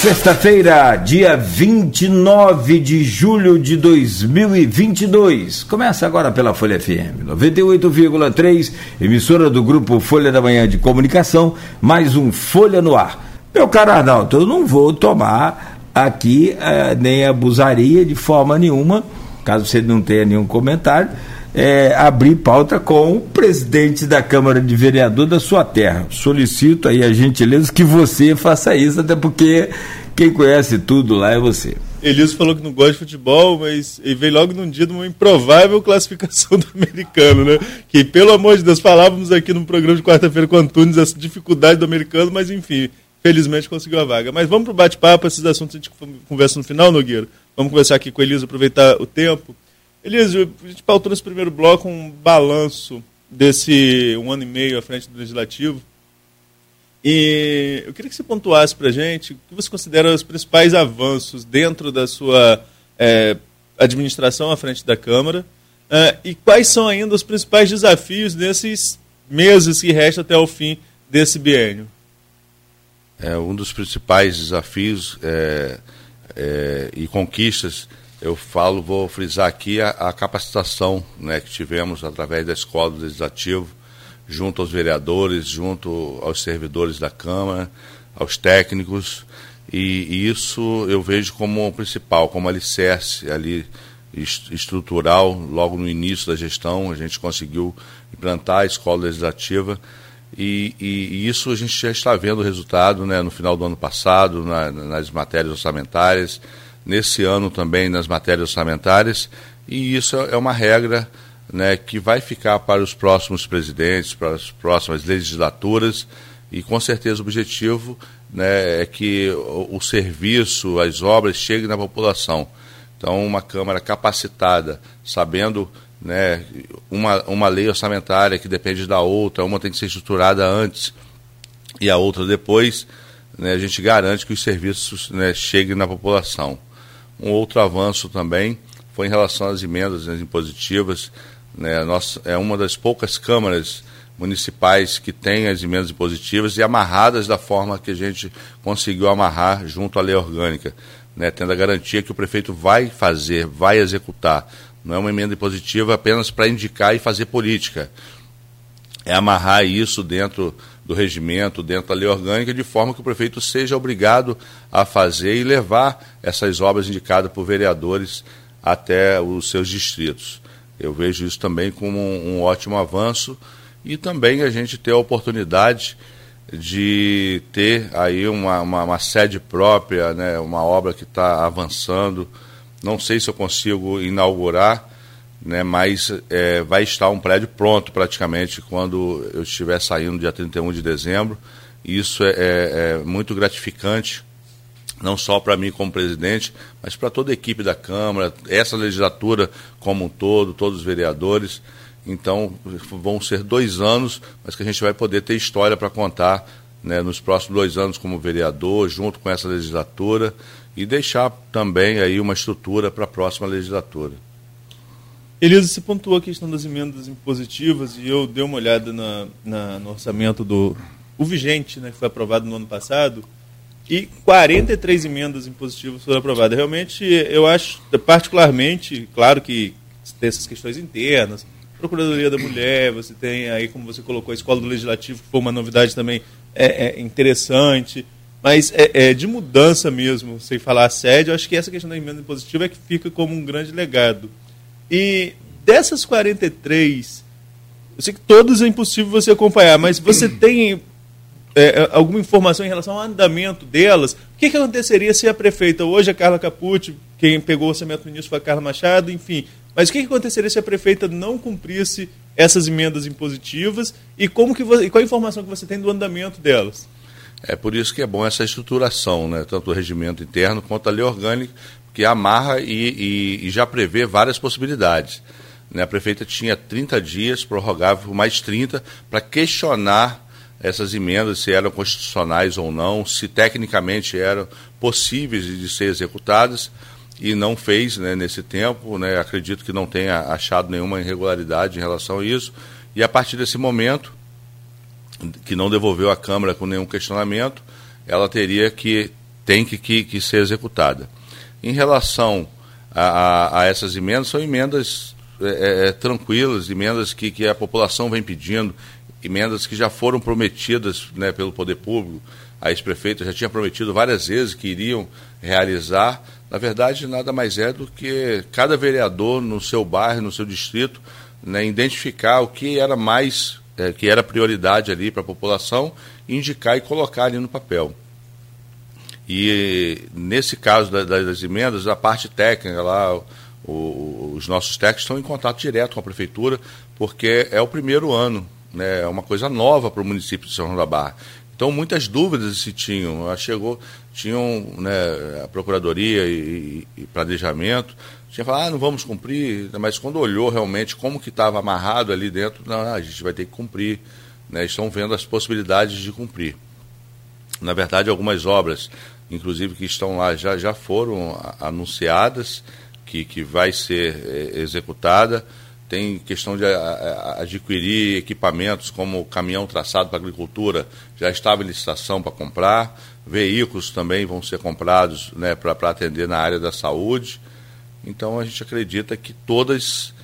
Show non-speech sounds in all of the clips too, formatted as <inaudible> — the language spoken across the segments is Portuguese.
Sexta-feira, dia 29 de julho de 2022. Começa agora pela Folha FM 98,3, emissora do grupo Folha da Manhã de Comunicação, mais um Folha no Ar. Meu caro Arnaldo, eu não vou tomar aqui eh, nem abusaria de forma nenhuma, caso você não tenha nenhum comentário é, abrir pauta com o presidente da Câmara de Vereador da sua terra. Solicito aí a gentileza que você faça isso, até porque quem conhece tudo lá é você. Elias falou que não gosta de futebol, mas ele veio logo num dia de uma improvável classificação <laughs> do americano, né? Que, pelo amor de Deus, falávamos aqui no programa de quarta-feira com o Antunes essa dificuldade do americano, mas enfim, felizmente conseguiu a vaga. Mas vamos para o bate-papo, esses assuntos a gente conversa no final, Nogueira. Vamos conversar aqui com o Elias, aproveitar o tempo. Elísio, a gente pautou nesse primeiro bloco um balanço desse um ano e meio à frente do Legislativo. E eu queria que você pontuasse para a gente o que você considera os principais avanços dentro da sua é, administração à frente da Câmara é, e quais são ainda os principais desafios nesses meses que restam até o fim desse biênio. É, um dos principais desafios é, é e conquistas eu falo, vou frisar aqui a, a capacitação né, que tivemos através da Escola do Legislativo, junto aos vereadores, junto aos servidores da Câmara, aos técnicos, e, e isso eu vejo como o principal, como alicerce ali estrutural, logo no início da gestão, a gente conseguiu implantar a escola legislativa e, e, e, isso a gente já está vendo o resultado né, no final do ano passado, na, nas matérias orçamentárias, nesse ano também nas matérias orçamentárias, e isso é uma regra né, que vai ficar para os próximos presidentes, para as próximas legislaturas, e com certeza o objetivo né, é que o, o serviço, as obras cheguem na população. Então, uma Câmara capacitada, sabendo né, uma, uma lei orçamentária que depende da outra, uma tem que ser estruturada antes e a outra depois, né, a gente garante que os serviços né, cheguem na população. Um outro avanço também foi em relação às emendas impositivas. Né, nossa, é uma das poucas câmaras municipais que têm as emendas impositivas e amarradas da forma que a gente conseguiu amarrar junto à lei orgânica, né, tendo a garantia que o prefeito vai fazer, vai executar. Não é uma emenda impositiva apenas para indicar e fazer política. É amarrar isso dentro do regimento, dentro da lei orgânica, de forma que o prefeito seja obrigado a fazer e levar essas obras indicadas por vereadores até os seus distritos. Eu vejo isso também como um, um ótimo avanço e também a gente ter a oportunidade de ter aí uma, uma, uma sede própria, né, uma obra que está avançando. Não sei se eu consigo inaugurar, né, mas é, vai estar um prédio pronto praticamente quando eu estiver saindo dia 31 de dezembro. Isso é, é, é muito gratificante, não só para mim como presidente, mas para toda a equipe da Câmara, essa legislatura como um todo, todos os vereadores. Então, vão ser dois anos, mas que a gente vai poder ter história para contar né, nos próximos dois anos como vereador, junto com essa legislatura, e deixar também aí uma estrutura para a próxima legislatura. Elisa, você pontuou a questão das emendas impositivas e eu dei uma olhada na, na, no orçamento do o vigente, né, que foi aprovado no ano passado, e 43 emendas impositivas foram aprovadas. Realmente, eu acho, particularmente, claro que tem essas questões internas, Procuradoria da Mulher, você tem aí, como você colocou, a Escola do Legislativo, que foi uma novidade também é, é interessante, mas é, é, de mudança mesmo, sem falar a sede, eu acho que essa questão da emenda impositiva é que fica como um grande legado. E dessas 43, eu sei que todas é impossível você acompanhar, mas você tem é, é, alguma informação em relação ao andamento delas? O que, que aconteceria se a prefeita, hoje a Carla Capucci, quem pegou o orçamento no início foi a Carla Machado, enfim. Mas o que, que aconteceria se a prefeita não cumprisse essas emendas impositivas e, como que você, e qual a informação que você tem do andamento delas? É por isso que é bom essa estruturação, né? tanto o regimento interno quanto a lei orgânica, que amarra e, e, e já prevê várias possibilidades. Né? A prefeita tinha 30 dias, prorrogável por mais 30, para questionar essas emendas, se eram constitucionais ou não, se tecnicamente eram possíveis de ser executadas, e não fez né, nesse tempo. Né? Acredito que não tenha achado nenhuma irregularidade em relação a isso. E a partir desse momento, que não devolveu a Câmara com nenhum questionamento, ela teria que tem que, que, que ser executada. Em relação a, a, a essas emendas, são emendas é, é, tranquilas, emendas que, que a população vem pedindo, emendas que já foram prometidas né, pelo poder público. A ex-prefeita já tinha prometido várias vezes que iriam realizar. Na verdade, nada mais é do que cada vereador no seu bairro, no seu distrito, né, identificar o que era mais, é, que era prioridade ali para a população, indicar e colocar ali no papel. E nesse caso das emendas, a parte técnica lá, o, os nossos técnicos estão em contato direto com a prefeitura, porque é o primeiro ano, né, é uma coisa nova para o município de São João da Barra. Então muitas dúvidas se tinham. Chegou, tinham né, a procuradoria e, e, planejamento, tinha falado, ah, não vamos cumprir, mas quando olhou realmente como que estava amarrado ali dentro, não, a gente vai ter que cumprir. Né, estão vendo as possibilidades de cumprir. Na verdade, algumas obras inclusive que estão lá já, já foram anunciadas, que, que vai ser é, executada. Tem questão de adquirir equipamentos como caminhão traçado para agricultura, já estava em licitação para comprar. Veículos também vão ser comprados né, para atender na área da saúde. Então a gente acredita que todas,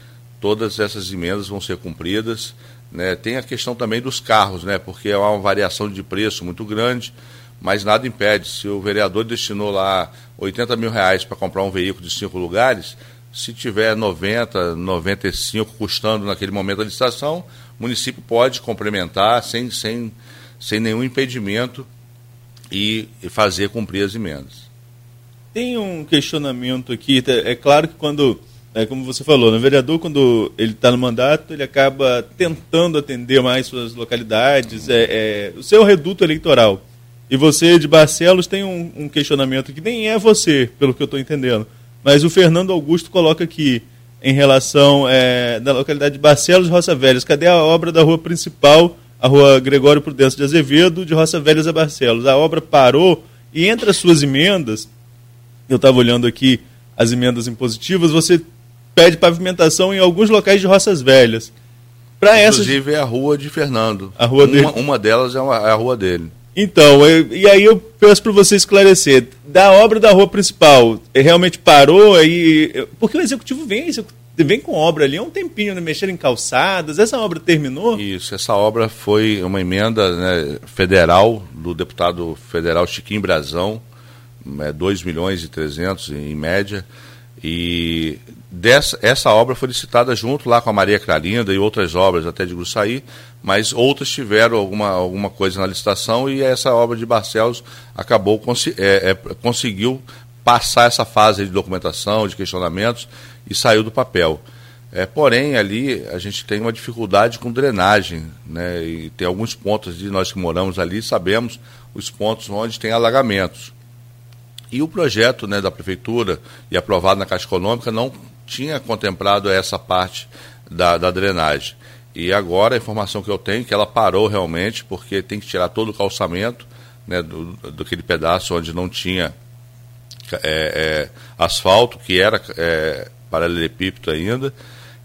todas essas emendas vão ser cumpridas. Né? Tem a questão também dos carros, né? porque há uma variação de preço muito grande mas nada impede. Se o vereador destinou lá 80 mil reais para comprar um veículo de cinco lugares, se tiver 90, 95 custando naquele momento a licitação, o município pode complementar sem, sem, sem nenhum impedimento e, e fazer cumprir as emendas. Tem um questionamento aqui, é claro que quando, é como você falou, né, o vereador, quando ele está no mandato, ele acaba tentando atender mais suas localidades, é, é, o seu reduto eleitoral. E você de Barcelos tem um, um questionamento que nem é você, pelo que eu estou entendendo. Mas o Fernando Augusto coloca aqui, em relação é, da localidade de Barcelos e Roça Velhas, cadê a obra da rua principal, a rua Gregório Prudêncio de Azevedo, de Roça Velhas a Barcelos? A obra parou e entre as suas emendas, eu estava olhando aqui as emendas impositivas, você pede pavimentação em alguns locais de Roças Velhas. Inclusive essas... é a rua de Fernando. A rua uma, dele. uma delas é, é a rua dele. Então, eu, e aí eu peço para você esclarecer, da obra da rua principal, realmente parou aí, porque o executivo vem, vem com obra ali há um tempinho, né, mexer em calçadas, essa obra terminou? Isso, essa obra foi uma emenda né, federal do deputado federal Chiquinho Brazão, é, 2 milhões e 300 em média, e dessa, essa obra foi licitada junto lá com a Maria Clarinda e outras obras até de Gruçaí, mas outras tiveram alguma, alguma coisa na licitação e essa obra de Barcelos acabou, é, é, conseguiu passar essa fase de documentação, de questionamentos e saiu do papel. É, porém, ali a gente tem uma dificuldade com drenagem, né? E tem alguns pontos de nós que moramos ali sabemos os pontos onde tem alagamentos. E o projeto né, da prefeitura e aprovado na Caixa Econômica não tinha contemplado essa parte da, da drenagem. E agora a informação que eu tenho é que ela parou realmente, porque tem que tirar todo o calçamento né, do, daquele pedaço onde não tinha é, é, asfalto, que era é, paralelepípedo ainda,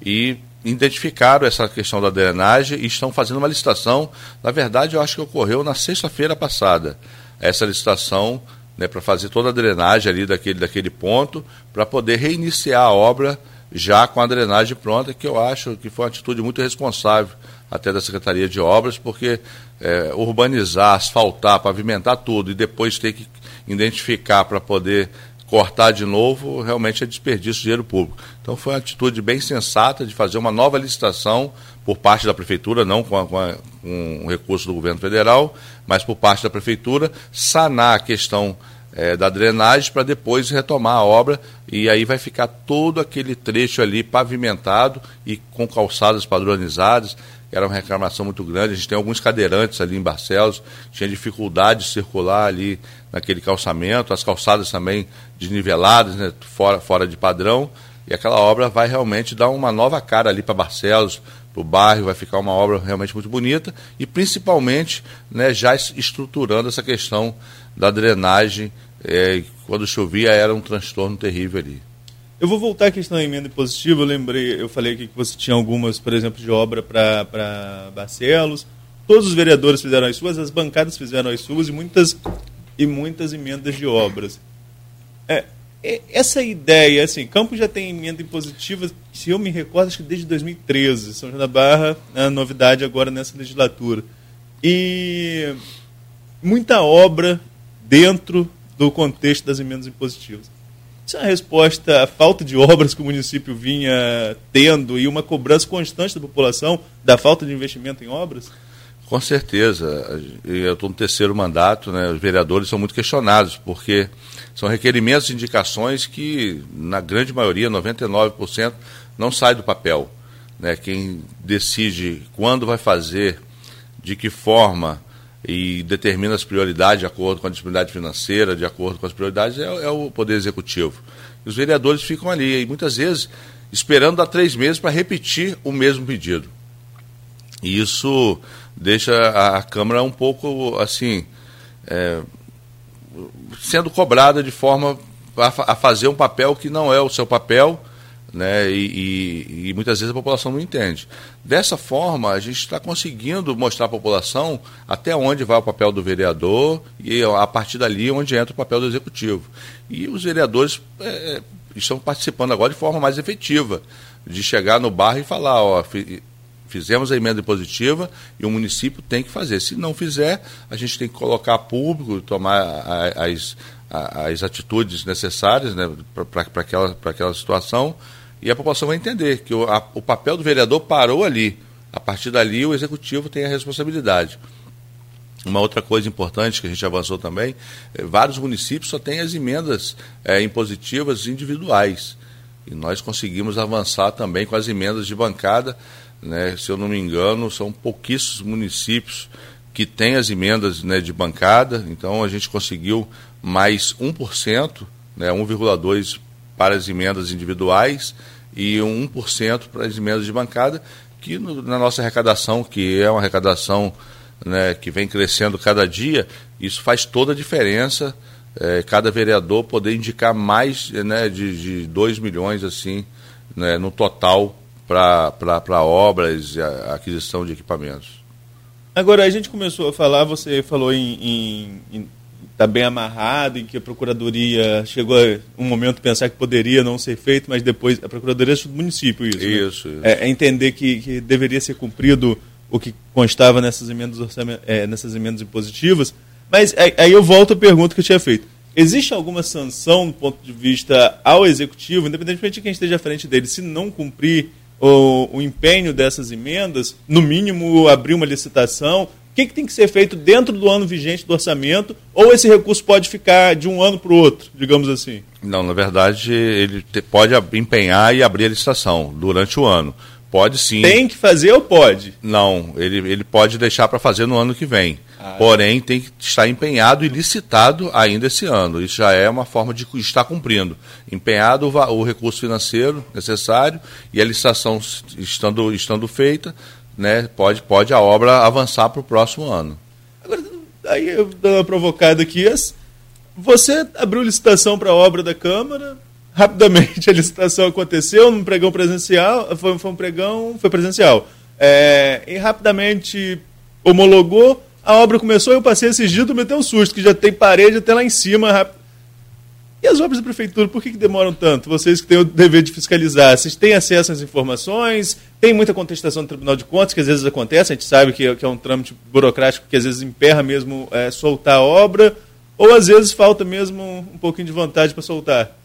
e identificaram essa questão da drenagem e estão fazendo uma licitação. Na verdade, eu acho que ocorreu na sexta-feira passada. Essa licitação né, para fazer toda a drenagem ali daquele, daquele ponto, para poder reiniciar a obra já com a drenagem pronta, que eu acho que foi uma atitude muito responsável até da Secretaria de Obras, porque é, urbanizar, asfaltar, pavimentar tudo e depois ter que identificar para poder cortar de novo, realmente é desperdício de dinheiro público. Então foi uma atitude bem sensata de fazer uma nova licitação por parte da Prefeitura, não com, a, com, a, com recurso do governo federal, mas por parte da Prefeitura, sanar a questão é, da drenagem para depois retomar a obra e aí vai ficar todo aquele trecho ali pavimentado e com calçadas padronizadas. Era uma reclamação muito grande. A gente tem alguns cadeirantes ali em Barcelos, tinha dificuldade de circular ali naquele calçamento, as calçadas também desniveladas, né, fora, fora de padrão. E aquela obra vai realmente dar uma nova cara ali para Barcelos, para o bairro, vai ficar uma obra realmente muito bonita e principalmente né, já estruturando essa questão da drenagem. É, quando chovia era um transtorno terrível ali. Eu vou voltar à questão da emenda impositiva. Eu lembrei, eu falei aqui que você tinha algumas, por exemplo, de obra para Barcelos. Todos os vereadores fizeram as suas, as bancadas fizeram as suas e muitas e muitas emendas de obras. É, essa ideia, assim, Campos já tem emenda impositiva, se eu me recordo, acho que desde 2013. São João da Barra, a novidade agora nessa legislatura. E muita obra dentro do contexto das emendas impositivas. Isso é a resposta à falta de obras que o município vinha tendo e uma cobrança constante da população da falta de investimento em obras? Com certeza. Eu estou no terceiro mandato, né? os vereadores são muito questionados, porque são requerimentos e indicações que, na grande maioria, 99%, não sai do papel. Né? Quem decide quando vai fazer, de que forma e determina as prioridades de acordo com a disponibilidade financeira, de acordo com as prioridades, é, é o Poder Executivo. E os vereadores ficam ali, e muitas vezes, esperando há três meses para repetir o mesmo pedido. E isso deixa a Câmara um pouco assim. É, sendo cobrada de forma a, a, fazer um papel que não é o seu papel, né, e, e, e muitas vezes a população não entende. Dessa forma, a gente está conseguindo mostrar à população até onde vai o papel do vereador e a partir dali onde entra o papel do executivo. E os vereadores é, estão participando agora de forma mais efetiva, de chegar no bairro e falar, ó, Fizemos a emenda positiva e o município tem que fazer. Se não fizer, a gente tem que colocar público, tomar as, as atitudes necessárias né, para aquela, aquela situação e a população vai entender que o, a, o papel do vereador parou ali. A partir dali, o executivo tem a responsabilidade. Uma outra coisa importante que a gente avançou também, é, vários municípios só têm as emendas é, impositivas individuais. E nós conseguimos avançar também com as emendas de bancada né, se eu não me engano, são pouquíssimos municípios que têm as emendas né, de bancada, então a gente conseguiu mais 1%, né, 1,2% para as emendas individuais e 1% para as emendas de bancada, que no, na nossa arrecadação, que é uma arrecadação né, que vem crescendo cada dia, isso faz toda a diferença, é, cada vereador poder indicar mais né, de, de 2 milhões assim, né, no total para obras e aquisição de equipamentos. Agora, a gente começou a falar, você falou em estar tá bem amarrado, em que a Procuradoria chegou a um momento pensar que poderia não ser feito, mas depois a Procuradoria é do município isso. Isso. Né? isso. É, é, entender que, que, deveria ser cumprido o que constava nessas emendas, é, nessas emendas impositivas. Mas aí eu volto à pergunta que eu tinha feito. Existe alguma sanção do ponto de vista ao executivo, independentemente de quem esteja à frente dele, se não cumprir o, o empenho dessas emendas, no mínimo abrir uma licitação, o que, que, tem que ser feito dentro do ano vigente do orçamento, ou esse recurso pode ficar de um ano para o outro, digamos assim? Não, na verdade, ele pode empenhar e abrir a licitação durante o ano. Pode sim. Tem que fazer ou pode? Não, ele, ele pode deixar para fazer no ano que vem. Ah, Porém, tem que estar empenhado e licitado ainda esse ano. Isso já é uma forma de estar cumprindo. Empenhado o, o recurso financeiro necessário e a licitação estando, estando feita, né, pode, pode a obra avançar para o próximo ano. Agora, aí eu dou uma provocada aqui. Você abriu licitação para a obra da Câmara, rapidamente a licitação aconteceu num pregão presencial, foi, foi um pregão, foi presencial. É, e rapidamente homologou, a obra começou, eu passei esses dias, tu meteu um susto, que já tem parede até lá em cima. E as obras da prefeitura, por que, que demoram tanto? Vocês que têm o dever de fiscalizar, vocês têm acesso às informações? Tem muita contestação no Tribunal de Contas, que às vezes acontece, a gente sabe que, que é um trâmite burocrático que às vezes emperra mesmo é, soltar a obra, ou às vezes falta mesmo um pouquinho de vontade para soltar?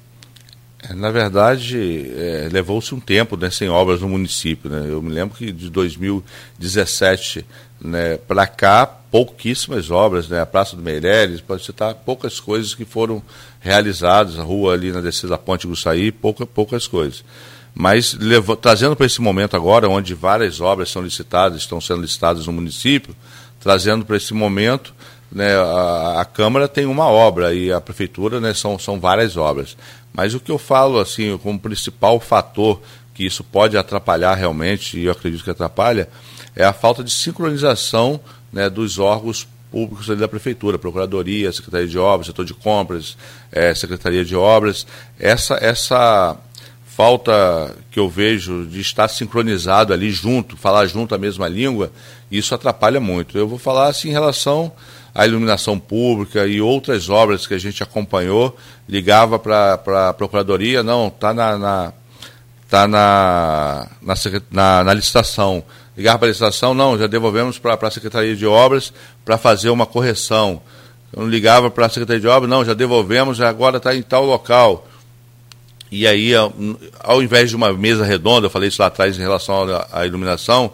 É, na verdade, é, levou-se um tempo né, sem obras no município. Né? Eu me lembro que de 2017 né, para cá, pouquíssimas obras. Né? A Praça do Meireles, pode citar poucas coisas que foram realizadas, a rua ali na descida da Ponte Guçaí, pouca, poucas coisas. Mas levou, trazendo para esse momento agora, onde várias obras são licitadas, estão sendo licitadas no município, trazendo para esse momento, né, a, a, Câmara tem uma obra e a Prefeitura né, são, são várias obras. Mas o que eu falo assim como principal fator que isso pode atrapalhar realmente, e eu acredito que atrapalha, é a falta de sincronização né, dos órgãos públicos da Prefeitura, Procuradoria, Secretaria de Obras, Setor de Compras, é, Secretaria de Obras. Essa, essa falta que eu vejo de estar sincronizado ali junto, falar junto a mesma língua, isso atrapalha muito. Eu vou falar assim em relação a iluminação pública e outras obras que a gente acompanhou, ligava para a Procuradoria, não, está na, na, tá na, na, na, na licitação. Ligava para a licitação, não, já devolvemos para a Secretaria de Obras para fazer uma correção. Eu ligava para a Secretaria de Obras, não, já devolvemos, agora está em tal local. E aí, ao invés de uma mesa redonda, eu falei isso lá atrás em relação à iluminação,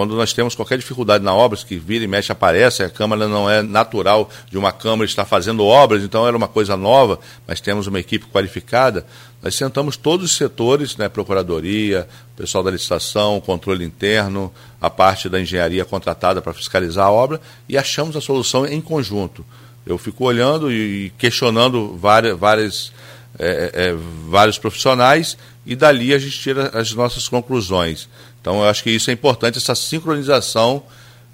quando nós temos qualquer dificuldade na obra, que vira e mexe aparece, a Câmara não é natural de uma Câmara estar fazendo obras, então era uma coisa nova, mas temos uma equipe qualificada. Nós sentamos todos os setores, né, Procuradoria, pessoal da licitação, controle interno, a parte da engenharia contratada para fiscalizar a obra e achamos a solução em conjunto. Eu fico olhando e questionando várias, várias é, é, vários profissionais e dali a gente tira as nossas conclusões. Então, eu acho que isso é importante, essa sincronização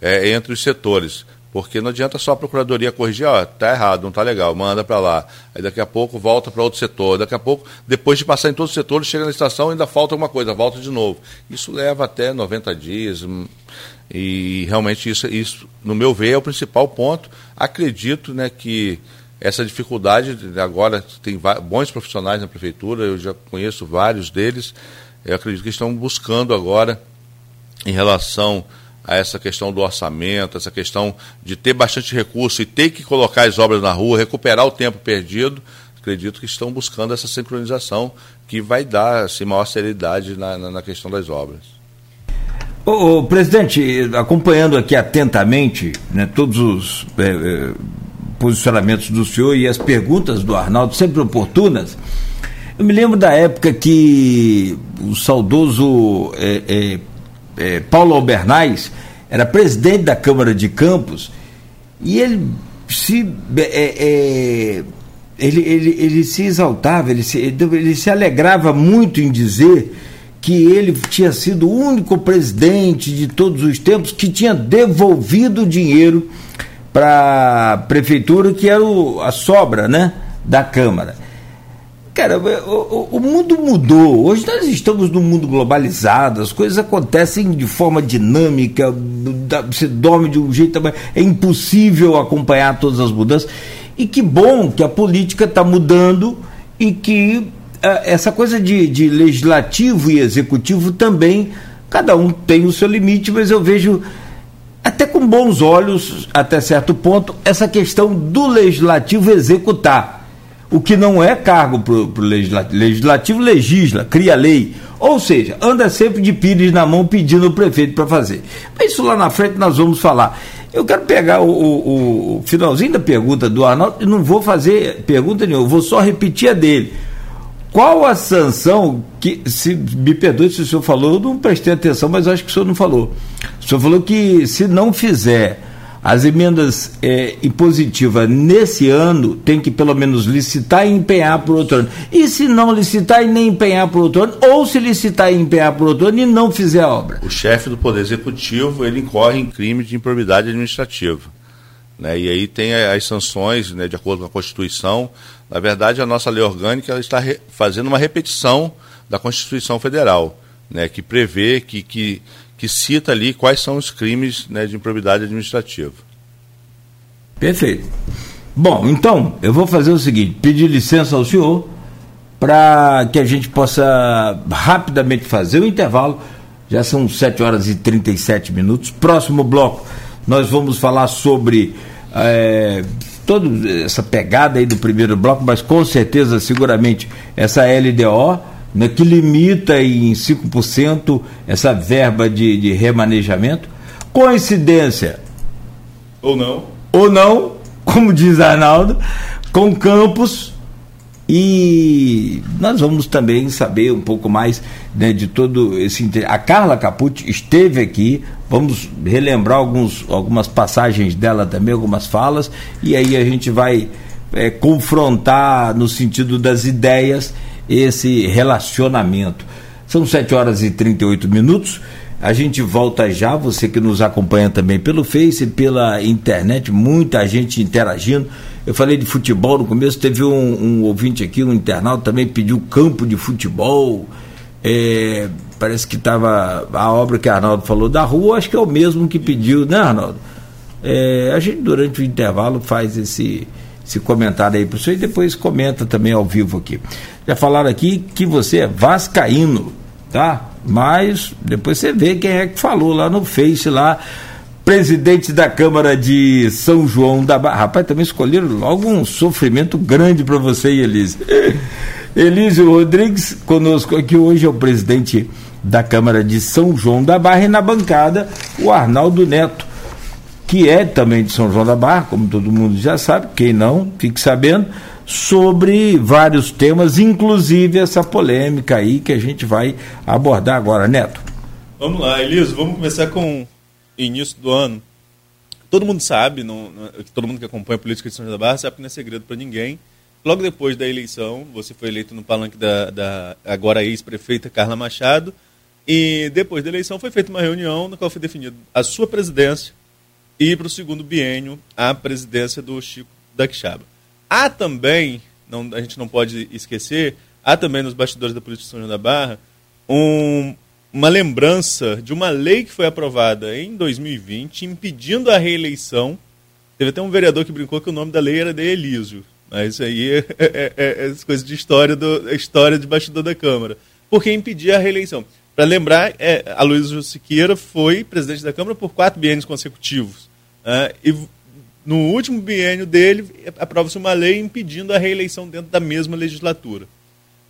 é, entre os setores. Porque não adianta só a Procuradoria corrigir, ó, tá errado, não tá legal, manda para lá. Aí daqui a pouco volta para outro setor. Daqui a pouco, depois de passar em todos os setores, chega na estação ainda falta alguma coisa, volta de novo. Isso leva até 90 dias. Hum, e realmente isso, isso no meu ver, é o principal ponto. Acredito né, que essa dificuldade, agora tem bons profissionais na prefeitura, eu já conheço vários deles, eu acredito que estão buscando agora, em relação a essa questão do orçamento, essa questão de ter bastante recurso e ter que colocar as obras na rua, recuperar o tempo perdido, acredito que estão buscando essa sincronização que vai dar assim, maior seriedade na, na, na questão das obras. Ô, presidente, acompanhando aqui atentamente né, todos os é, posicionamentos do senhor e as perguntas do Arnaldo, sempre oportunas. Eu me lembro da época que o saudoso é, é, é, Paulo Albernaz era presidente da Câmara de Campos e ele se é, é, ele, ele, ele se exaltava, ele se, ele se alegrava muito em dizer que ele tinha sido o único presidente de todos os tempos que tinha devolvido dinheiro para a prefeitura, que era o, a sobra né, da Câmara. Cara, o, o, mundo mudou. Hoje nós estamos num mundo globalizado, as coisas acontecem de forma dinâmica, você dorme de um jeito, é impossível acompanhar todas as mudanças. E que bom que a política está mudando e que uh, essa coisa de, de legislativo e executivo também, cada um tem o seu limite, mas eu vejo até com bons olhos, até certo ponto, essa questão do legislativo executar. O que não é cargo para o legislativo. Legislativo legisla, cria lei. Ou seja, anda sempre de pires na mão pedindo o prefeito para fazer. Mas isso lá na frente nós vamos falar. Eu quero pegar o, o, o finalzinho da pergunta do Arnaldo e não vou fazer pergunta nenhuma, vou só repetir a dele. Qual a sanção que, se me perdoe se o senhor falou, eu não prestei atenção, mas acho que o senhor não falou. O senhor falou que se não fizer as emendas é, impositivas nesse ano, tem que pelo menos licitar e empenhar por outro ano. E se não licitar e nem empenhar por outro ano, ou se licitar e empenhar por outro ano e não fizer a obra? O chefe do Poder Executivo, ele incorre em crime de improbidade administrativa. Né? E aí tem as sanções, né, de acordo com a Constituição. Na verdade, a nossa lei orgânica ela está fazendo uma repetição da Constituição Federal, né, que prevê, que, que, que cita ali quais são os crimes né, de improbidade administrativa. Perfeito. Bom, então, eu vou fazer o seguinte: pedir licença ao senhor para que a gente possa rapidamente fazer o intervalo. Já são 7 horas e 37 minutos. Próximo bloco, nós vamos falar sobre é, toda essa pegada aí do primeiro bloco, mas com certeza, seguramente, essa LDO né, que limita em 5% essa verba de, de remanejamento. Coincidência. Ou não. Ou não, como diz Arnaldo, com Campos. E nós vamos também saber um pouco mais né, de todo esse. A Carla Capucci esteve aqui, vamos relembrar alguns, algumas passagens dela também, algumas falas, e aí a gente vai é, confrontar no sentido das ideias esse relacionamento. São 7 horas e 38 minutos. A gente volta já, você que nos acompanha também pelo Face, pela internet, muita gente interagindo. Eu falei de futebol no começo, teve um, um ouvinte aqui, um internauta também pediu campo de futebol. É, parece que estava a obra que Arnaldo falou da rua, acho que é o mesmo que pediu, né, Arnaldo? É, a gente, durante o intervalo, faz esse, esse comentário aí para o senhor e depois comenta também ao vivo aqui. Já falaram aqui que você é vascaíno, tá? Mas depois você vê quem é que falou lá no Face lá presidente da Câmara de São João da Barra. Rapaz, também escolheram logo um sofrimento grande para você, Elise. <laughs> Elísio Rodrigues, conosco aqui hoje, é o presidente da Câmara de São João da Barra, e na bancada, o Arnaldo Neto, que é também de São João da Barra, como todo mundo já sabe, quem não, fique sabendo, sobre vários temas, inclusive essa polêmica aí que a gente vai abordar agora, Neto. Vamos lá, Elísio, vamos começar com início do ano, todo mundo sabe, não, todo mundo que acompanha a política de São João da Barra sabe que não é segredo para ninguém. Logo depois da eleição, você foi eleito no palanque da, da agora ex-prefeita Carla Machado, e depois da eleição foi feita uma reunião na qual foi definido a sua presidência e para o segundo biênio a presidência do Chico da Quixaba. Há também, não, a gente não pode esquecer, há também nos bastidores da política de São João da Barra um, uma lembrança de uma lei que foi aprovada em 2020 impedindo a reeleição. Teve até um vereador que brincou que o nome da lei era de Elísio. Mas aí é, é, é, é coisa de história, do, história de bastidor da Câmara. Porque impedia a reeleição. Para lembrar, é, a Luísa Siqueira foi presidente da Câmara por quatro biênios consecutivos. Uh, e no último biênio dele, aprova-se uma lei impedindo a reeleição dentro da mesma legislatura.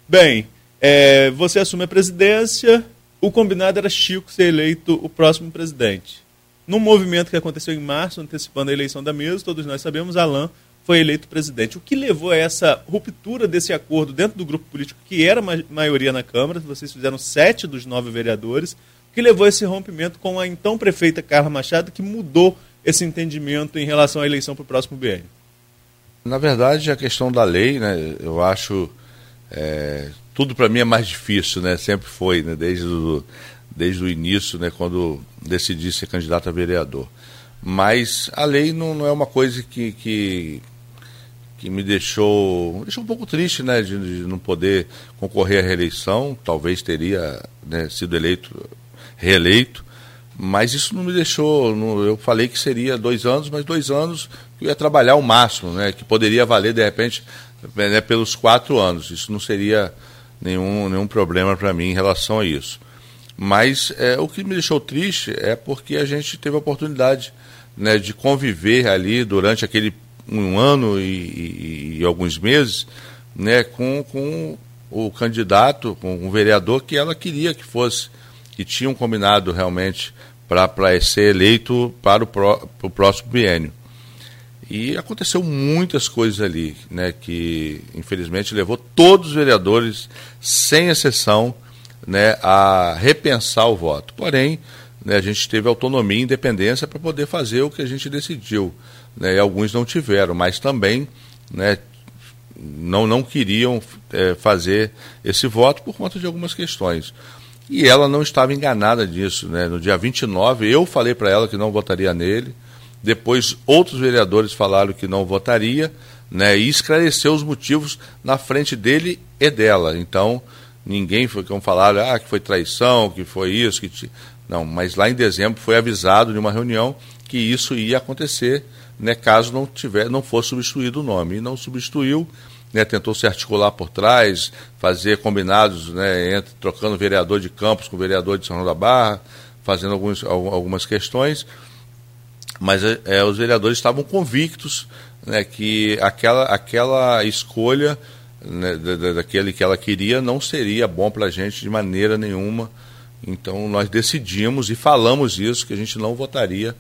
Bem, é, você assume a presidência, o combinado era Chico ser eleito o próximo presidente. Num movimento que aconteceu em março, antecipando a eleição da mesa, todos nós sabemos, Alain foi eleito presidente. O que levou a essa ruptura desse acordo dentro do grupo político, que era ma maioria na Câmara, vocês fizeram sete dos nove vereadores, o que levou a esse rompimento com a então prefeita Carla Machado, que mudou esse entendimento em relação à eleição para o próximo BN? Na verdade, a questão da lei, né, eu acho é, tudo para mim é mais difícil, né? Sempre foi, né? Desde o, desde o início, né? Quando decidi ser candidato a vereador. Mas a lei não, não é uma coisa que, que, que me deixou, deixou um pouco triste, né? De, de não poder concorrer à reeleição. Talvez teria né, sido eleito, reeleito. Mas isso não me deixou. Não, eu falei que seria dois anos, mas dois anos eu ia trabalhar o máximo, né? Que poderia valer, de repente, né, pelos quatro anos. Isso não seria nenhum, nenhum problema para mim em relação a isso. Mas é, o que me deixou triste é porque a gente teve a oportunidade né, de conviver ali durante aquele um ano e, e, e alguns meses né, com, com o candidato, com o vereador que ela queria que fosse, que tinham combinado realmente para ser eleito para o, pro, para o próximo biênio. E aconteceu muitas coisas ali, né, que infelizmente levou todos os vereadores, sem exceção, né, a repensar o voto. Porém, né, a gente teve autonomia e independência para poder fazer o que a gente decidiu. Né, e alguns não tiveram, mas também né, não, não queriam é, fazer esse voto por conta de algumas questões. E ela não estava enganada disso. Né? No dia 29, eu falei para ela que não votaria nele depois, outros vereadores falaram que não votaria, né, e esclareceu os motivos na frente dele e dela. Então, ninguém foi como falaram, ah, que foi traição, que foi isso, que não, mas lá em dezembro foi avisado de uma reunião que isso ia acontecer, né, caso não tiver, não fosse substituído o nome. E não substituiu, né, tentou se articular por trás, fazer combinados, né, entre, trocando vereador de Campos com vereador de São João da Barra, fazendo alguns, algumas questões mas é, é, os vereadores estavam convictos né, que aquela, aquela escolha né, da, daquele que ela queria não seria bom para a gente de maneira nenhuma. Então nós decidimos e falamos isso, que a gente não votaria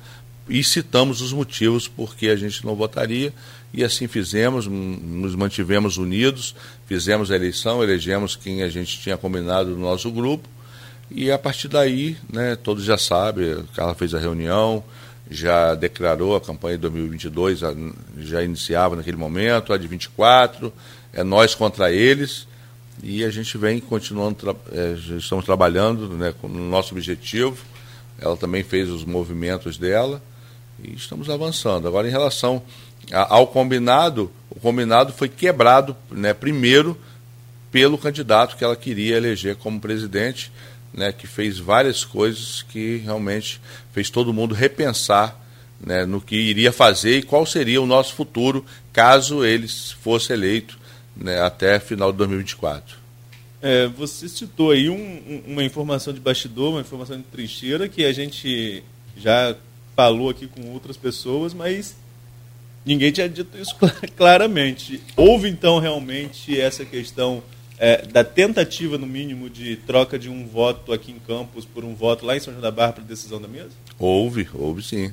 e citamos os motivos por que a gente não votaria e assim fizemos, nos mantivemos unidos, fizemos a eleição, elegemos quem a gente tinha combinado no nosso grupo. E a partir daí, né, todos já sabem, ela fez a reunião, já declarou a campanha de 2022, já iniciava naquele momento, a de 24, é nós contra eles, e a gente vem continuando, é, estamos trabalhando né, no nosso objetivo, ela também fez os movimentos dela, e estamos avançando. Agora, em relação ao combinado, o combinado foi quebrado, né, primeiro, pelo candidato que ela queria eleger como presidente, né, que fez várias coisas que realmente fez todo mundo repensar né, no que iria fazer e qual seria o nosso futuro caso ele fosse eleito né, até final de 2024. É, você citou aí um, uma informação de bastidor, uma informação de trincheira que a gente já falou aqui com outras pessoas, mas ninguém tinha dito isso <laughs> claramente. Houve então realmente essa questão é, da tentativa, no mínimo, de troca de um voto aqui em Campos por um voto lá em São João da Barra para decisão da mesa? Houve, houve sim.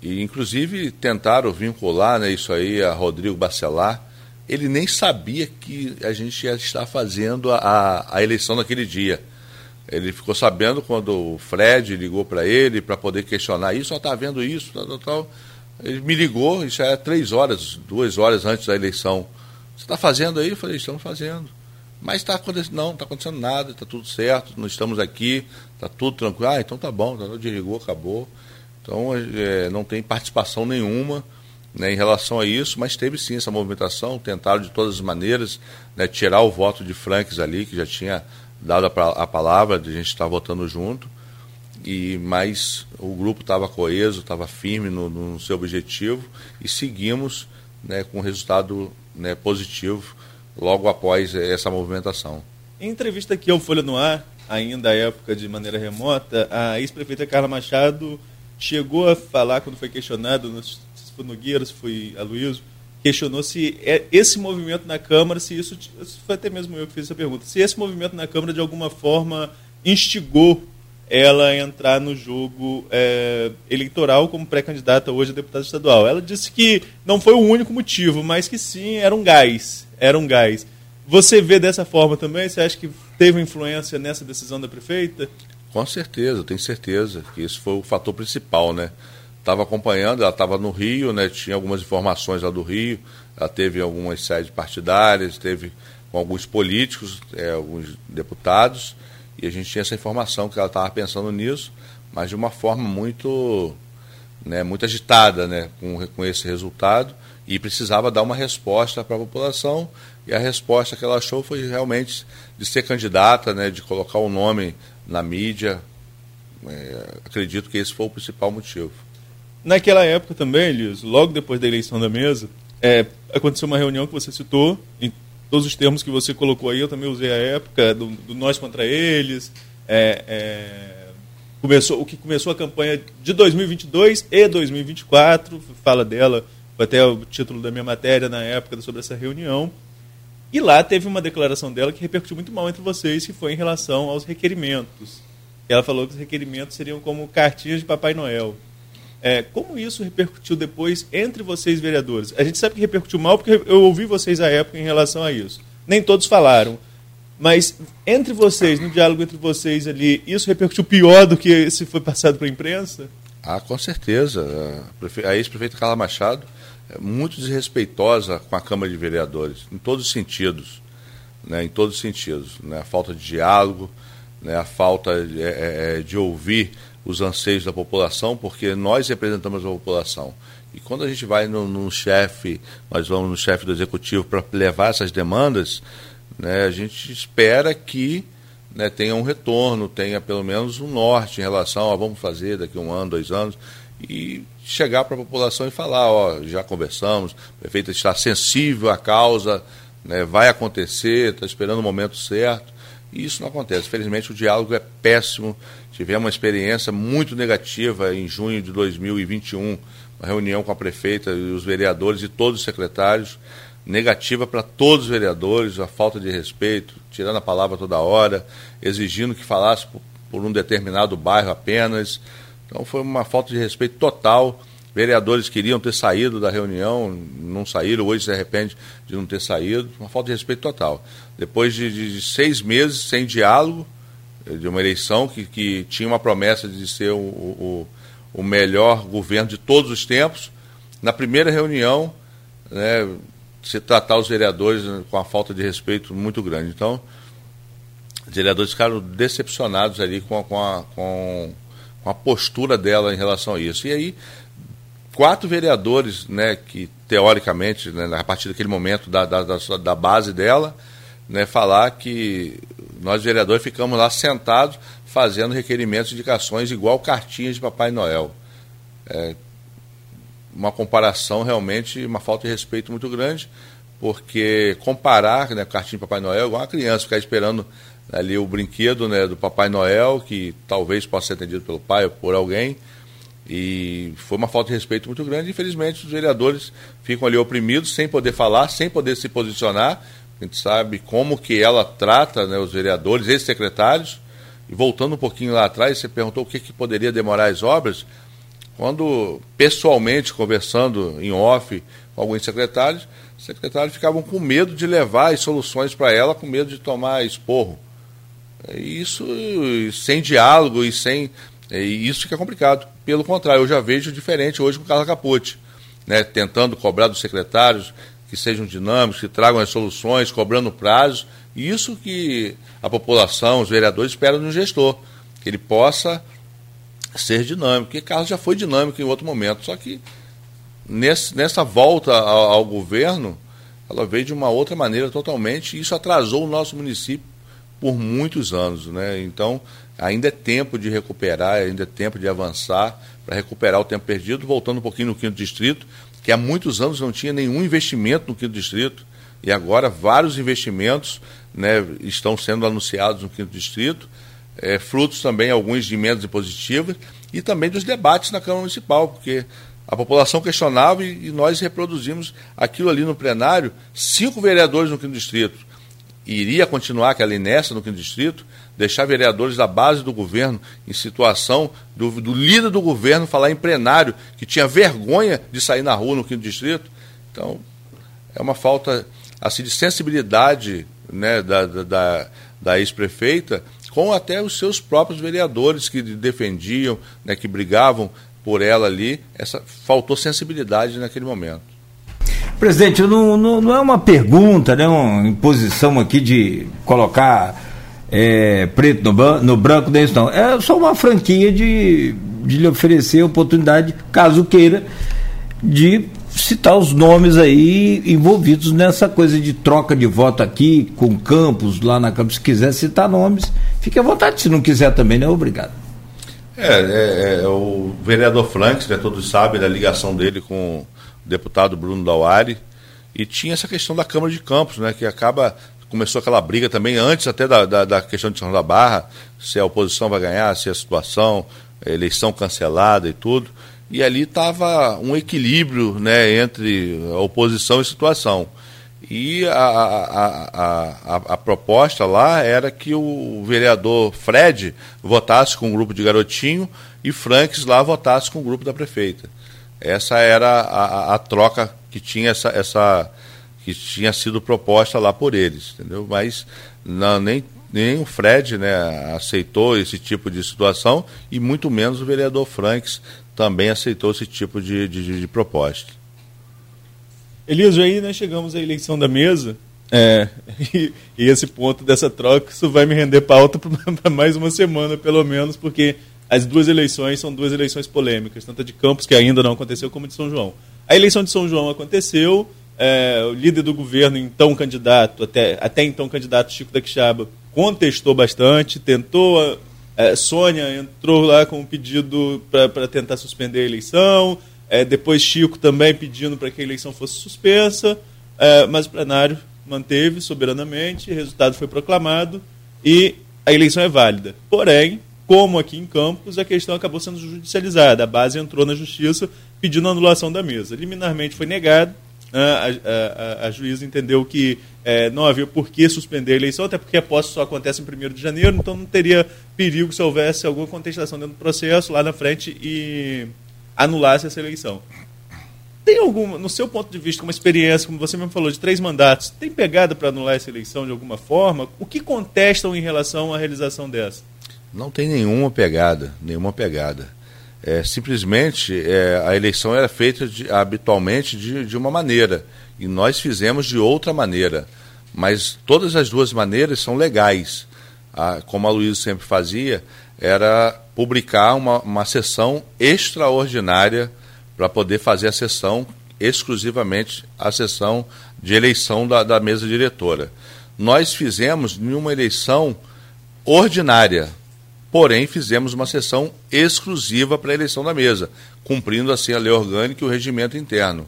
E inclusive tentaram vincular né, isso aí a Rodrigo Bacelar. Ele nem sabia que a gente ia estar fazendo a, a eleição naquele dia. Ele ficou sabendo quando o Fred ligou para ele para poder questionar isso, só está vendo isso, tal, tal, tal. Ele me ligou, isso é três horas, duas horas antes da eleição. Você está fazendo aí? Eu falei, estamos fazendo. Mas está acontecendo, não, está acontecendo nada, está tudo certo, nós estamos aqui, está tudo tranquilo. Ah, então tá bom, tá, desligou, acabou. Então é, não tem participação nenhuma né, em relação a isso, mas teve sim essa movimentação, tentaram de todas as maneiras né, tirar o voto de Franks ali, que já tinha dado a, a palavra de a gente estar votando junto, e mas o grupo estava coeso, estava firme no, no, seu objetivo e seguimos né, com resultado né, positivo logo após essa movimentação. Em entrevista aqui ao Folha no Ar, ainda à época de maneira remota, a ex-prefeita Carla Machado chegou a falar, quando foi questionado, se foi Nogueira, se foi Aloysio, questionou se é esse movimento na Câmara, se isso, foi até mesmo eu que fiz essa pergunta, se esse movimento na Câmara de alguma forma instigou ela entrar no jogo é, eleitoral como pré-candidata hoje a deputada estadual. Ela disse que não foi o único motivo, mas que sim, era um gás, era um gás. Você vê dessa forma também? Você acha que teve influência nessa decisão da prefeita? Com certeza, tenho certeza que isso foi o fator principal, né? estava acompanhando, ela estava no Rio, né, tinha algumas informações lá do Rio, ela teve algumas sedes partidárias, teve com alguns políticos, é, alguns deputados, e a gente tinha essa informação que ela estava pensando nisso, mas de uma forma muito, né, muito agitada né, com, com esse resultado, e precisava dar uma resposta para a população, e a resposta que ela achou foi realmente de ser candidata, né, de colocar o nome na mídia. É, acredito que esse foi o principal motivo. Naquela época também, Elias, logo depois da eleição da mesa, é, aconteceu uma reunião que você citou, todos os termos que você colocou aí, eu também usei a época, do, do nós contra eles, é, é, começou, o que começou a campanha de 2022 e 2024, fala dela, foi até o título da minha matéria na época sobre essa reunião, e lá teve uma declaração dela que repercutiu muito mal entre vocês, que foi em relação aos requerimentos. Ela falou que os requerimentos seriam como cartinhas de Papai Noel. É, como isso repercutiu depois entre vocês, vereadores? A gente sabe que repercutiu mal porque eu ouvi vocês à época em relação a isso. Nem todos falaram. Mas entre vocês, no diálogo entre vocês ali, isso repercutiu pior do que se foi passado para a imprensa? Ah, com certeza. A ex-prefeita Carla Machado é muito desrespeitosa com a Câmara de Vereadores, em todos os sentidos. Né, em todos os sentidos. Né, a falta de diálogo, né, a falta de, é, é de ouvir os anseios da população, porque nós representamos a população. E quando a gente vai no, no chefe, nós vamos no chefe do executivo para levar essas demandas, né, a gente espera que né, tenha um retorno, tenha pelo menos um norte em relação a vamos fazer daqui um ano, dois anos, e chegar para a população e falar, ó, já conversamos, o prefeito está sensível à causa, né, vai acontecer, está esperando o momento certo. E isso não acontece. Felizmente o diálogo é péssimo. Tivemos uma experiência muito negativa em junho de 2021, uma reunião com a prefeita e os vereadores e todos os secretários, negativa para todos os vereadores, a falta de respeito, tirando a palavra toda hora, exigindo que falasse por, um determinado bairro apenas. Então foi uma falta de respeito total. Vereadores queriam ter saído da reunião, não saíram, hoje se arrepende de não ter saído. Uma falta de respeito total. Depois de, de seis meses sem diálogo, de uma eleição que, que tinha uma promessa de ser o, o, o melhor governo de todos os tempos, na primeira reunião, né, se tratar os vereadores com a falta de respeito muito grande. Então, os vereadores ficaram decepcionados ali com a, com a, com a postura dela em relação a isso. E aí quatro vereadores, né, que teoricamente, né, a partir daquele momento da, da, da base dela, né, falar que nós vereadores ficamos lá sentados fazendo requerimentos, indicações igual cartinhas de Papai Noel. É, uma comparação realmente, uma falta de respeito muito grande, porque comparar né, cartinha de Papai Noel igual uma criança ficar esperando ali o brinquedo né, do Papai Noel, que talvez possa ser atendido pelo pai ou por alguém, e foi uma falta de respeito muito grande. Infelizmente, os vereadores ficam ali oprimidos, sem poder falar, sem poder se posicionar. A gente sabe como que ela trata né, os vereadores, esses secretários. E voltando um pouquinho lá atrás, você perguntou o que, que poderia demorar as obras. Quando, pessoalmente, conversando em off com alguns secretários, os secretários ficavam com medo de levar as soluções para ela, com medo de tomar esporro. Isso sem diálogo e sem. E isso fica complicado. Pelo contrário, eu já vejo diferente hoje com o Carla Capote, né, tentando cobrar dos secretários que sejam dinâmicos, que tragam as soluções, cobrando prazos. Isso que a população, os vereadores esperam de um gestor, que ele possa ser dinâmico. Porque Carlos já foi dinâmico em outro momento, só que nesse, nessa volta ao, ao governo, ela veio de uma outra maneira totalmente, e isso atrasou o nosso município por muitos anos. Né? Então, ainda é tempo de recuperar, ainda é tempo de avançar para recuperar o tempo perdido, voltando um pouquinho no quinto distrito, que há muitos anos não tinha nenhum investimento no quinto distrito, e agora vários investimentos né, estão sendo anunciados no quinto distrito, é, frutos também alguns de emendas impositivas e também dos debates na Câmara Municipal, porque a população questionava e, e nós reproduzimos aquilo ali no plenário, cinco vereadores no quinto distrito. Iria continuar aquela inércia no quinto distrito, deixar vereadores da base do governo em situação do, do, líder do governo falar em plenário que tinha vergonha de sair na rua no quinto distrito. Então, é uma falta assim, de sensibilidade né, da, da, da ex-prefeita com até os seus próprios vereadores que defendiam, né, que brigavam por ela ali. Essa, faltou sensibilidade naquele momento. Presidente, não, não, não, é uma pergunta, né, uma imposição aqui de colocar é, preto no, no branco, não é. É só uma franquia de, de lhe oferecer oportunidade, caso queira, de citar os nomes aí envolvidos nessa coisa de troca de voto aqui com campos lá na Câmara. Se quiser citar nomes, fique à vontade. Se não quiser também, não é obrigado. É, é, é o vereador Franks, né, todos sabem da ligação dele com deputado Bruno Dauari, e tinha essa questão da Câmara de Campos, né, que acaba começou aquela briga também antes até da, da, da, questão de São da Barra, se a oposição vai ganhar, se a situação, a eleição cancelada e tudo. E ali estava um equilíbrio né, entre oposição e situação. E a, a, a, a, proposta lá era que o vereador Fred votasse com o grupo de garotinho e Franks lá votasse com o grupo da prefeita. Essa era a, a, troca que tinha essa, essa que tinha sido proposta lá por eles, entendeu? Mas não, nem, nem o Fred né, aceitou esse tipo de situação e muito menos o vereador Franks também aceitou esse tipo de, de, de proposta. Elias, aí nós chegamos à eleição da mesa é, <laughs> e, e, esse ponto dessa troca, isso vai me render pauta <laughs> para mais uma semana, pelo menos, porque as duas eleições são duas eleições polêmicas, tanto a de Campos, que ainda não aconteceu, como a de São João. A eleição de São João aconteceu, é, o líder do governo, então candidato, até, até então candidato Chico da Quixaba, contestou bastante, tentou. É, Sônia entrou lá com um pedido para tentar suspender a eleição, é, depois Chico também pedindo para que a eleição fosse suspensa, é, mas o plenário manteve soberanamente, o resultado foi proclamado e a eleição é válida. Porém, como aqui em Campos, a questão acabou sendo judicializada. A base entrou na justiça pedindo anulação da mesa. Liminarmente foi negado. A, a, a, juíza entendeu que é, não havia por que suspender a eleição, até porque a posse só acontece em 1 de janeiro, então não teria perigo se houvesse alguma contestação dentro do processo lá na frente e anulasse essa eleição. Tem alguma, no seu ponto de vista, uma experiência, como você mesmo falou, de três mandatos, tem pegada para anular essa eleição de alguma forma? O que contestam em relação à realização dessa? Não tem nenhuma pegada, nenhuma pegada. É, simplesmente é, a eleição era feita de, habitualmente de, de uma maneira e nós fizemos de outra maneira. Mas todas as duas maneiras são legais. A, como a Luísa sempre fazia, era publicar uma, uma sessão extraordinária para poder fazer a sessão exclusivamente a sessão de eleição da, da mesa diretora. Nós fizemos em uma eleição ordinária, Porém, fizemos uma sessão exclusiva para a eleição da mesa, cumprindo assim a lei orgânica e o regimento interno.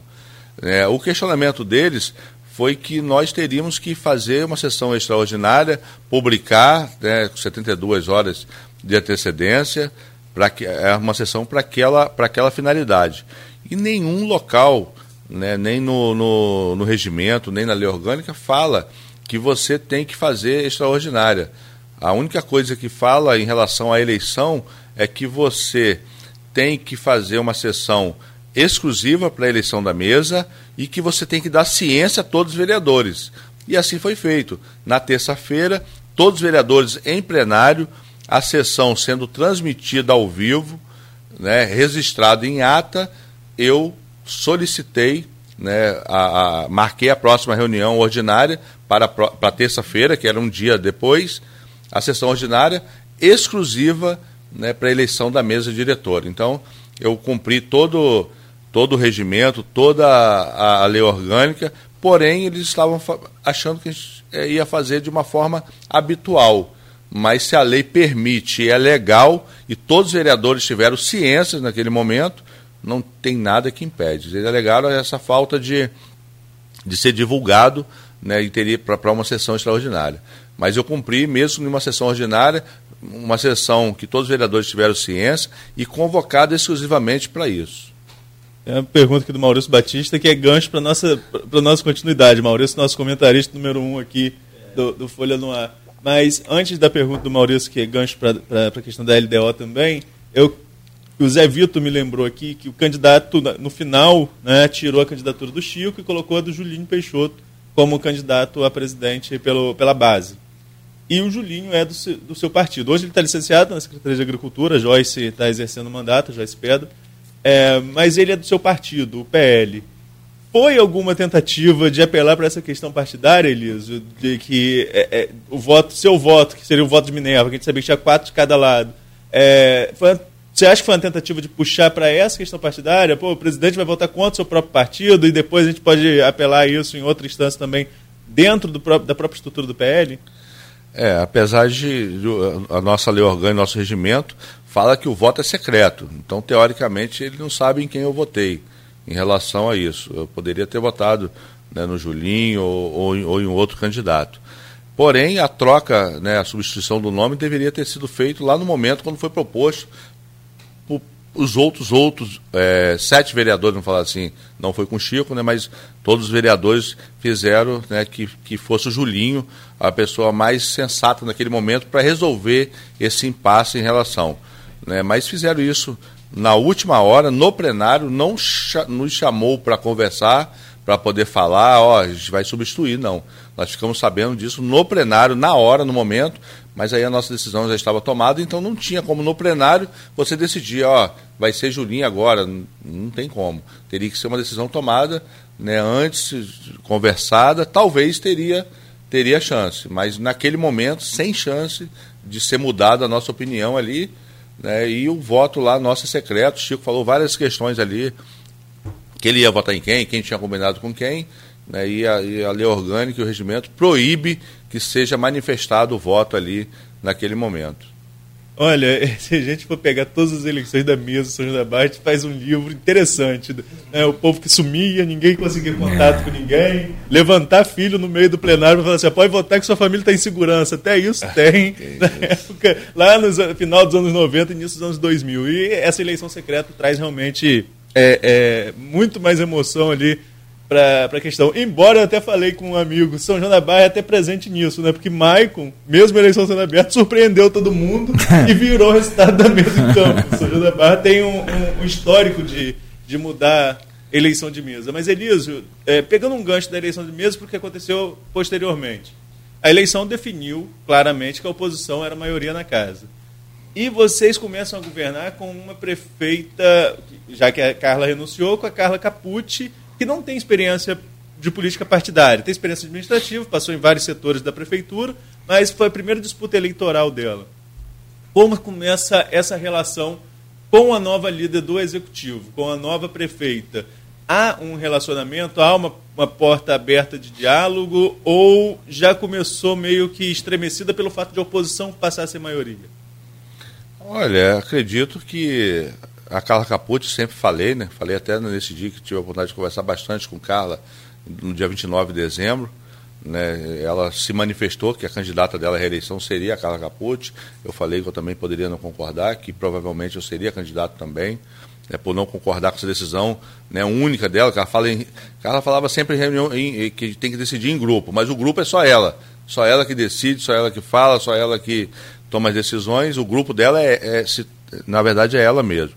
É, o questionamento deles foi que nós teríamos que fazer uma sessão extraordinária, publicar né, 72 horas de antecedência, para que é uma sessão para aquela, aquela finalidade. E nenhum local, né, nem no, no, no regimento, nem na lei orgânica, fala que você tem que fazer extraordinária. A única coisa que fala em relação à eleição é que você tem que fazer uma sessão exclusiva para a eleição da mesa e que você tem que dar ciência a todos os vereadores. E assim foi feito. Na terça-feira, todos os vereadores em plenário, a sessão sendo transmitida ao vivo, né, registrado em ata, eu solicitei, né, a, a, marquei a próxima reunião ordinária para, para terça-feira, que era um dia depois, a sessão ordinária exclusiva né, para a eleição da mesa diretora. Então, eu cumpri todo, todo o regimento, toda a, a lei orgânica, porém, eles estavam achando que a gente eh, ia fazer de uma forma habitual. Mas se a lei permite é legal, e todos os vereadores tiveram ciência naquele momento, não tem nada que impede. Eles alegaram essa falta de, de ser divulgado né, para uma sessão extraordinária. Mas eu cumpri, mesmo em uma sessão ordinária, uma sessão que todos os vereadores tiveram ciência e convocada exclusivamente para isso. Tem uma pergunta aqui do Maurício Batista que é gancho para a nossa, nossa continuidade. Maurício, nosso comentarista número um aqui do, do Folha no Ar. Mas antes da pergunta do Maurício, que é gancho para a questão da LDO também, eu, o Zé Vitor me lembrou aqui que o candidato, no final, né, tirou a candidatura do Chico e colocou a do Julinho Peixoto como candidato a presidente pelo, pela base. E o Julinho é do, seu, do seu partido. Hoje ele está licenciado na Secretaria de Agricultura, Joyce está exercendo o mandato, Joyce Pedro, é, mas ele é do seu partido, o PL. Foi alguma tentativa de apelar para essa questão partidária, Eliso, de que é, é, o voto, seu voto, que seria o voto de Minerva, que a gente sabia que tinha quatro de cada lado, é, foi, você acha que foi uma tentativa de puxar para essa questão partidária? Pô, o presidente vai votar contra o seu próprio partido e depois a gente pode apelar isso em outra instância também dentro do, da própria estrutura do PL? É, apesar de, a nossa lei orgânica, nosso regimento, fala que o voto é secreto. Então, teoricamente, ele não sabe em quem eu votei em relação a isso. Eu poderia ter votado né, no Julinho ou, ou, ou, em, outro candidato. Porém, a troca, né, a substituição do nome deveria ter sido feito lá no momento quando foi proposto os outros outros é, sete vereadores, vamos falar assim, não foi com o Chico, né, mas todos os vereadores fizeram né, que, que fosse o Julinho a pessoa mais sensata naquele momento para resolver esse impasse em relação. Né, mas fizeram isso na última hora, no plenário, não nos chamou para conversar, para poder falar, ó, a gente vai substituir, não. Nós ficamos sabendo disso no plenário, na hora, no momento, mas aí a nossa decisão já estava tomada, então não tinha como no plenário você decidir, ó, vai ser Julinho agora, não tem como. Teria que ser uma decisão tomada, né, antes, conversada, talvez teria teria chance, mas naquele momento sem chance de ser mudada a nossa opinião ali, né, e o voto lá nosso é secreto, o Chico falou várias questões ali, que ele ia votar em quem, quem tinha combinado com quem, né, e, a, e a lei orgânica e o regimento proíbe que seja manifestado o voto ali naquele momento. Olha, <laughs> se a gente for pegar todas as eleições da mesa São José Barra, a gente faz um livro interessante. Né? O povo que sumia, ninguém conseguia contato com ninguém, levantar filho no meio do plenário para falar assim: pode votar que sua família está em segurança. Até isso tem, <laughs> na época, lá no final dos anos 90 e início dos anos 2000. E essa eleição secreta traz realmente é, é, muito mais emoção ali para a questão. Embora eu até falei com um amigo, São João da Barra é até presente nisso, né? Porque Maicon, mesmo a eleição sendo aberta, surpreendeu todo mundo e <laughs> virou o resultado da mesa em campo. São João da Barra tem um, um, um, histórico de, de mudar eleição de mesa. Mas, Elísio, é, pegando um gancho da eleição de mesa, porque aconteceu posteriormente. A eleição definiu claramente que a oposição era a maioria na casa. E vocês começam a governar com uma prefeita, já que a Carla renunciou, com a Carla Capucci, que não tem experiência de política partidária, tem experiência administrativa, passou em vários setores da prefeitura, mas foi a primeira disputa eleitoral dela. Como começa essa relação com a nova líder do executivo, com a nova prefeita? Há um relacionamento, há uma, uma porta aberta de diálogo ou já começou meio que estremecida pelo fato de a oposição passar a ser maioria? Olha, acredito que a Carla Capucci sempre falei, né? Falei até nesse dia que tive a oportunidade de conversar bastante com Carla, no dia 29 de dezembro. Né? Ela se manifestou que a candidata dela à reeleição seria a Carla Capucci. Eu falei que eu também poderia não concordar, que provavelmente eu seria candidato também, né? por não concordar com essa decisão né, única dela. Que ela, fala em, ela falava sempre em reunião em, que tem que decidir em grupo, mas o grupo é só ela. Só ela que decide, só ela que fala, só ela que toma as decisões. O grupo dela é, é se, na verdade, é ela mesmo.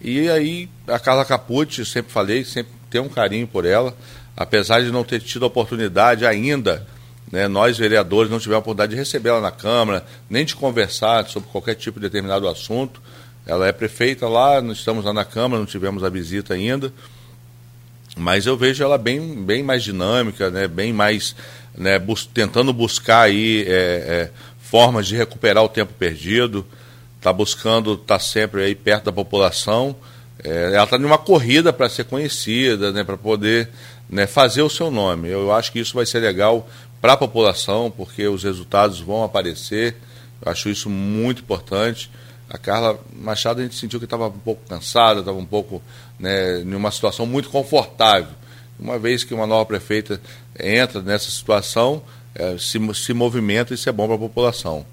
E aí a Carla Capucci, sempre falei, sempre tenho um carinho por ela apesar de não ter tido a oportunidade ainda, né, nós vereadores não tivemos a oportunidade de recebê-la na Câmara, nem de conversar sobre qualquer tipo de determinado assunto. Ela é prefeita lá, nós estamos lá na Câmara, não tivemos a visita ainda. Mas eu vejo ela bem, bem mais dinâmica, né, bem mais né, bus tentando buscar aí é, é, formas de recuperar o tempo perdido, está buscando estar tá sempre aí perto da população. É, ela está numa corrida para ser conhecida, né, para poder né, fazer o seu nome. Eu acho que isso vai ser legal para a população, porque os resultados vão aparecer. Eu acho isso muito importante. A Carla Machado a gente sentiu que estava um pouco cansada, estava um pouco né, em uma situação muito confortável. Uma vez que uma nova prefeita entra nessa situação, é, se, se movimenta isso é bom para a população.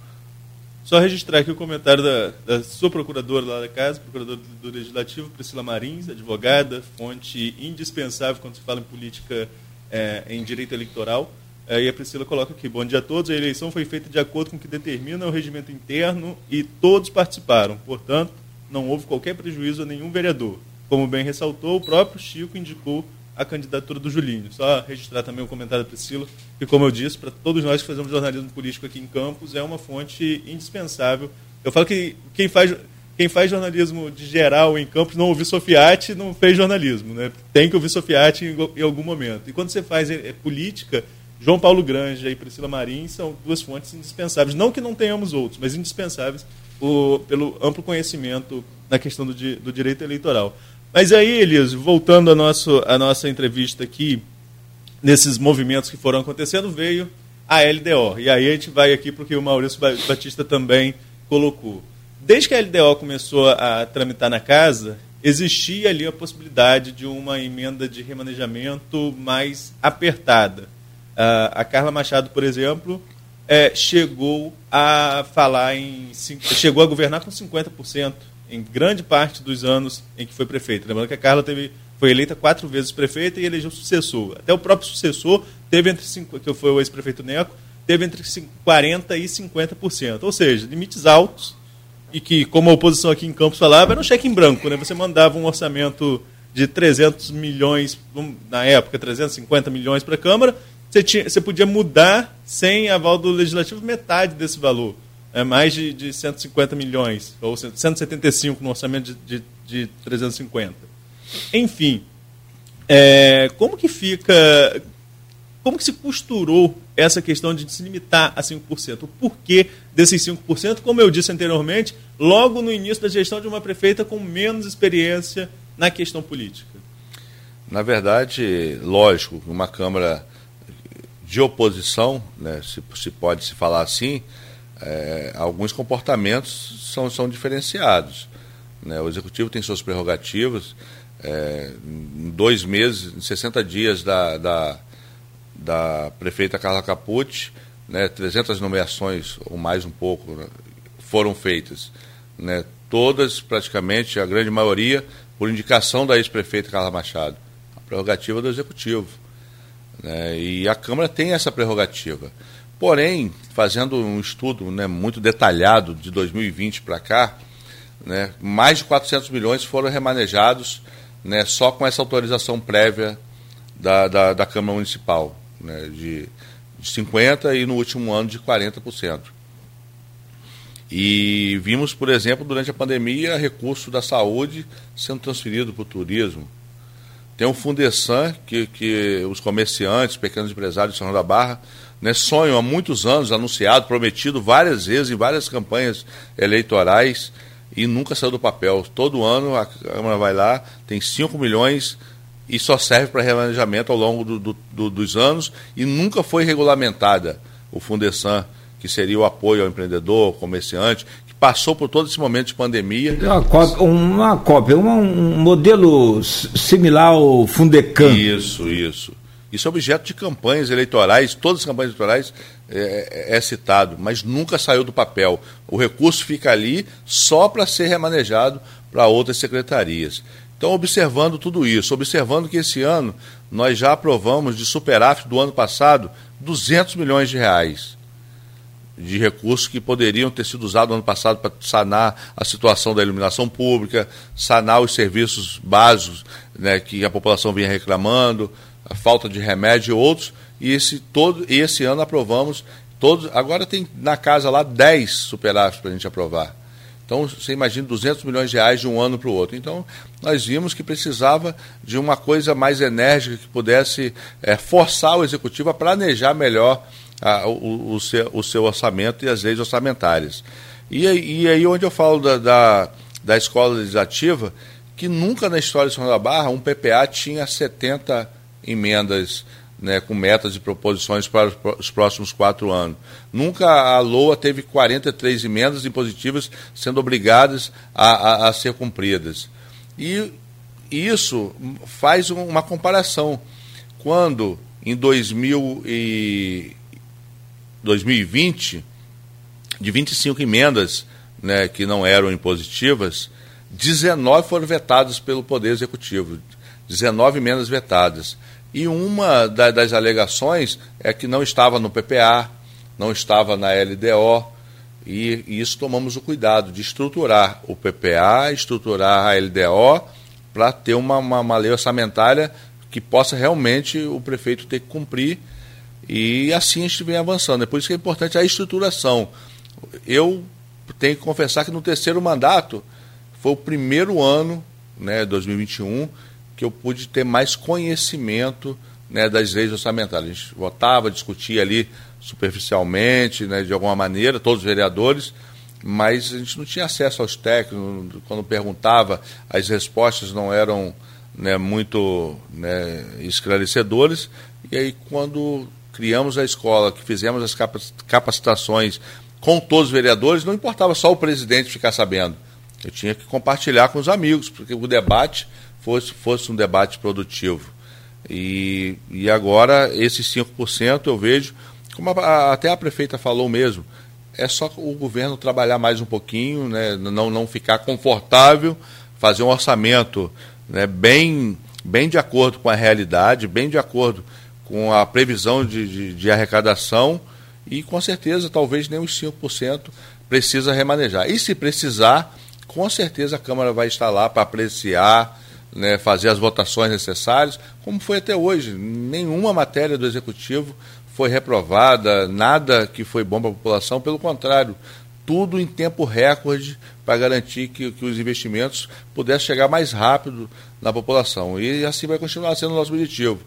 Só registrar aqui o comentário da, da sua procuradora lá da casa, procuradora do Legislativo, Priscila Marins, advogada, fonte indispensável quando se fala em política é, em direito eleitoral. É, e a Priscila coloca aqui: bom dia a todos. A eleição foi feita de acordo com o que determina o regimento interno e todos participaram. Portanto, não houve qualquer prejuízo a nenhum vereador. Como bem ressaltou, o próprio Chico indicou a candidatura do Julinho. Só registrar também o comentário da Priscila, que, como eu disse, para todos nós que fazemos jornalismo político aqui em Campos, é uma fonte indispensável. Eu falo que quem faz, quem faz jornalismo de geral em Campos não ouvir Sofiati não fez jornalismo. Né? Tem que ouvir Sofiati em, em algum momento. E quando você faz é, é, política, João Paulo Granja e Priscila Marim são duas fontes indispensáveis. Não que não tenhamos outros, mas indispensáveis o, pelo amplo conhecimento na questão do, do direito eleitoral. Mas aí, Elias, voltando à nossa, à nossa entrevista aqui, nesses movimentos que foram acontecendo, veio a LDO. E aí a gente vai aqui porque o Maurício Batista também colocou. Desde que a LDO começou a tramitar na casa, existia ali a possibilidade de uma emenda de remanejamento mais apertada. a Carla Machado, por exemplo, é, chegou a falar em. chegou a governar com 50% em grande parte dos anos em que foi prefeita. Lembrando que a Carla teve, foi eleita quatro vezes prefeita e elegeu sucessor. Até o próprio sucessor teve entre cinco, que foi o ex-prefeito Neco, teve entre 40% e 50%. Ou seja, limites altos e que, como a oposição aqui em Campos falava, era um cheque em branco. Né? Você mandava um orçamento de 300 milhões, na época, 350 milhões para a Câmara, você, tinha, você podia mudar, sem aval do Legislativo, metade desse valor é mais de, de 150 milhões, ou 175 no orçamento de, de, de 350. Enfim, é, como que fica. Como que se costurou essa questão de se limitar a 5%? O porquê desses 5%? Como eu disse anteriormente, logo no início da gestão de uma prefeita com menos experiência na questão política. Na verdade, lógico, uma Câmara de oposição, né, se, se pode se falar assim, é, alguns comportamentos são, são diferenciados. Né? O executivo tem suas prerrogativas. É, em dois meses, em 60 dias da, da, da prefeita Carla Capucci, né, 300 nomeações ou mais um pouco né, foram feitas. Né, todas, praticamente, a grande maioria, por indicação da ex-prefeita Carla Machado. A prerrogativa do executivo. Né, e a Câmara tem essa prerrogativa. Porém, fazendo um estudo né, muito detalhado de 2020 para cá, né, mais de 400 milhões foram remanejados né, só com essa autorização prévia da, da, da Câmara Municipal, né, de, de 50% e no último ano de 40%. E vimos, por exemplo, durante a pandemia, recurso da saúde sendo transferido para o turismo. Tem um Fundesan que, que os comerciantes, pequenos empresários de São João da Barra né, sonho há muitos anos, anunciado, prometido várias vezes em várias campanhas eleitorais e nunca saiu do papel. Todo ano a Câmara vai lá, tem 5 milhões e só serve para remanejamento ao longo do, do, do, dos anos e nunca foi regulamentada o Fundesan, que seria o apoio ao empreendedor, ao comerciante, que passou por todo esse momento de pandemia. Uma cópia, uma cópia um modelo similar ao Fundecan. Isso, isso. Isso é objeto de campanhas eleitorais, todas as campanhas eleitorais é, é, é citado, mas nunca saiu do papel. O recurso fica ali só para ser remanejado para outras secretarias. Então, observando tudo isso, observando que esse ano nós já aprovamos de superávit do ano passado 200 milhões de reais de recursos que poderiam ter sido usados no ano passado para sanar a situação da iluminação pública, sanar os serviços básicos né, que a população vinha reclamando, a falta de remédio e outros, e esse, todo, esse ano aprovamos todos. Agora tem na casa lá 10 superávites para a gente aprovar. Então, você imagina 200 milhões de reais de um ano para o outro. Então, nós vimos que precisava de uma coisa mais enérgica que pudesse é, forçar o executivo a planejar melhor a, o, o, seu, o, seu, orçamento e as leis orçamentárias. E, e aí onde eu falo da, da, da, escola legislativa, que nunca na história de São da Barra um PPA tinha 70 emendas né, com metas e proposições para os próximos quatro anos. Nunca a LOA teve 43 emendas impositivas sendo obrigadas a, a, a ser cumpridas. E isso faz uma comparação. Quando em 2000 e 2020, de 25 emendas né, que não eram impositivas, 19 foram vetadas pelo Poder Executivo. 19 emendas vetadas. E uma da, das alegações é que não estava no PPA, não estava na LDO, e, e isso tomamos o cuidado de estruturar o PPA, estruturar a LDO, para ter uma, uma, uma lei orçamentária que possa realmente o prefeito ter que cumprir e assim a gente vem avançando. É por isso que é importante a estruturação. Eu tenho que confessar que no terceiro mandato foi o primeiro ano, né, 2021, que eu pude ter mais conhecimento né, das leis orçamentárias. A gente votava, discutia ali superficialmente, né, de alguma maneira, todos os vereadores, mas a gente não tinha acesso aos técnicos. Quando perguntava, as respostas não eram né, muito né, esclarecedoras. E aí, quando criamos a escola, que fizemos as capacitações com todos os vereadores, não importava só o presidente ficar sabendo. Eu tinha que compartilhar com os amigos, porque o debate fosse, fosse um debate produtivo. E, e agora, esses 5% eu vejo, como a, até a prefeita falou mesmo, é só o governo trabalhar mais um pouquinho, né, não, não ficar confortável, fazer um orçamento né, bem, bem de acordo com a realidade, bem de acordo com a previsão de, de, de arrecadação e com certeza talvez nem os 5% precisa remanejar. E se precisar, com certeza a Câmara vai estar lá para apreciar, né, fazer as votações necessárias, como foi até hoje. Nenhuma matéria do Executivo foi reprovada, nada que foi bom para a população, pelo contrário, tudo em tempo recorde para garantir que, que, os investimentos pudessem chegar mais rápido na população. E assim vai continuar sendo o nosso objetivo.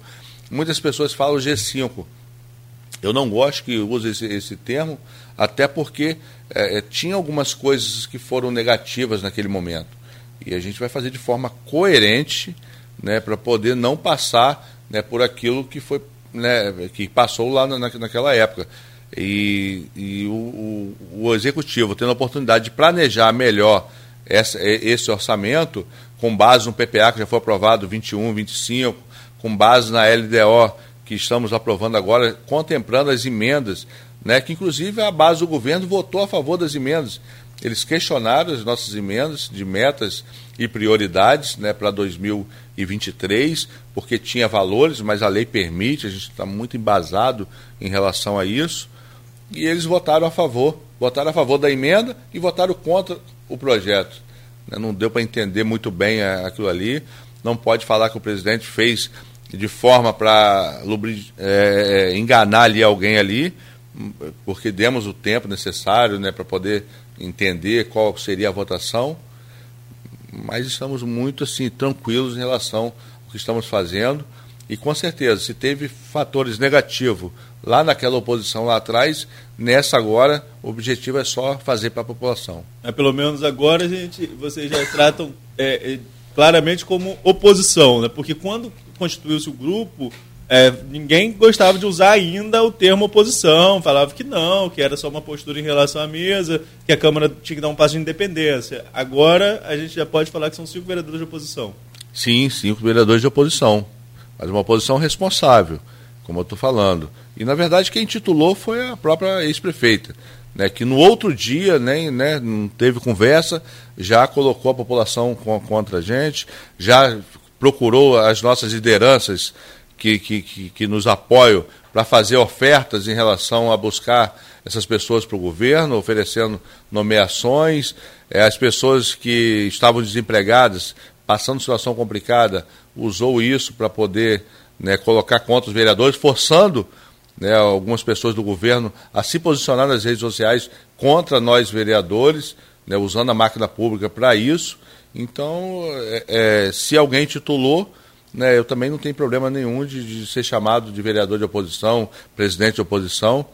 Muitas pessoas falam G5. Eu não gosto que use esse, esse termo, até porque é, tinha algumas coisas que foram negativas naquele momento. E a gente vai fazer de forma coerente né, para poder não passar né, por aquilo que foi né, que passou lá na, naquela época. E, e o, o, o, executivo tendo a oportunidade de planejar melhor essa, esse orçamento, com base no PPA que já foi aprovado 21, 25, com base na LDO que estamos aprovando agora, contemplando as emendas, né, que inclusive a base do governo votou a favor das emendas. Eles questionaram as nossas emendas de metas e prioridades né, para 2023, porque tinha valores, mas a lei permite, a gente está muito embasado em relação a isso. E eles votaram a favor, votaram a favor da emenda e votaram contra o projeto. Né, não deu para entender muito bem aquilo ali. Não pode falar que o presidente fez de forma para é, enganar ali alguém ali, porque demos o tempo necessário né, para poder entender qual seria a votação, mas estamos muito assim tranquilos em relação ao que estamos fazendo e com certeza se teve fatores negativos lá naquela oposição lá atrás, nessa agora o objetivo é só fazer para a população. É, pelo menos agora a gente, vocês já tratam é, é, claramente como oposição, né? Porque quando constituiu-se o grupo é, ninguém gostava de usar ainda o termo oposição, falava que não, que era só uma postura em relação à mesa, que a Câmara tinha que dar um passo de independência. Agora a gente já pode falar que são cinco vereadores de oposição. Sim, cinco vereadores de oposição, mas uma oposição responsável, como eu estou falando. E na verdade quem titulou foi a própria ex-prefeita. Né, que no outro dia nem né, não teve conversa, já colocou a população contra a gente, já procurou as nossas lideranças que, que, que, que nos apoiam para fazer ofertas em relação a buscar essas pessoas para o governo, oferecendo nomeações. É, as pessoas que estavam desempregadas, passando situação complicada, usou isso para poder né, colocar contra os vereadores, forçando né, algumas pessoas do governo a se posicionar nas redes sociais contra nós vereadores, né, usando a máquina pública para isso. Então, é, é, se alguém titulou, né, eu também não tenho problema nenhum de, de, ser chamado de vereador de oposição, presidente de oposição.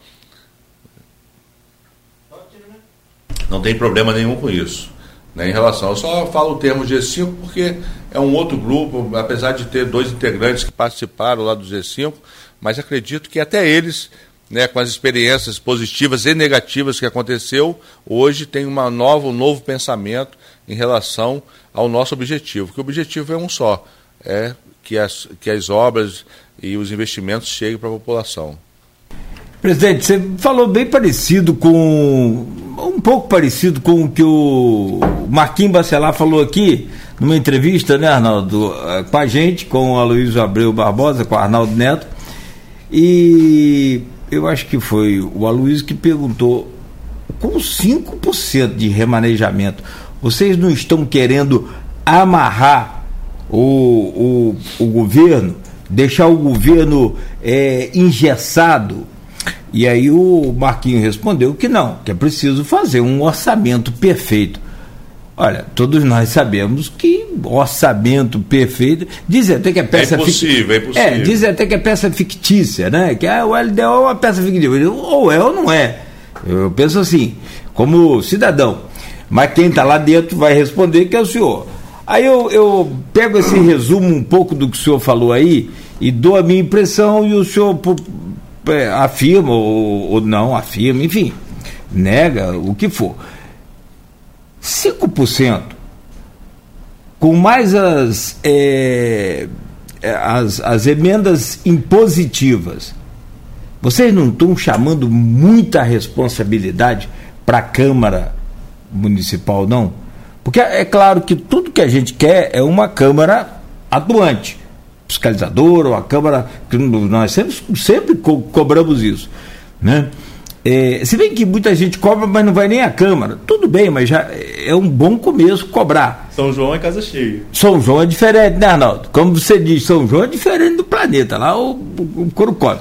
Não tem problema nenhum com isso. Né, em relação, eu só falo o termo G5 porque é um outro grupo, apesar de ter dois integrantes que participaram lá do G5, mas acredito que até eles, né, com as experiências positivas e negativas que aconteceu, hoje tem uma nova, um novo pensamento em relação ao nosso objetivo, que o objetivo é um só, é que as, que as obras e os investimentos cheguem para a população. Presidente, você falou bem parecido com. um pouco parecido com o que o Marquinhos Bacelar falou aqui, numa entrevista, né, Arnaldo, eh, com a gente, com o Aloysio Abreu Barbosa, com o Arnaldo Neto. E eu acho que foi o Aloysio que perguntou: com 5% de remanejamento, vocês não estão querendo amarrar o, o, o governo, deixar o governo é, engessado. E aí o Marquinho respondeu que não, que é preciso fazer um orçamento perfeito. Olha, todos nós sabemos que orçamento perfeito. Dizem até que é peça é impossível, é impossível. É, dizem até que é peça fictícia, né? Que ah, o LDO é uma peça fictícia. Ou é ou não é. Eu penso assim, como cidadão. Mas quem está lá dentro vai responder que é o senhor. Aí eu, eu pego esse resumo um pouco do que o senhor falou aí e dou a minha impressão e o senhor é, afirma ou, ou não afirma, enfim, nega o que for. 5% com mais as, é, é, as, as emendas impositivas, vocês não estão chamando muita responsabilidade para a Câmara Municipal, não? Porque é claro que tudo que a gente quer é uma Câmara atuante, fiscalizadora, uma Câmara. que Nós sempre, sempre co cobramos isso. Né? É, se bem que muita gente cobra, mas não vai nem à Câmara. Tudo bem, mas já é um bom começo cobrar. São João é casa cheia. São João é diferente, né, Arnaldo? Como você diz, São João é diferente do planeta, lá o, o, o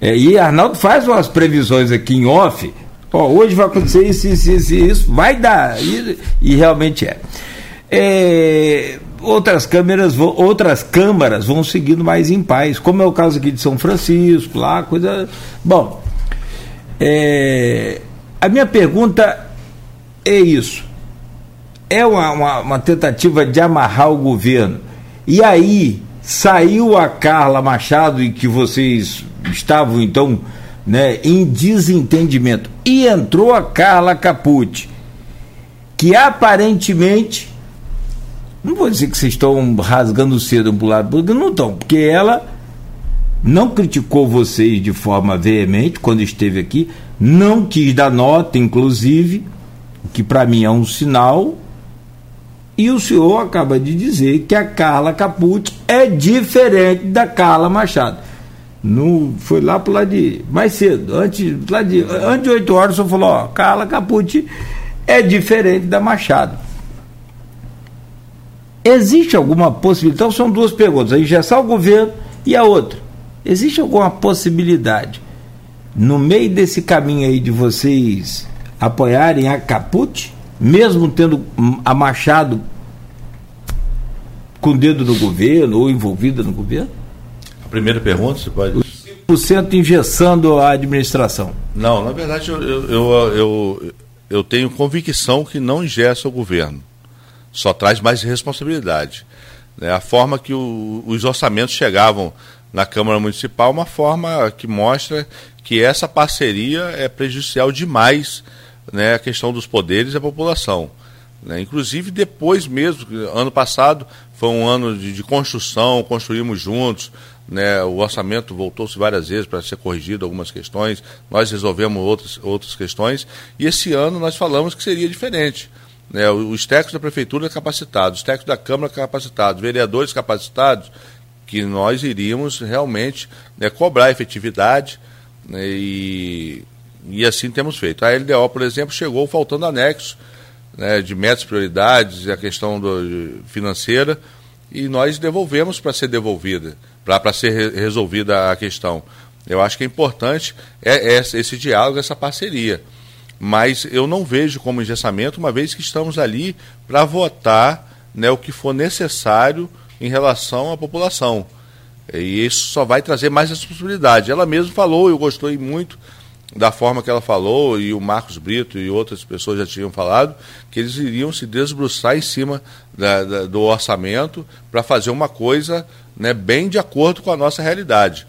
É, e Arnaldo faz umas previsões aqui em off Ó, hoje vai acontecer isso, isso, isso, isso vai dar. E, e realmente é. é. outras câmeras vão, outras câmaras vão seguindo mais em paz, como é o caso aqui de São Francisco, lá, coisa. Bom, é, a minha pergunta é isso. É uma, uma, uma tentativa de amarrar o governo. E aí saiu a Carla Machado e que vocês estavam então né, em desentendimento. E entrou a Carla Capucci, que aparentemente, não vou dizer que vocês estão rasgando cedo para o lado, porque não estão, porque ela não criticou vocês de forma veemente quando esteve aqui, não quis dar nota, inclusive, que para mim é um sinal. E o senhor acaba de dizer que a Carla Capucci é diferente da Carla Machado. No, foi lá para lá de. mais cedo, antes, lá de, antes de 8 horas, o falou: ó, Carla Capucci é diferente da Machado. Existe alguma possibilidade? Então são duas perguntas: a injeção o governo e a outra. Existe alguma possibilidade, no meio desse caminho aí de vocês apoiarem a Capucci, mesmo tendo a Machado com o dedo no governo ou envolvida no governo? Primeira pergunta, você pode. 5% injeçando a administração. Não, na verdade eu, eu, eu, eu, tenho convicção que não ingessa o governo. Só traz mais responsabilidade. Né? A forma que o, os orçamentos chegavam na Câmara Municipal, uma forma que mostra que essa parceria é prejudicial demais né, a questão dos poderes e a população. Né? Inclusive depois mesmo, ano passado foi um ano de, de construção, construímos juntos, né, o orçamento voltou-se várias vezes para ser corrigido algumas questões, nós resolvemos outras, outras questões, e esse ano nós falamos que seria diferente. Né, os técnicos da prefeitura capacitados, os técnicos da Câmara capacitados, vereadores capacitados, que nós iríamos realmente né, cobrar efetividade né, e, e assim temos feito. A LDO, por exemplo, chegou faltando anexo né, de metas, prioridades, a questão do, financeira, e nós devolvemos para ser devolvida, para ser re, resolvida a questão. Eu acho que é importante é, é esse diálogo, essa parceria. Mas eu não vejo como engessamento, uma vez que estamos ali para votar né, o que for necessário em relação à população. E isso só vai trazer mais responsabilidade. Ela mesma falou, eu gostei muito da forma que ela falou, e o Marcos Brito e outras pessoas já tinham falado, que eles iriam se desbruçar em cima da, da, do orçamento para fazer uma coisa né, bem de acordo com a nossa realidade.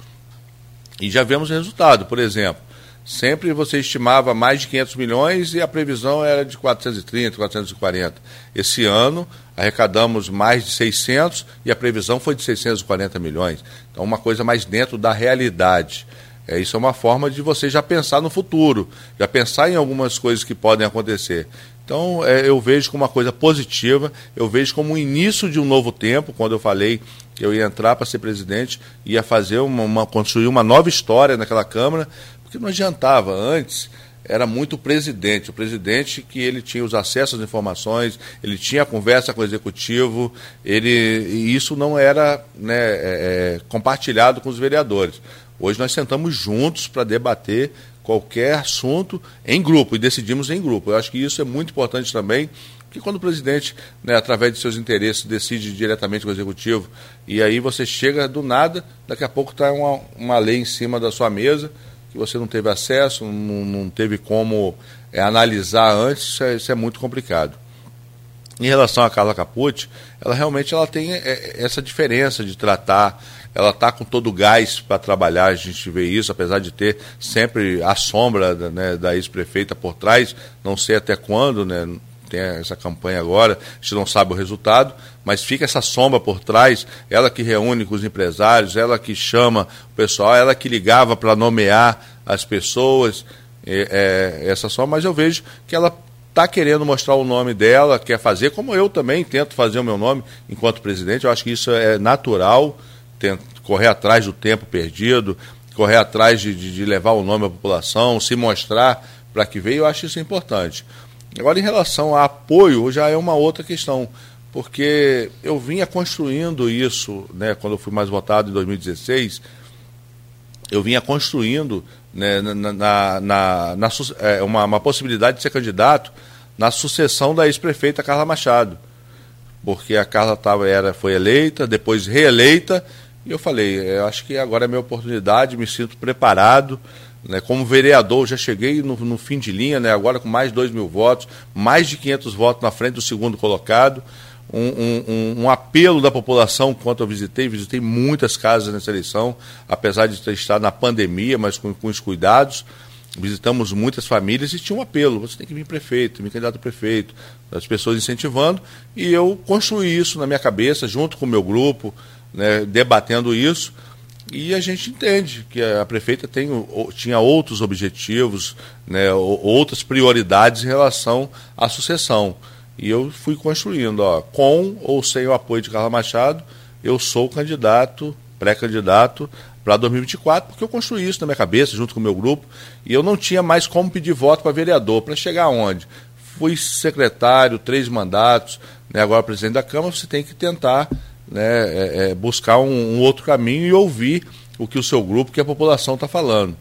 E já vemos resultado, por exemplo. Sempre você estimava mais de 500 milhões e a previsão era de 430, 440. Esse ano arrecadamos mais de 600 e a previsão foi de 640 milhões. Então, uma coisa mais dentro da realidade. É, isso é uma forma de você já pensar no futuro, já pensar em algumas coisas que podem acontecer. Então, é, eu vejo como uma coisa positiva, eu vejo como o início de um novo tempo, quando eu falei que eu ia entrar para ser presidente, ia fazer uma, uma, construir uma nova história naquela Câmara, porque não adiantava antes era muito o presidente, o presidente que ele tinha os acessos às informações, ele tinha a conversa com o executivo, ele, e isso não era né, é, é compartilhado com os vereadores. Hoje nós sentamos juntos para debater qualquer assunto em grupo e decidimos em grupo. Eu acho que isso é muito importante também, porque quando o presidente, né, através de seus interesses, decide diretamente com o executivo, e aí você chega do nada, daqui a pouco está uma, uma lei em cima da sua mesa que você não teve acesso, não, não teve como é, analisar antes, isso é, isso é muito complicado. Em relação à Carla Capucci, ela realmente ela tem é, essa diferença de tratar ela está com todo o gás para trabalhar, a gente vê isso, apesar de ter sempre a sombra né, da ex-prefeita por trás, não sei até quando, né, tem essa campanha agora, a gente não sabe o resultado, mas fica essa sombra por trás, ela que reúne com os empresários, ela que chama o pessoal, ela que ligava para nomear as pessoas, é, é, essa sombra, mas eu vejo que ela está querendo mostrar o nome dela, quer fazer, como eu também tento fazer o meu nome enquanto presidente, eu acho que isso é natural, correr atrás do tempo perdido, correr atrás de, de, de levar o nome à população, se mostrar para que veio, eu acho isso importante. Agora, em relação a apoio, já é uma outra questão, porque eu vinha construindo isso, né, quando eu fui mais votado em 2016, eu vinha construindo né, na, na, na, na é, uma, uma possibilidade de ser candidato na sucessão da ex-prefeita Carla Machado. Porque a Carla tava, era, foi eleita, depois reeleita, e eu falei, é, eu acho que agora é minha oportunidade, me sinto preparado. Né, como vereador, já cheguei no, no, fim de linha, né, agora com mais de 2 mil votos, mais de 500 votos na frente do segundo colocado. Um, um, um, apelo da população quanto eu visitei, visitei muitas casas nessa eleição, apesar de ter estado na pandemia, mas com, com os cuidados. Visitamos muitas famílias e tinha um apelo: você tem que vir prefeito, me candidato a prefeito, as pessoas incentivando. E eu construí isso na minha cabeça, junto com o meu grupo, né, debatendo isso. E a gente entende que a prefeita tem, tinha outros objetivos, né, outras prioridades em relação à sucessão. E eu fui construindo, ó, com ou sem o apoio de Carla Machado, eu sou candidato, pré-candidato para 2024, porque eu construí isso na minha cabeça, junto com o meu grupo, e eu não tinha mais como pedir voto para vereador. Para chegar aonde? Fui secretário, três mandatos, né, agora presidente da Câmara, você tem que tentar né, é, é buscar um, um, outro caminho e ouvir o que o seu grupo, que a população está falando.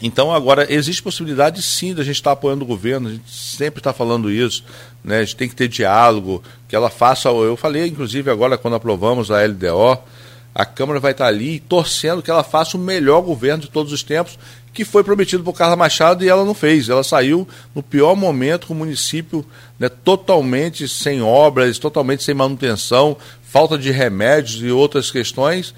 Então, agora, existe possibilidade sim da gente estar tá apoiando o governo, a gente sempre está falando isso, né, a gente tem que ter diálogo, que ela faça. Eu falei, inclusive, agora, quando aprovamos a LDO, a Câmara vai estar tá ali torcendo que ela faça o melhor governo de todos os tempos, que foi prometido por Carla Machado e ela não fez. Ela saiu no pior momento com o município né, totalmente sem obras, totalmente sem manutenção, falta de remédios e outras questões.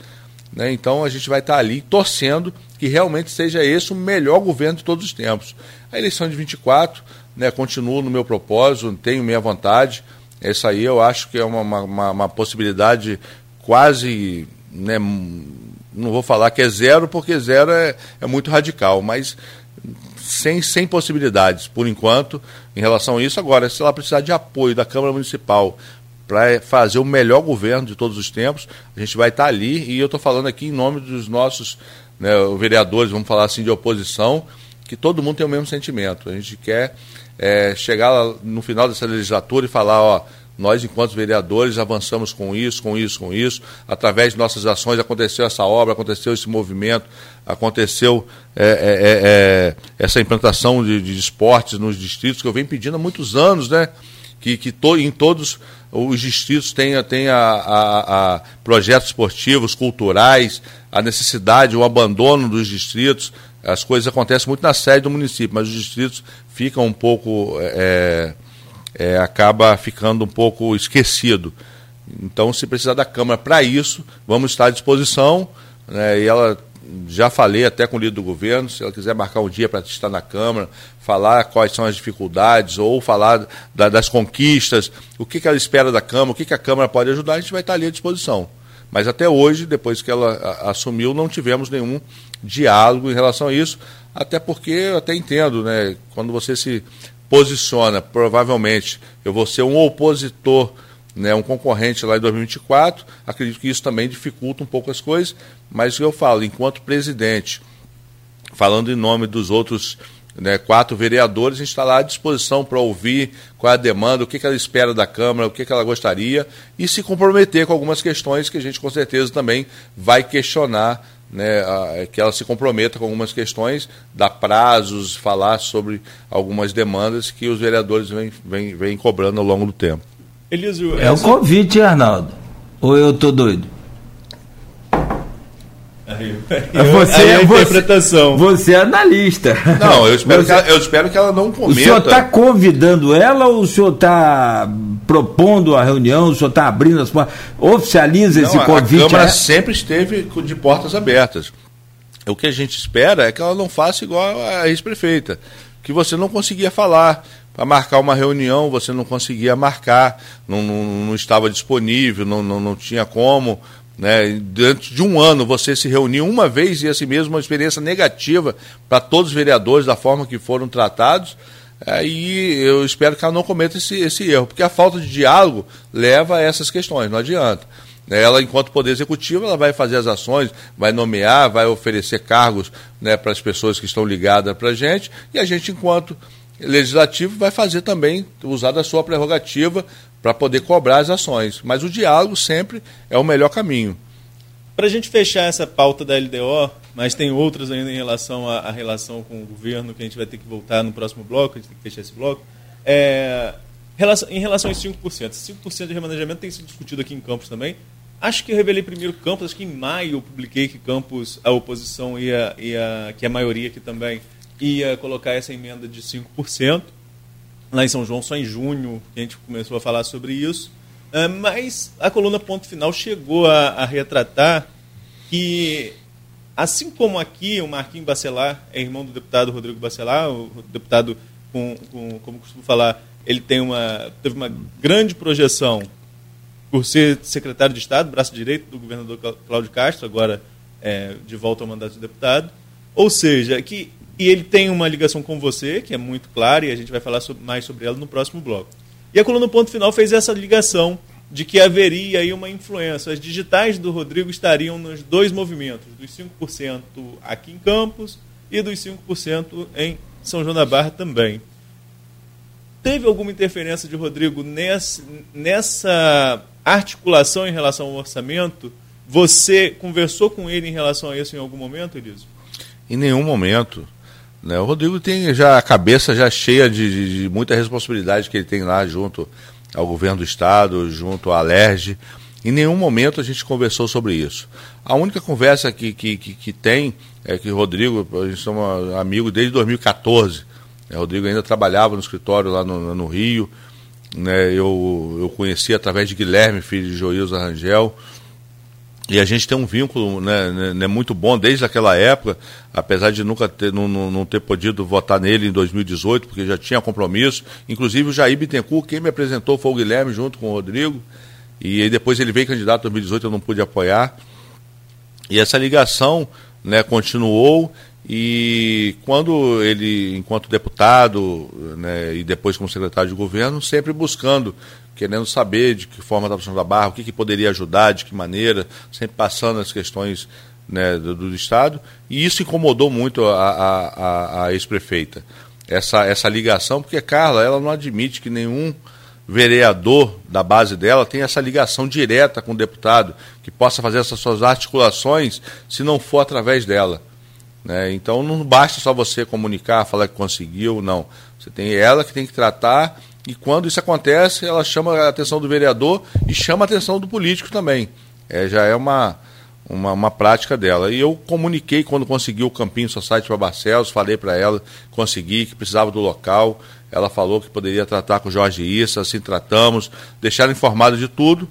Né? Então a gente vai estar ali torcendo que realmente seja esse o melhor governo de todos os tempos. A eleição de 24, né, continuo no meu propósito, tenho minha vontade. Essa aí eu acho que é uma, uma, uma possibilidade quase. Né, não vou falar que é zero, porque zero é, é muito radical, mas sem, sem possibilidades, por enquanto, em relação a isso. Agora, se ela precisar de apoio da Câmara Municipal para fazer o melhor governo de todos os tempos, a gente vai estar ali, e eu estou falando aqui em nome dos nossos né, vereadores, vamos falar assim, de oposição, que todo mundo tem o mesmo sentimento. A gente quer é, chegar no final dessa legislatura e falar, ó, nós, enquanto vereadores, avançamos com isso, com isso, com isso. Através de nossas ações aconteceu essa obra, aconteceu esse movimento, aconteceu é, é, é, é essa implantação de, de, esportes nos distritos, que eu venho pedindo há muitos anos, né? Que, que to, em todos os distritos tenha, tenha a, a projetos esportivos, culturais, a necessidade, o abandono dos distritos. As coisas acontecem muito na sede do município, mas os distritos ficam um pouco. É, é, acaba ficando um pouco esquecido. Então, se precisar da Câmara para isso, vamos estar à disposição. Né, e ela já falei até com o líder do governo, se ela quiser marcar um dia para estar na Câmara, falar quais são as dificuldades, ou falar da, das conquistas, o que, que ela espera da Câmara, o que, que a Câmara pode ajudar, a gente vai estar ali à disposição. Mas até hoje, depois que ela assumiu, não tivemos nenhum diálogo em relação a isso, até porque eu até entendo, né? Quando você se posiciona, provavelmente eu vou ser um opositor, né, um concorrente lá em 2024. Acredito que isso também dificulta um pouco as coisas, mas eu falo, enquanto presidente, falando em nome dos outros né, quatro vereadores, a gente está lá à disposição para ouvir qual é a demanda, o que, que ela espera da Câmara, o que, que ela gostaria e se comprometer com algumas questões que a gente com certeza também vai questionar né, a, que ela se comprometa com algumas questões, dar prazos, falar sobre algumas demandas que os vereadores vêm cobrando ao longo do tempo. Elísio, é essa... o convite, Arnaldo. Ou eu tô doido? Aí, você, aí a interpretação. Você, você, é analista. Não, eu espero, você, que ela, eu espero que ela não cometa. O senhor está convidando ela ou o senhor está propondo a reunião, o senhor está abrindo as portas? Oficializa não, esse convite? A Câmara é? sempre esteve de portas abertas. O que a gente espera é que ela não faça igual a ex-prefeita, que você não conseguia falar. Para marcar uma reunião, você não conseguia marcar, não, não, não estava disponível, não, não, não tinha como né? Dentro de um ano você se reuniu uma vez e assim mesmo uma experiência negativa para todos os vereadores da forma que foram tratados. Aí eu espero que ela não cometa esse, esse erro, porque a falta de diálogo leva a essas questões, não adianta. Ela, enquanto Poder Executivo, ela vai fazer as ações, vai nomear, vai oferecer cargos né, para as pessoas que estão ligadas para a gente, e a gente, enquanto Legislativo, vai fazer também, usar da sua prerrogativa para poder cobrar as ações. Mas o diálogo sempre é o melhor caminho. Para a gente fechar essa pauta da LDO, mas tem outras ainda em relação à, relação com o governo, que a gente vai ter que voltar no próximo bloco, a gente tem que fechar esse bloco. É, em relação aos 5%, 5% de remanejamento tem sido discutido aqui em Campos também. Acho que eu revelei primeiro Campos, acho que em maio eu publiquei que Campos, a oposição ia, ia que a maioria aqui também ia colocar essa emenda de 5% lá em São João só em junho que a gente começou a falar sobre isso. Uh, mas a coluna Ponto Final chegou a, a, retratar que, assim como aqui o Marquinhos Bacelar é irmão do deputado Rodrigo Bacelar, o deputado, com, com, como costumo falar, ele tem uma, teve uma grande projeção por ser secretário de Estado, braço direito do governador Cláudio Castro, agora é, de volta ao mandato de deputado. Ou seja, que e ele tem uma ligação com você, que é muito clara, e a gente vai falar mais sobre ela no próximo bloco. E a coluna Ponto Final fez essa ligação de que haveria aí uma influência. As digitais do Rodrigo estariam nos dois movimentos, dos 5% aqui em Campos e dos 5% em São João da Barra também. Teve alguma interferência de Rodrigo nessa, nessa articulação em relação ao orçamento? Você conversou com ele em relação a isso em algum momento, Eliso? Em nenhum momento. Né? O Rodrigo tem já a cabeça já cheia de, de, de, muita responsabilidade que ele tem lá junto ao governo do estado, junto à Alerj. Em nenhum momento a gente conversou sobre isso. A única conversa que, que, que, que tem é que o Rodrigo, a gente é amigo desde 2014. Né? O Rodrigo ainda trabalhava no escritório lá no, no Rio. Né? Eu, eu conheci através de Guilherme, filho de Joilson Rangel. E a gente tem um vínculo né, né, né, muito bom desde aquela época, apesar de nunca ter, não, não, ter podido votar nele em 2018, porque já tinha compromisso. Inclusive o Jair Bittencourt, quem me apresentou foi o Guilherme junto com o Rodrigo. E aí depois ele veio candidato em 2018, eu não pude apoiar. E essa ligação né, continuou e quando ele, enquanto deputado né, e depois como secretário de governo, sempre buscando querendo saber de que forma estava funcionando a barra, o que, que poderia ajudar, de que maneira, sempre passando as questões né, do, do, Estado, e isso incomodou muito a, a, a ex-prefeita, essa, essa ligação, porque Carla, ela não admite que nenhum vereador da base dela tenha essa ligação direta com o deputado, que possa fazer essas suas articulações, se não for através dela. Né? Então não basta só você comunicar, falar que conseguiu, não. Você tem ela que tem que tratar e quando isso acontece, ela chama a atenção do vereador e chama a atenção do político também. É, já é uma, uma, uma, prática dela. E eu comuniquei quando consegui o Campinho Society para Barcelos, falei para ela, consegui, que precisava do local. Ela falou que poderia tratar com o Jorge Issa, assim tratamos, deixaram informado de tudo.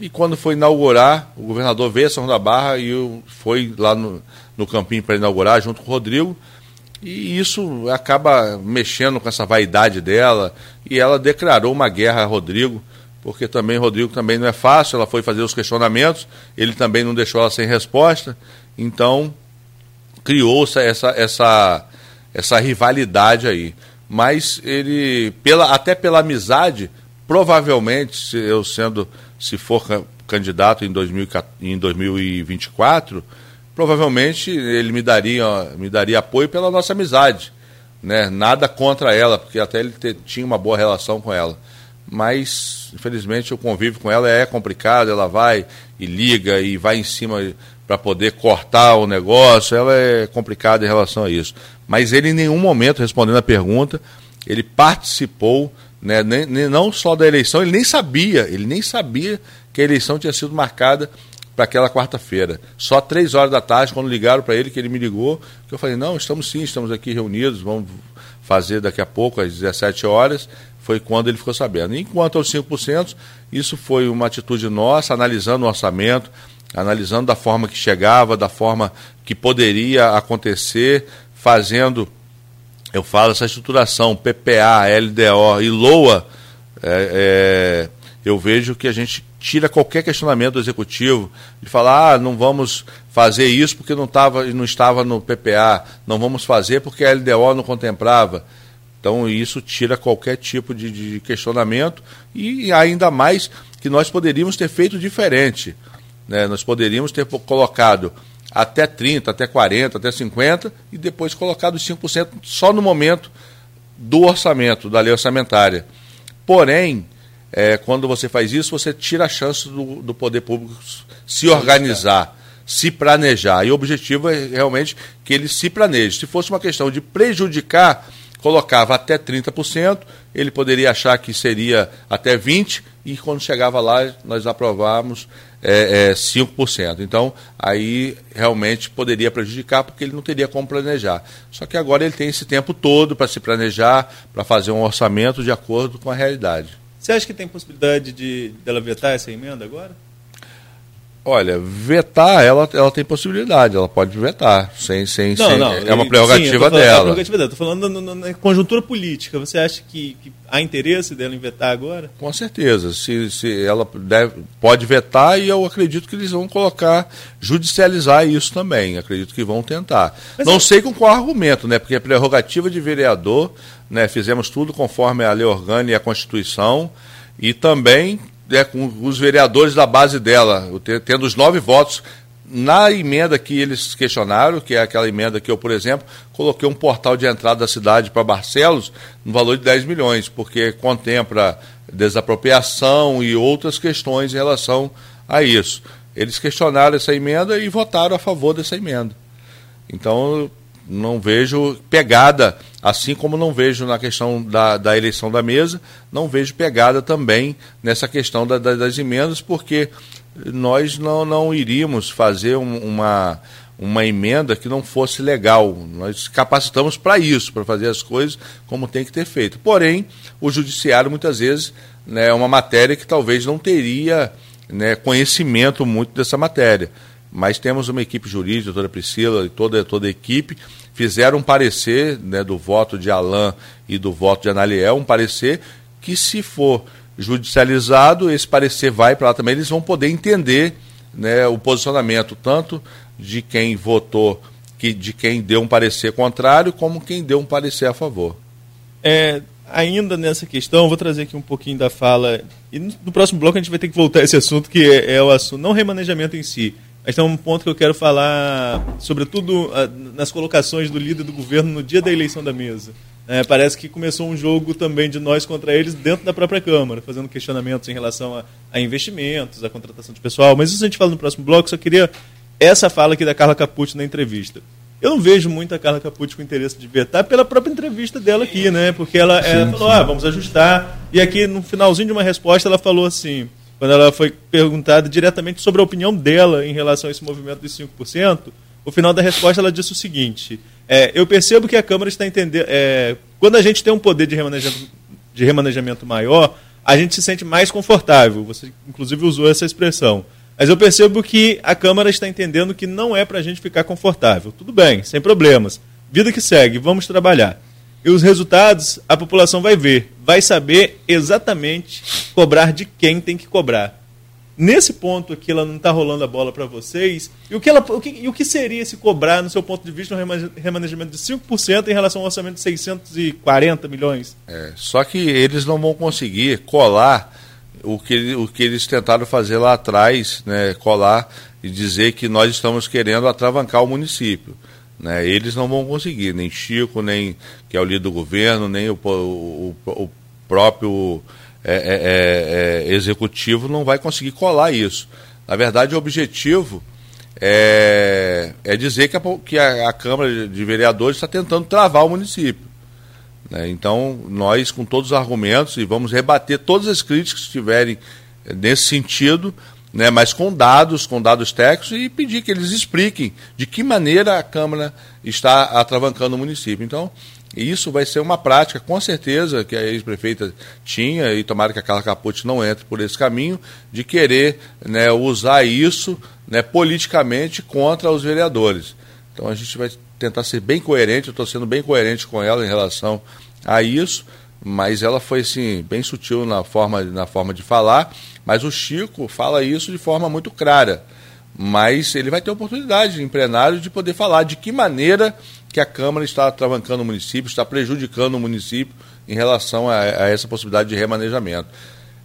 E quando foi inaugurar, o governador veio a São da Barra e eu foi lá no, no Campinho para inaugurar, junto com o Rodrigo. E isso acaba mexendo com essa vaidade dela. E ela declarou uma guerra a Rodrigo, porque também Rodrigo também não é fácil. Ela foi fazer os questionamentos, ele também não deixou ela sem resposta. Então criou essa, essa, essa, essa rivalidade aí. Mas ele, pela, até pela amizade, provavelmente, se eu sendo, se for candidato em, 2000, em 2024 provavelmente ele me daria, me daria apoio pela nossa amizade. Né? Nada contra ela, porque até ele te, tinha uma boa relação com ela. Mas, infelizmente, o convívio com ela é complicado, ela vai e liga e vai em cima para poder cortar o negócio, ela é complicada em relação a isso. Mas ele, em nenhum momento, respondendo a pergunta, ele participou, né, nem, nem, não só da eleição, ele nem sabia, ele nem sabia que a eleição tinha sido marcada para aquela quarta-feira. Só três horas da tarde, quando ligaram para ele, que ele me ligou, que eu falei, não, estamos sim, estamos aqui reunidos, vamos fazer daqui a pouco, às 17 horas, foi quando ele ficou sabendo. Enquanto aos 5%, isso foi uma atitude nossa, analisando o orçamento, analisando da forma que chegava, da forma que poderia acontecer, fazendo, eu falo, essa estruturação, PPA, LDO e LOA, é, é, eu vejo que a gente tira qualquer questionamento do executivo de falar, ah, não vamos fazer isso porque não, tava, não estava no PPA, não vamos fazer porque a LDO não contemplava. Então isso tira qualquer tipo de, de questionamento e ainda mais que nós poderíamos ter feito diferente. Né? Nós poderíamos ter colocado até 30, até 40, até 50 e depois colocado os 5% só no momento do orçamento, da lei orçamentária. Porém, é, quando você faz isso, você tira a chance do, do poder público se organizar, se planejar. E o objetivo é realmente que ele se planeje. Se fosse uma questão de prejudicar, colocava até 30%, ele poderia achar que seria até 20%, e quando chegava lá, nós aprovávamos é, é, 5%. Então, aí realmente poderia prejudicar, porque ele não teria como planejar. Só que agora ele tem esse tempo todo para se planejar, para fazer um orçamento de acordo com a realidade. Você acha que tem possibilidade de dela vetar essa emenda agora? Olha, vetar, ela, ela tem possibilidade, ela pode vetar, sem, sem, não, sem não, é uma prerrogativa sim, falando, dela. É uma prerrogativa dela. Estou falando na, conjuntura política. Você acha que, que, há interesse dela em vetar agora? Com certeza. Se, se ela deve, pode vetar e eu acredito que eles vão colocar, judicializar isso também. Acredito que vão tentar. Mas não é... sei com qual argumento, né? Porque a prerrogativa de vereador, né? Fizemos tudo conforme a lei orgânica e a Constituição. E também né, com os vereadores da base dela, tendo os nove votos. Na emenda que eles questionaram, que é aquela emenda que eu, por exemplo, coloquei um portal de entrada da cidade para Barcelos no valor de 10 milhões, porque contempla desapropriação e outras questões em relação a isso. Eles questionaram essa emenda e votaram a favor dessa emenda. Então, não vejo pegada, assim como não vejo na questão da, da eleição da mesa, não vejo pegada também nessa questão da, da, das emendas, porque nós não, não iríamos fazer um, uma, uma emenda que não fosse legal. Nós capacitamos para isso, para fazer as coisas como tem que ter feito. Porém, o judiciário muitas vezes né, é uma matéria que talvez não teria né, conhecimento muito dessa matéria. Mas temos uma equipe jurídica, doutora Priscila e toda, toda a equipe, fizeram um parecer né, do voto de Alain e do voto de Analiel, um parecer que, se for judicializado, esse parecer vai para lá também, eles vão poder entender né, o posicionamento tanto de quem votou, que, de quem deu um parecer contrário, como quem deu um parecer a favor. É, ainda nessa questão, vou trazer aqui um pouquinho da fala. E no próximo bloco a gente vai ter que voltar a esse assunto, que é, é o assunto, não remanejamento em si. Mas tem um ponto que eu quero falar, sobretudo nas colocações do líder do governo no dia da eleição da mesa. É, parece que começou um jogo também de nós contra eles dentro da própria Câmara, fazendo questionamentos em relação a, a investimentos, a contratação de pessoal. Mas isso a gente fala no próximo bloco, só queria essa fala aqui da Carla Capucci na entrevista. Eu não vejo muito a Carla Capucci com interesse de vetar pela própria entrevista dela aqui, né? Porque ela, sim, ela falou, sim. ah, vamos ajustar. E aqui, no finalzinho de uma resposta, ela falou assim, quando ela foi perguntada diretamente sobre a opinião dela em relação a esse movimento dos 5%, o final da resposta ela disse o seguinte: é, eu percebo que a Câmara está entendendo. É, quando a gente tem um poder de remanejamento, de remanejamento maior, a gente se sente mais confortável. Você, inclusive, usou essa expressão. Mas eu percebo que a Câmara está entendendo que não é para a gente ficar confortável. Tudo bem, sem problemas. Vida que segue, vamos trabalhar. E os resultados a população vai ver, vai saber exatamente cobrar de quem tem que cobrar. Nesse ponto aqui, ela não está rolando a bola para vocês. E o que, ela, o, que, e o que seria se cobrar, no seu ponto de vista, um remanejamento de 5% em relação ao orçamento de 640 milhões? É, só que eles não vão conseguir colar o que, o que eles tentaram fazer lá atrás, né, colar e dizer que nós estamos querendo atravancar o município. Né? Eles não vão conseguir, nem Chico, nem que é o líder do governo, nem o, o, o próprio é, é, é, é, executivo não vai conseguir colar isso. Na verdade, o objetivo é, é dizer que a, que a, a Câmara de Vereadores está tentando travar o município. Né? Então, nós, com todos os argumentos, e vamos rebater todas as críticas que estiverem eh, nesse sentido, né, mas com dados, com dados técnicos, e pedir que eles expliquem de que maneira a Câmara está atravancando o município. Então, isso vai ser uma prática, com certeza, que a ex-prefeita tinha, e tomara que a Carla Capucci não entre por esse caminho, de querer né, usar isso né, politicamente contra os vereadores. Então a gente vai tentar ser bem coerente, eu estou sendo bem coerente com ela em relação a isso, mas ela foi assim, bem sutil na forma, na forma de falar, mas o Chico fala isso de forma muito clara. Mas ele vai ter oportunidade em plenário de poder falar de que maneira que a Câmara está travancando o município, está prejudicando o município em relação a, a essa possibilidade de remanejamento.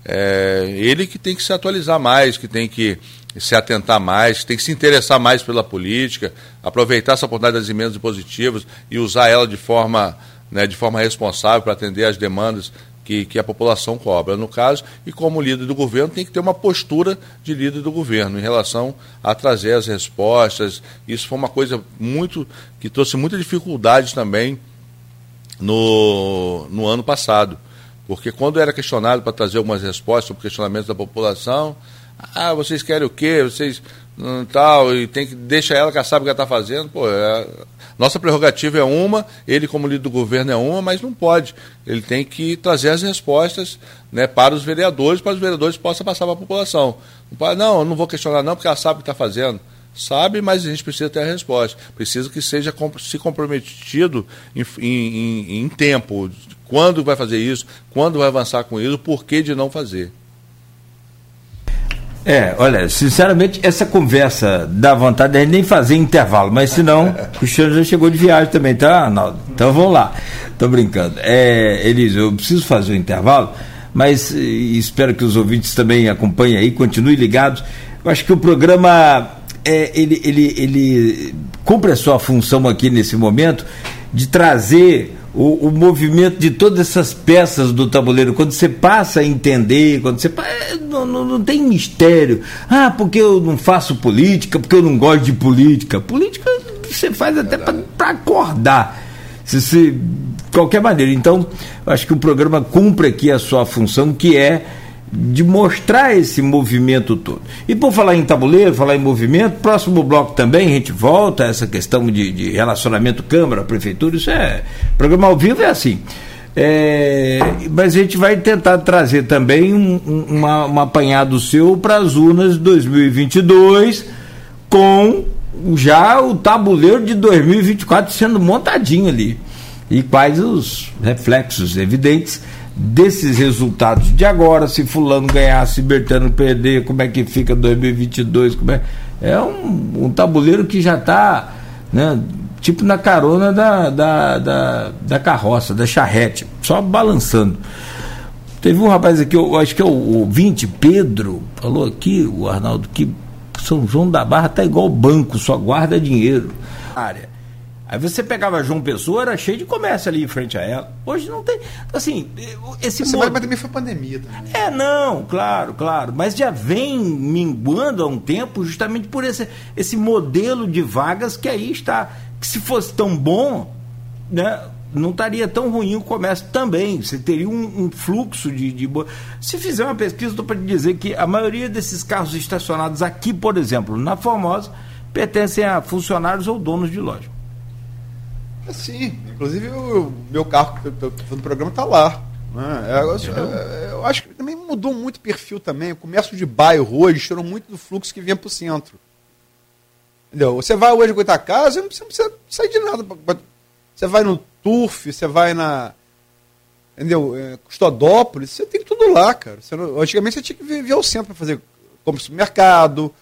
É, ele que tem que se atualizar mais, que tem que se atentar mais, tem que se interessar mais pela política, aproveitar essa oportunidade das emendas positivas e usar ela de forma, né, de forma responsável para atender às demandas que, que a população cobra, no caso, e como líder do governo tem que ter uma postura de líder do governo em relação a trazer as respostas. Isso foi uma coisa muito que trouxe muita dificuldade também no, no ano passado. Porque quando era questionado para trazer algumas respostas sobre questionamentos da população, ah, vocês querem o quê? Vocês não tal, e tem que deixa ela que ela sabe o que ela está fazendo. Pô, é, nossa prerrogativa é uma, ele como líder do governo é uma, mas não pode. Ele tem que trazer as respostas né, para os vereadores, para os vereadores possam passar para a população. Não, pode, não, eu não vou questionar não, porque ela sabe o que está fazendo. Sabe, mas a gente precisa ter a resposta. Precisa que seja se comprometido em, em, em tempo. Quando vai fazer isso, quando vai avançar com isso, o porquê de não fazer. É, olha, sinceramente, essa conversa dá vontade de nem fazer intervalo, mas senão, <laughs> o Cristiano já chegou de viagem também, tá, Arnaldo? Então vamos lá. Tô brincando. É, Elise, eu preciso fazer o um intervalo, mas espero que os ouvintes também acompanhem aí, continuem ligados. Eu acho que o programa, é, ele, ele, ele cumpre a sua função aqui nesse momento de trazer o, o, movimento de todas essas peças do tabuleiro, quando você passa a entender, quando você é, não, não, não, tem mistério. Ah, porque eu não faço política, porque eu não gosto de política. Política você faz até para acordar. Se, se, qualquer maneira. Então, acho que o programa cumpre aqui a sua função, que é de mostrar esse movimento todo. E por falar em tabuleiro, falar em movimento, próximo bloco também a gente volta a essa questão de, de relacionamento Câmara, Prefeitura, isso é. Programa ao vivo é assim. É, mas a gente vai tentar trazer também um, um, uma, um apanhado seu para as urnas de 2022 com já o tabuleiro de 2024 sendo montadinho ali. E quais os reflexos evidentes desses resultados de agora, se fulano ganhar, se Bertano perder, como é que fica 2022, como é, é um, um tabuleiro que já está né, tipo na carona da, da, da, da, carroça, da charrete, só balançando. Teve um rapaz aqui, eu acho que é o, o 20, Pedro, falou aqui, o Arnaldo, que São João da Barra tá igual banco, só guarda dinheiro. Área. Aí você pegava João Pessoa, era cheio de comércio ali em frente a ela. Hoje não tem. Assim, esse Você mod... Mas também foi pandemia também. É, não, claro, claro. Mas já vem minguando há um tempo justamente por esse, esse modelo de vagas que aí está. Que se fosse tão bom, né, não estaria tão ruim o comércio também. Você teria um, um fluxo de, de. Se fizer uma pesquisa, estou para te dizer que a maioria desses carros estacionados aqui, por exemplo, na Formosa, pertencem a funcionários ou donos de loja. Sim, inclusive o meu carro do programa está lá. Né? É, eu, eu, eu, acho que também mudou muito o perfil também. O comércio de bairro hoje tirou muito do fluxo que vinha para o centro. Entendeu? Você vai hoje a casa, você não precisa sair de nada. Você vai no Turf, você vai na. Entendeu? É, Custodópolis, você tem tudo lá, cara. Você não, antigamente você tinha que vir, ao centro para fazer compra de supermercado,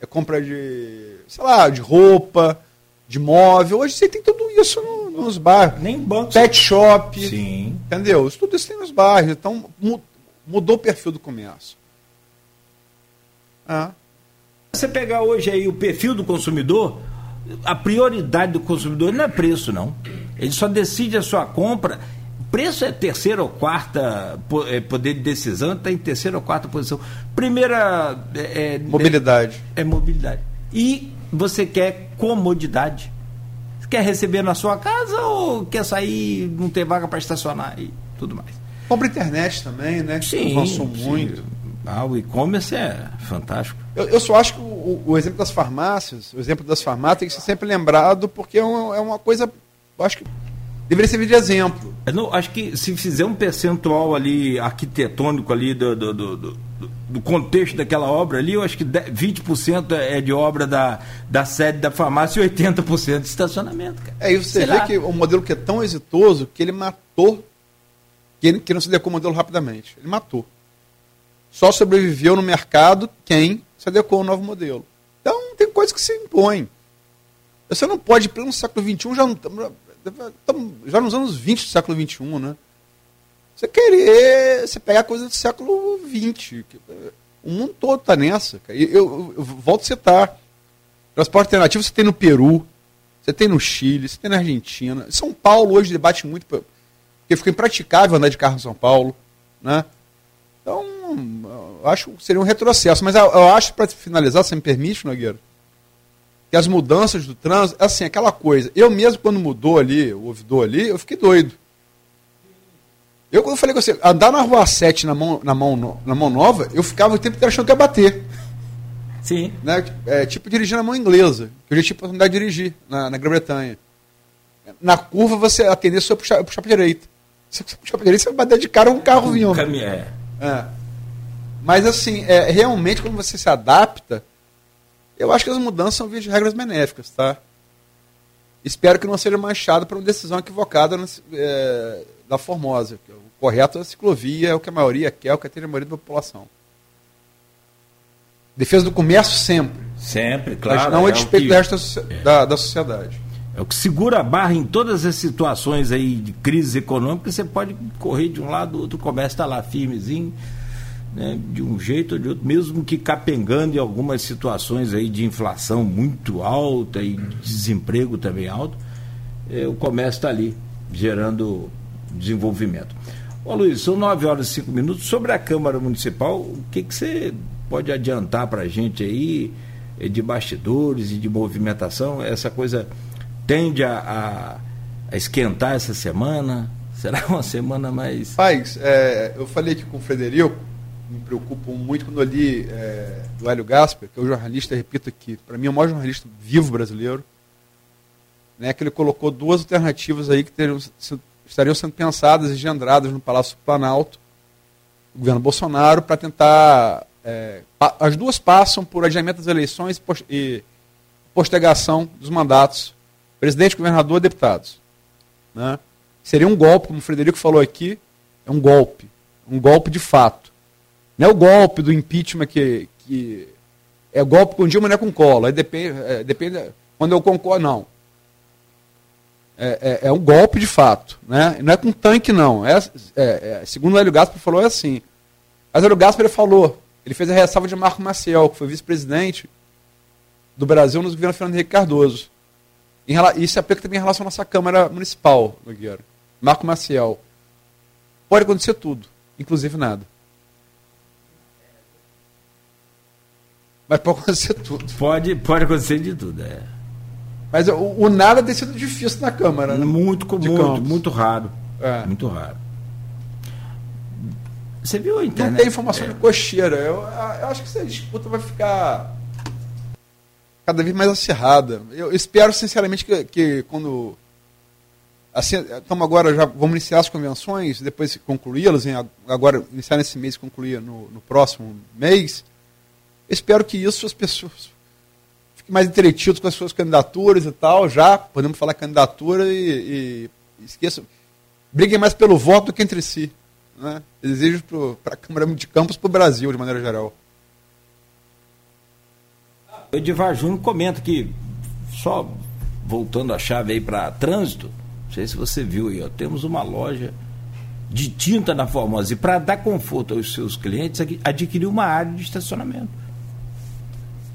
é compra de, sei lá, de roupa de móvel. Hoje você tem tudo isso no, nos bairros. Nem banco. Pet shop. Sim. Entendeu? Tudo isso tem nos bairros. Então mudou o perfil do comércio. Ah. Você pegar hoje aí o perfil do consumidor, a prioridade do consumidor não é preço, não. Ele só decide a sua compra. Preço é terceira ou quarta é, poder de decisão, está em terceira ou quarta posição. Primeira. É, é mobilidade. É, é mobilidade. E você quer comodidade. Você quer receber na sua casa ou quer sair, não ter vaga para estacionar e tudo mais. Compra internet também, né? Sim. Avançou muito. Ah, o e-commerce é fantástico. Eu, eu só acho que o, o, exemplo das farmácias, o exemplo das farmácias tem que ser sempre lembrado porque é uma, é uma coisa, eu acho que deveria servir de exemplo. Eu não, acho que se fizer um percentual ali arquitetônico ali do, do, do, do contexto daquela obra ali, eu acho que 20% é de obra da, da sede da farmácia e 80% de estacionamento. Cara. É, e você Será? vê que o modelo que é tão exitoso que ele matou, que, ele, que não se adequou ao modelo rapidamente. Ele matou. Só sobreviveu no mercado quem se adequou ao novo modelo. Então, tem coisas que se impõem. Você não pode, pelo século XXI, já, já nos anos 20 do século XXI, né? Você querer, você pegar coisa do século XX. O mundo todo está nessa. Eu, eu, eu, volto a citar. Transporte alternativo você tem no Peru, você tem no Chile, você tem na Argentina. São Paulo hoje debate muito, porque ficou impraticável andar de carro em São Paulo. Né? Então, acho que seria um retrocesso. Mas eu, eu acho, para finalizar, se me permite, Nogueira, que as mudanças do trânsito, assim, aquela coisa. Eu mesmo, quando mudou ali, o ouvidor ali, eu fiquei doido. Eu, quando eu falei com você, andar na rua 7 na mão, na mão, na mão nova, eu ficava o tempo inteiro achando que ia bater. Sim. Né? É, tipo dirigir na mão inglesa. Eu já tive a oportunidade de dirigir na, na Grã-Bretanha. Na curva, você atender só puxar, puxar para direita. Se você puxar para direita, você vai bater de cara um carro vindo. É. é. Mas assim, é, realmente, quando você se adapta, eu acho que as mudanças são via de regras benéficas, tá? Espero que não seja manchado por uma decisão equivocada é, da Formosa. O correto é a ciclovia, é o que a maioria quer, é o que tem a maioria da população. Defesa do comércio sempre. Sempre, claro. Mas não é a despeito que... do resto da, da sociedade. É o que segura a barra em todas as situações aí de crise econômica, você pode correr de um lado, do outro, o comércio está lá firmezinho, né, de um jeito ou de outro, mesmo que capengando em algumas situações aí de inflação muito alta e desemprego também alto, é, o comércio está ali, gerando desenvolvimento. Ô Luiz, são 9 horas e 5 minutos. Sobre a Câmara Municipal, o que, que você pode adiantar para a gente aí eh, de bastidores e de movimentação? Essa coisa tende a, a, a esquentar essa semana? <laughs> Será uma semana mais. Paz, é, eu falei aqui com o Frederico, me preocupo muito quando eu li é, do Hélio Gasper, que é o jornalista, repito aqui, para mim é o maior jornalista vivo brasileiro, né, que ele colocou duas alternativas aí que teriam estariam sendo pensadas e engendradas no Palácio Planalto, o governo Bolsonaro, para tentar. É, as duas passam por adiamento das eleições e postergação dos mandatos presidente, governador, deputados. Né? Seria um golpe, como o Frederico falou aqui, é um golpe. Um golpe de fato. Não é o golpe do impeachment que. que é golpe com Dilma, não é com Collor. Aí depende, é, depende. Quando eu concordo, não. É, é, é, um golpe de fato. Né? Não é com tanque, não. É, é, é segundo o Hélio Gaspar falou, é assim. Mas o Hélio Gaspar falou. Ele fez a ressalva de Marco Maciel, que foi vice-presidente do Brasil nos governos Fernando Henrique Cardoso. Em, isso se aplica também em relação à nossa Câmara Municipal, Nogueira. Marco Maciel. Pode acontecer tudo, inclusive nada. Mas pode acontecer tudo. Pode, pode acontecer de tudo, é. Mas o, o nada tem sido difícil na Câmara. Né? Muito, muito, muito raro. É. Muito raro. Você viu a internet? Não tem informação é. de cocheira. Eu, eu acho que essa disputa vai ficar cada vez mais acirrada. Eu espero, sinceramente, que, que quando. Assim, estamos agora, já vamos iniciar as convenções, depois concluí-las, agora iniciar nesse mês e concluir no, no próximo mês. Espero que isso as pessoas mais entretidas com as suas candidaturas e tal, já podemos falar candidatura e, e esqueçam. Briguem mais pelo voto do que entre si. Né? Desejo para a Câmara de Campos para o Brasil, de maneira geral. O Edivar Júnior comenta que, só voltando a chave aí para trânsito, não sei se você viu aí, ó, temos uma loja de tinta na Formosa e para dar conforto aos seus clientes, adquiriu uma área de estacionamento.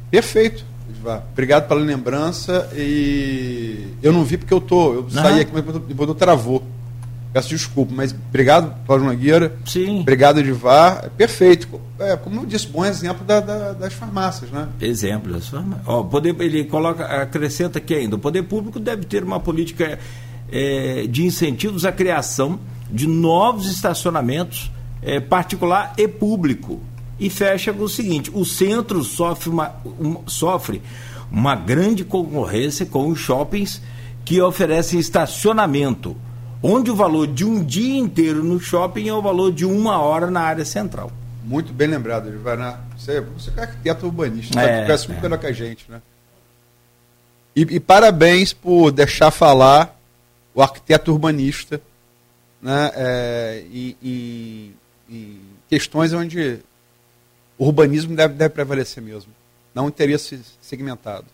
Perfeito. Edivar. Obrigado pela lembrança e eu não vi porque eu tô, eu saí aqui, mas depois travou. Peço desculpa, mas obrigado, Cláudio Nogueira. Sim. Obrigado, Edivar. É perfeito. É, como eu disse, bom exemplo da, da, das farmácias, né? Exemplo das farmácias. Ó, poder, ele coloca, acrescenta aqui ainda, o poder público deve ter uma política é, de incentivos à criação de novos estacionamentos é, particular e público. E fecha com o seguinte, o centro sofre uma, um, sofre uma grande concorrência com os shoppings que oferecem estacionamento onde o valor de um dia inteiro no shopping é o valor de uma hora na área central. Muito bem lembrado, Ivana. Você, você é arquiteto urbanista, é, né? conhece muito é. melhor que a gente, né? E, e, parabéns por deixar falar o arquiteto urbanista né? É, e, e, e, questões onde o urbanismo deve, deve prevalecer mesmo, não interesse segmentado.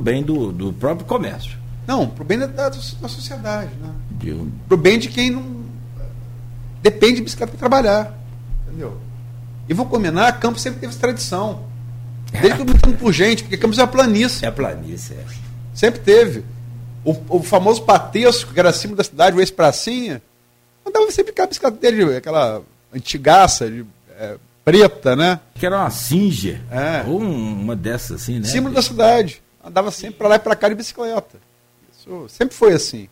o bem do, do próprio comércio. Não, para o bem da, da, da sociedade. Né? Um... Para o bem de quem não depende de bicicleta para trabalhar. Entendeu? E vou combinar, Campos sempre teve essa tradição. Desde que eu me entendo por gente, porque Campos é a planície. É a planície, é. Sempre teve. O, o famoso patesco, que era acima da cidade, o ex-pracinha, andava sempre com a bicicleta dele, aquela antigaça, de, é, preta, né? Que era uma Singer. É. Ou uma dessas assim, né? Símbolo da cidade andava sempre para lá e para cá de bicicleta. Isso sempre foi assim.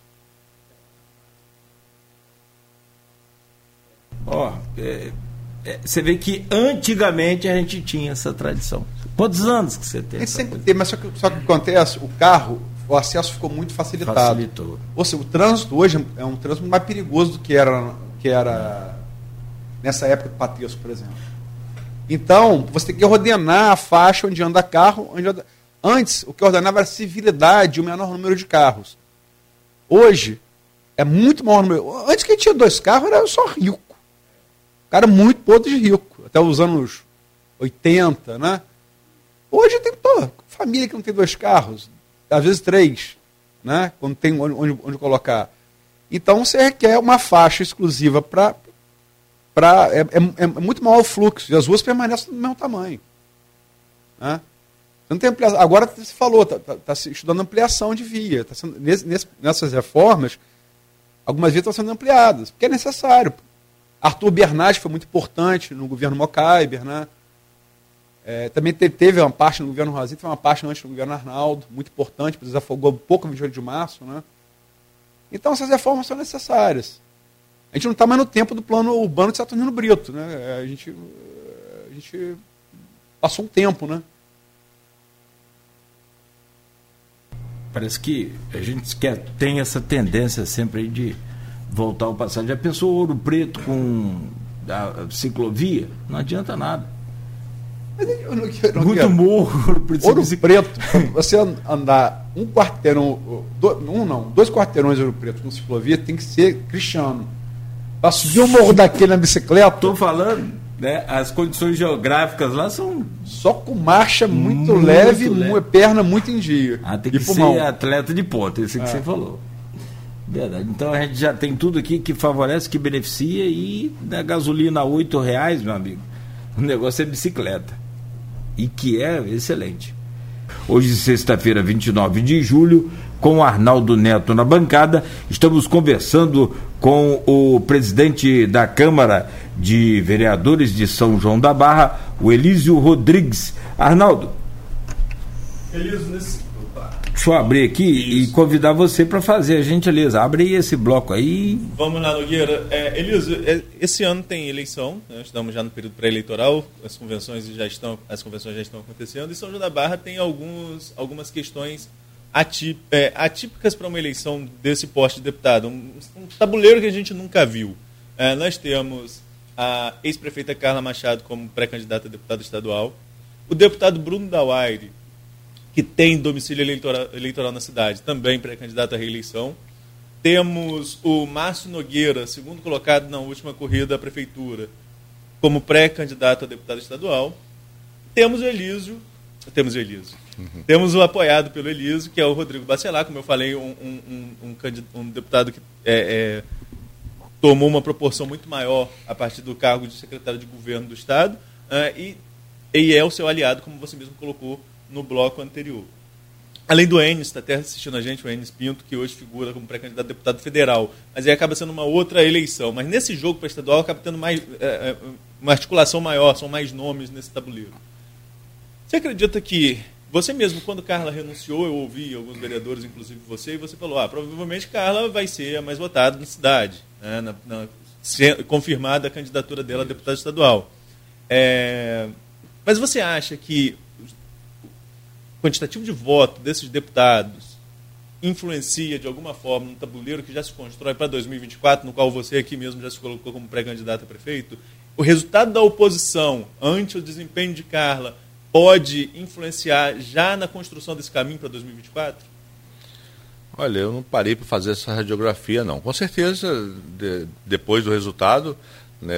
Ó, oh, é, é, você vê que antigamente a gente tinha essa tradição. Quantos anos que você tem? sempre teve, mas só que, só que acontece, o carro, o acesso ficou muito facilitado. Facilitou. Ou seja, o trânsito hoje é um trânsito mais perigoso do que era, que era nessa época do Patesco, por exemplo. Então, você tem que ordenar a faixa onde anda carro, onde anda Antes, o que ordenava era civilidade e o menor número de carros. Hoje, é muito maior número. Antes que tinha dois carros, era só rico. Cara muito podre de rico. Até os anos 80, né? Hoje tem pô, família que não tem dois carros, às vezes três, né? Quando tem onde, onde colocar. Então você requer uma faixa exclusiva para. É, é, é, muito maior o fluxo, e as ruas permanecem do mesmo tamanho. Né? Não tem ampliação. Agora você falou, está tá, tá estudando ampliação de via. Tá sendo, nesse, nessas reformas, algumas vias estão sendo ampliadas, porque é necessário. Arthur Bernardes foi muito importante no governo Mocaiber, né? É, também teve, uma parte no governo Rosita, uma parte antes no governo Arnaldo, muito importante, desafogou um pouco no 28 de março. Né? Então essas reformas são necessárias. A gente não está mais no tempo do plano urbano de Saturnino Brito. Né? A, gente, a gente passou um tempo, né? parece que a gente quer, tem essa tendência sempre de voltar ao passado. Já pensou Ouro Preto com a ciclovia? Não adianta nada. Eu não quero, não Muito morro, Ouro se- Preto, você andar um quarteirão, do- um não, dois quarteirões de Ouro Preto com ciclovia tem que ser cristiano. Pra subir o morro daquele na bicicleta, Estou falando, né? As condições geográficas lá são. só com marcha muito, Muito leve, leve. perna muito em dia. Ah, tem que pulmão. ser atleta de ponta, isso que É. você falou. Verdade. Então a gente já tem tudo aqui que favorece, que beneficia e da gasolina a R$ reais, meu amigo. O negócio é bicicleta. E que é excelente. Hoje, sexta-feira, 29 de julho, com Arnaldo Neto na bancada, estamos conversando com o presidente da Câmara de Vereadores de São João da Barra, o Elísio Rodrigues. Arnaldo, Elísio, nesse... Deixa eu abrir aqui e convidar você para fazer a gentileza. Abre aí esse bloco aí. Vamos lá, Nogueira. É, é, esse ano tem eleição, né? estamos já no período pré-eleitoral, as convenções já estão, as convenções já estão acontecendo, e São João da Barra tem alguns, algumas questões atí- é, atípicas para uma eleição desse poste de deputado, um, um tabuleiro que a gente nunca viu. É, nós temos a ex-prefeita Carla Machado como pré-candidata a deputada estadual, o deputado Bruno Dawaire, que tem domicílio eleitoral, eleitoral na cidade, também pré-candidato à reeleição. Temos o Márcio Nogueira, segundo colocado na última corrida à prefeitura, como pré-candidato a deputado estadual. Temos o Elísio, temos o Elísio. Temos o apoiado pelo Elísio, que é o Rodrigo Bacelar, como eu falei, um, um, um, um deputado que é, é, tomou uma proporção muito maior a partir do cargo de secretário de governo do Estado ah, e, e é o seu aliado, como você mesmo colocou no bloco anterior. Além do Enes, está até assistindo a gente, o Enes Pinto, que hoje figura como pré-candidato a deputado federal, mas aí acaba sendo uma outra eleição. Mas nesse jogo para estadual acaba tendo mais, é, é, uma articulação maior, são mais nomes nesse tabuleiro. Você acredita que você mesmo, quando Carla renunciou, eu ouvi alguns vereadores, inclusive você, e você falou: ah, provavelmente Carla vai ser a mais votada na cidade, né, na, na, confirmada a candidatura dela a deputada estadual. É, mas você acha que quantitativo de voto desses deputados influencia de alguma forma no tabuleiro que já se constrói para 2024, no qual você aqui mesmo já se colocou como pré-candidato a prefeito? O resultado da oposição ante o desempenho de Carla pode influenciar já na construção desse caminho para 2024? Olha, eu não parei para fazer essa radiografia, não. Com certeza, de- depois do resultado, né,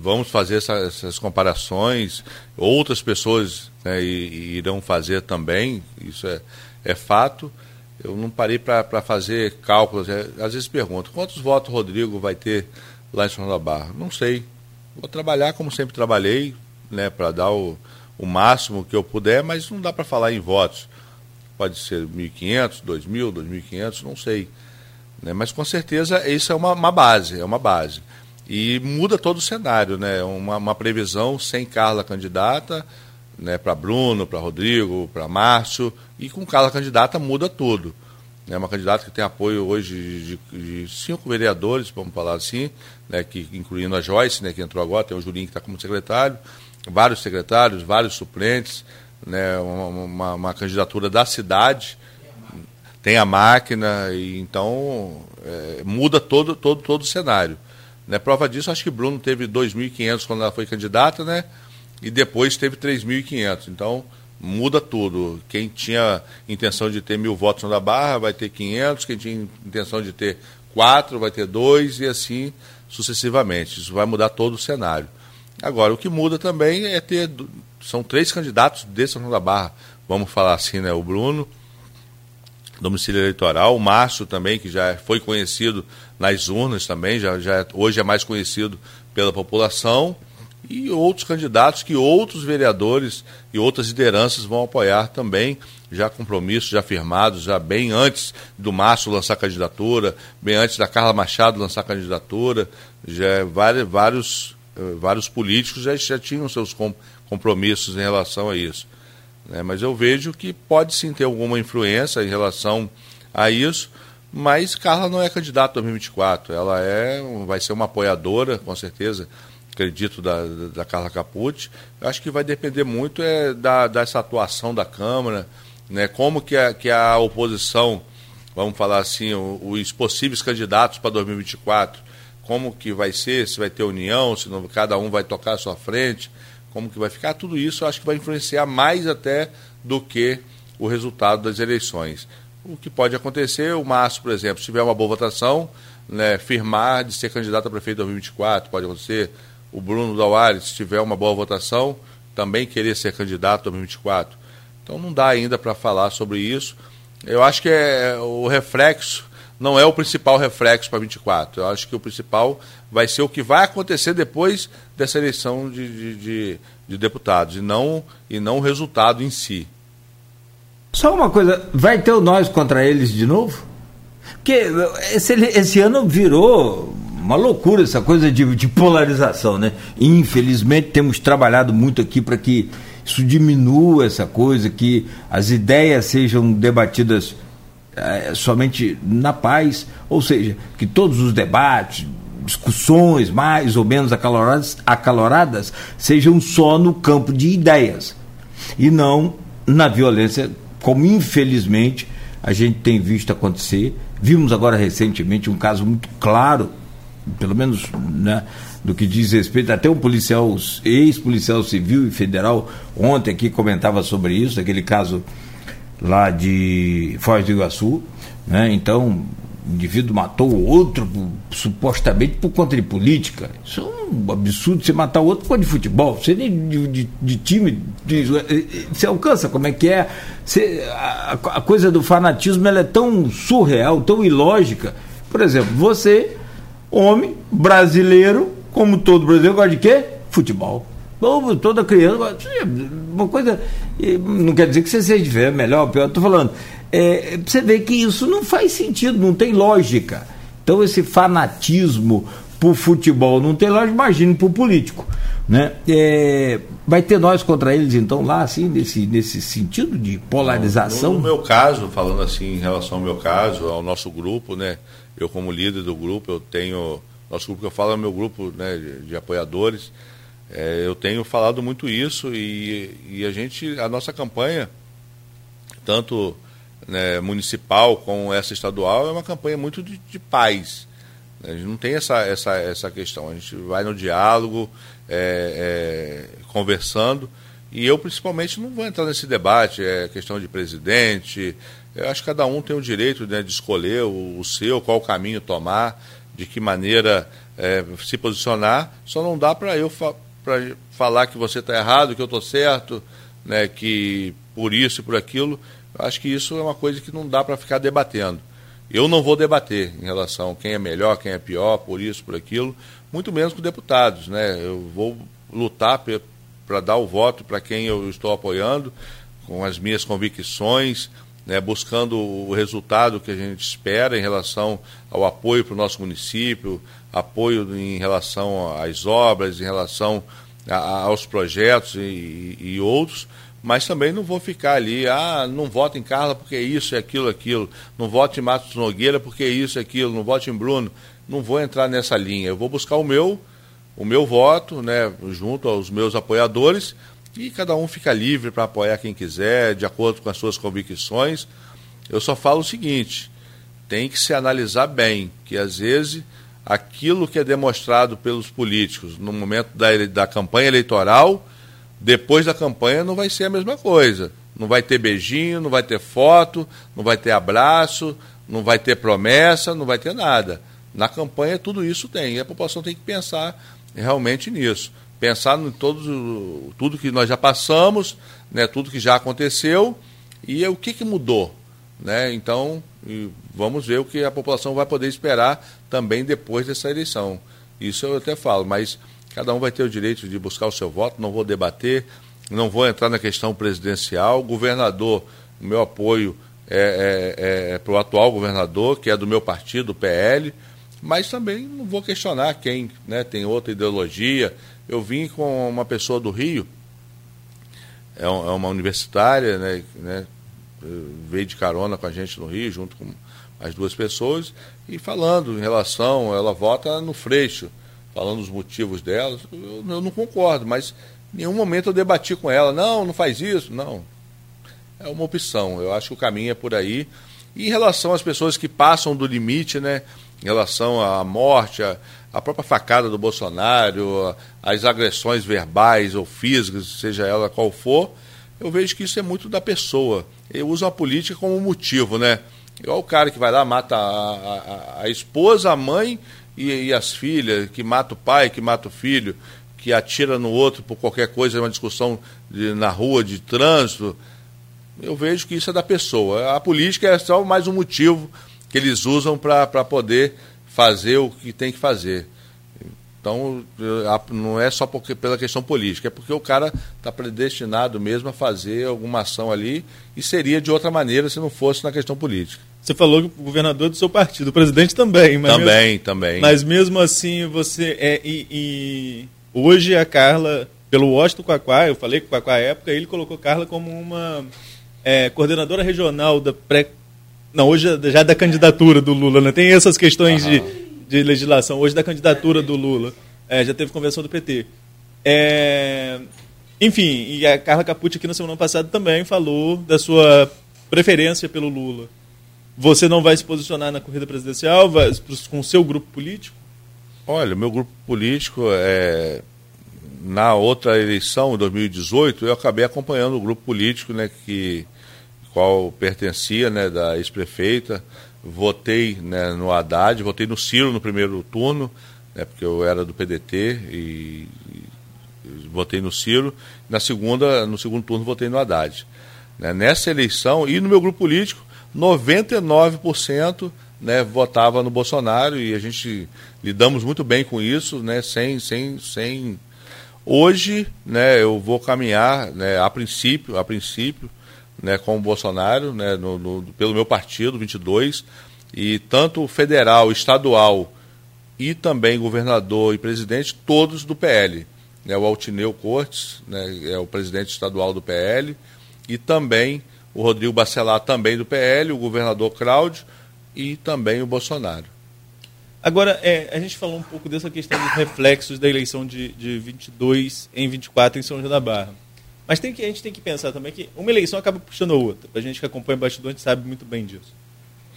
vamos fazer essa- essas comparações. Outras pessoas né, irão fazer também, isso é, é fato. Eu não parei para fazer cálculos. É, às vezes pergunto, quantos votos o Rodrigo vai ter lá em São da Barra? Não sei. Vou trabalhar como sempre trabalhei, né, para dar o, o máximo que eu puder, mas não dá para falar em votos pode ser 1.500, 2.000, 2.500, não sei. Né? Mas com certeza isso é uma, uma base, é uma base. E muda todo o cenário, né? Uma, uma previsão sem Carla candidata, né? Para Bruno, para Rodrigo, para Márcio, e com Carla candidata muda tudo. É uma candidata que tem apoio hoje de, de cinco vereadores, vamos falar assim, né? que, incluindo a Joyce, né? que entrou agora, tem o Julinho que está como secretário, vários secretários, vários suplentes, né? uma, uma, uma candidatura da cidade, tem a máquina, e então é, muda todo, todo, todo o cenário. Né? Prova disso, acho que Bruno teve 2.500 quando ela foi candidata, né? e depois teve 3.500. Então muda tudo. Quem tinha intenção de ter mil votos na Barra vai ter 500, quem tinha intenção de ter quatro vai ter dois, e assim sucessivamente. Isso vai mudar todo o cenário. Agora, o que muda também é ter. São três candidatos de São João da Barra, vamos falar assim, né? O Bruno, domicílio eleitoral, o Márcio também, que já foi conhecido nas urnas também, já, já hoje é mais conhecido pela população, e outros candidatos que outros vereadores e outras lideranças vão apoiar também, já compromissos, já firmados, já bem antes do Márcio lançar candidatura, bem antes da Carla Machado lançar candidatura, já vários, vários, vários políticos já, já tinham seus compromissos em relação a isso. Né? Mas eu vejo que pode sim ter alguma influência em relação a isso, mas Carla não é candidata em 2024, ela é, vai ser uma apoiadora, com certeza, acredito, da, da Carla Capucci. Acho que vai depender muito é, da, dessa atuação da Câmara, né, como que a, que a oposição, vamos falar assim, os possíveis candidatos para 2024, como que vai ser, se vai ter união, se não, cada um vai tocar a sua frente, como que vai ficar, tudo isso eu acho que vai influenciar mais até do que o resultado das eleições. O que pode acontecer, o Márcio, por exemplo, se tiver uma boa votação, né, firmar de ser candidato a prefeito em 2024, pode acontecer. O Bruno Dauari, se tiver uma boa votação, também querer ser candidato em 2024. Então não dá ainda para falar sobre isso. Eu acho que é, o reflexo não é o principal reflexo para 24. Eu acho que o principal vai ser o que vai acontecer depois dessa eleição de, de, de, de deputados, e não, e não o resultado em si. Só uma coisa, vai ter o nós contra eles de novo? Porque esse, esse ano virou uma loucura essa coisa de, de polarização, né? Infelizmente temos trabalhado muito aqui para que isso diminua essa coisa, que as ideias sejam debatidas é, somente na paz, ou seja, que todos os debates, discussões mais ou menos acaloradas, acaloradas sejam só no campo de ideias e não na violência, como infelizmente a gente tem visto acontecer. Vimos agora recentemente um caso muito claro, pelo menos né, do que diz respeito, até um policial, ex-policial civil e federal, ontem aqui comentava sobre isso, aquele caso lá de Foz do Iguaçu. Né? Então, indivíduo matou o outro supostamente por conta de política. Isso é um absurdo você matar o outro por conta de futebol. Você nem de, de, de time. De, você alcança como é que é. Você, a, a, coisa do fanatismo ela é tão surreal, tão ilógica. Por exemplo, você, homem, brasileiro, como todo brasileiro, gosta de quê? Futebol. Toda criança. Uma coisa. Não quer dizer que você seja diferente, melhor, pior. Estou falando é, você vê que isso não faz sentido, não tem lógica. Então, esse fanatismo por futebol não tem lógica, imagine por político. Né? É, vai ter nós contra eles, então, lá, assim, nesse, nesse sentido de polarização? No, no, meu caso, falando assim, em relação ao meu caso, ao nosso grupo, né? Eu, como líder do grupo, eu tenho. Nosso grupo que eu falo é meu grupo né, de, de apoiadores. É, eu tenho falado muito isso e, e a gente, a nossa campanha, tanto né, municipal com essa estadual é uma campanha muito de, de paz. A gente não tem essa, essa, essa questão. A gente vai no diálogo, é, é, conversando, e eu principalmente não vou entrar nesse debate, é questão de presidente. Eu acho que cada um tem o direito né, de escolher o, o seu, qual caminho tomar, de que maneira é, se posicionar. Só não dá para eu fa falar que você está errado, que eu estou certo, né, que por isso e por aquilo. Acho que isso é uma coisa que não dá para ficar debatendo. Eu não vou debater em relação a quem é melhor, quem é pior, por isso, por aquilo, muito menos com deputados. Né? Eu vou lutar para dar o voto para quem eu estou apoiando, com as minhas convicções, né, buscando o resultado que a gente espera em relação ao apoio para o nosso município, apoio em relação às obras, em relação a, aos projetos e, e outros, mas também não vou ficar ali, ah, não voto em Carla porque isso, é aquilo, aquilo, não voto em Matos Nogueira porque isso, é aquilo, não voto em Bruno, não vou entrar nessa linha. Eu vou buscar o meu, o meu voto, né, junto aos meus apoiadores, e cada um fica livre para apoiar quem quiser, de acordo com as suas convicções. Eu só falo o seguinte: tem que se analisar bem, que às vezes aquilo que é demonstrado pelos políticos no momento da, da campanha eleitoral depois da campanha não vai ser a mesma coisa. Não vai ter beijinho, não vai ter foto, não vai ter abraço, não vai ter promessa, não vai ter nada. Na campanha tudo isso tem. E a população tem que pensar realmente nisso. Pensar em todos, tudo que nós já passamos, né, tudo que já aconteceu e o que, que mudou. Né? Então, vamos ver o que a população vai poder esperar também depois dessa eleição. Isso eu até falo, mas Cada um vai ter o direito de buscar o seu voto, não vou debater, não vou entrar na questão presidencial. Governador, o meu apoio é, é, é para o atual governador, que é do meu partido, o PL, mas também não vou questionar quem né, tem outra ideologia. Eu vim com uma pessoa do Rio, é, é uma universitária, né, né, veio de carona com a gente no Rio, junto com as duas pessoas, e falando em relação, ela vota no Freixo falando os motivos dela, eu, eu, não concordo, mas em nenhum momento eu debati com ela, não, não faz isso, não. é uma opção. Eu acho que o caminho é por aí. E em relação às pessoas que passam do limite, né? Em relação à morte, a, a própria facada do Bolsonaro, as agressões verbais ou físicas, seja ela qual for, eu vejo que isso é muito da pessoa. Ele usa a política como motivo, né? Igual o cara que vai lá, mata a, a, a esposa, a mãe e, e, as filhas, que mata o pai, que mata o filho, que atira no outro por qualquer coisa, uma discussão de, na rua de trânsito. Eu vejo que isso é da pessoa. A política é só mais um motivo que eles usam para poder fazer o que tem que fazer. Então, não é só porque, pela questão política, é porque o cara está predestinado mesmo a fazer alguma ação ali e seria de outra maneira se não fosse na questão política. Você falou que o governador do seu partido, o presidente também. Mas também, mesmo, também. Mas mesmo assim, você. É, e, e hoje a Carla, pelo Washington Quaquá, eu falei com o Quaquá à época, ele colocou Carla como uma é, coordenadora regional da pré. Não, hoje já é da candidatura do Lula, né? Tem essas questões de, de legislação. Hoje da candidatura do Lula. É, já teve convenção do PT. É, enfim, e a Carla Capucci aqui na semana passada também falou da sua preferência pelo Lula. Você não vai se posicionar na corrida presidencial vai, com o seu grupo político? Olha, meu grupo político é na outra eleição, em 2018, eu acabei acompanhando o grupo político, né, que qual pertencia, né, da ex-prefeita. Votei né, no Haddad, votei no Ciro no primeiro turno, né, porque eu era do PDT e, e votei no Ciro. Na segunda, no segundo turno, votei no Haddad. Né, nessa eleição e no meu grupo político, 99% né, votava no Bolsonaro e a gente lidamos muito bem com isso, né, sem, sem, sem... Hoje, né, eu vou caminhar, né, a princípio, a princípio, né, com o Bolsonaro, né, no, no, pelo meu partido, 22, e tanto federal, estadual e também governador e presidente, todos do PL. Né, o Altineu Cortes né, é o presidente estadual do PL e também o Rodrigo Bacelar também do PL, o governador Cláudio e também o Bolsonaro. Agora, é, a gente falou um pouco dessa questão dos reflexos da eleição de, de 22 em 24 em São João da Barra. Mas tem que, a gente tem que pensar também que uma eleição acaba puxando a outra. A gente que acompanha bastidor, a gente sabe muito bem disso.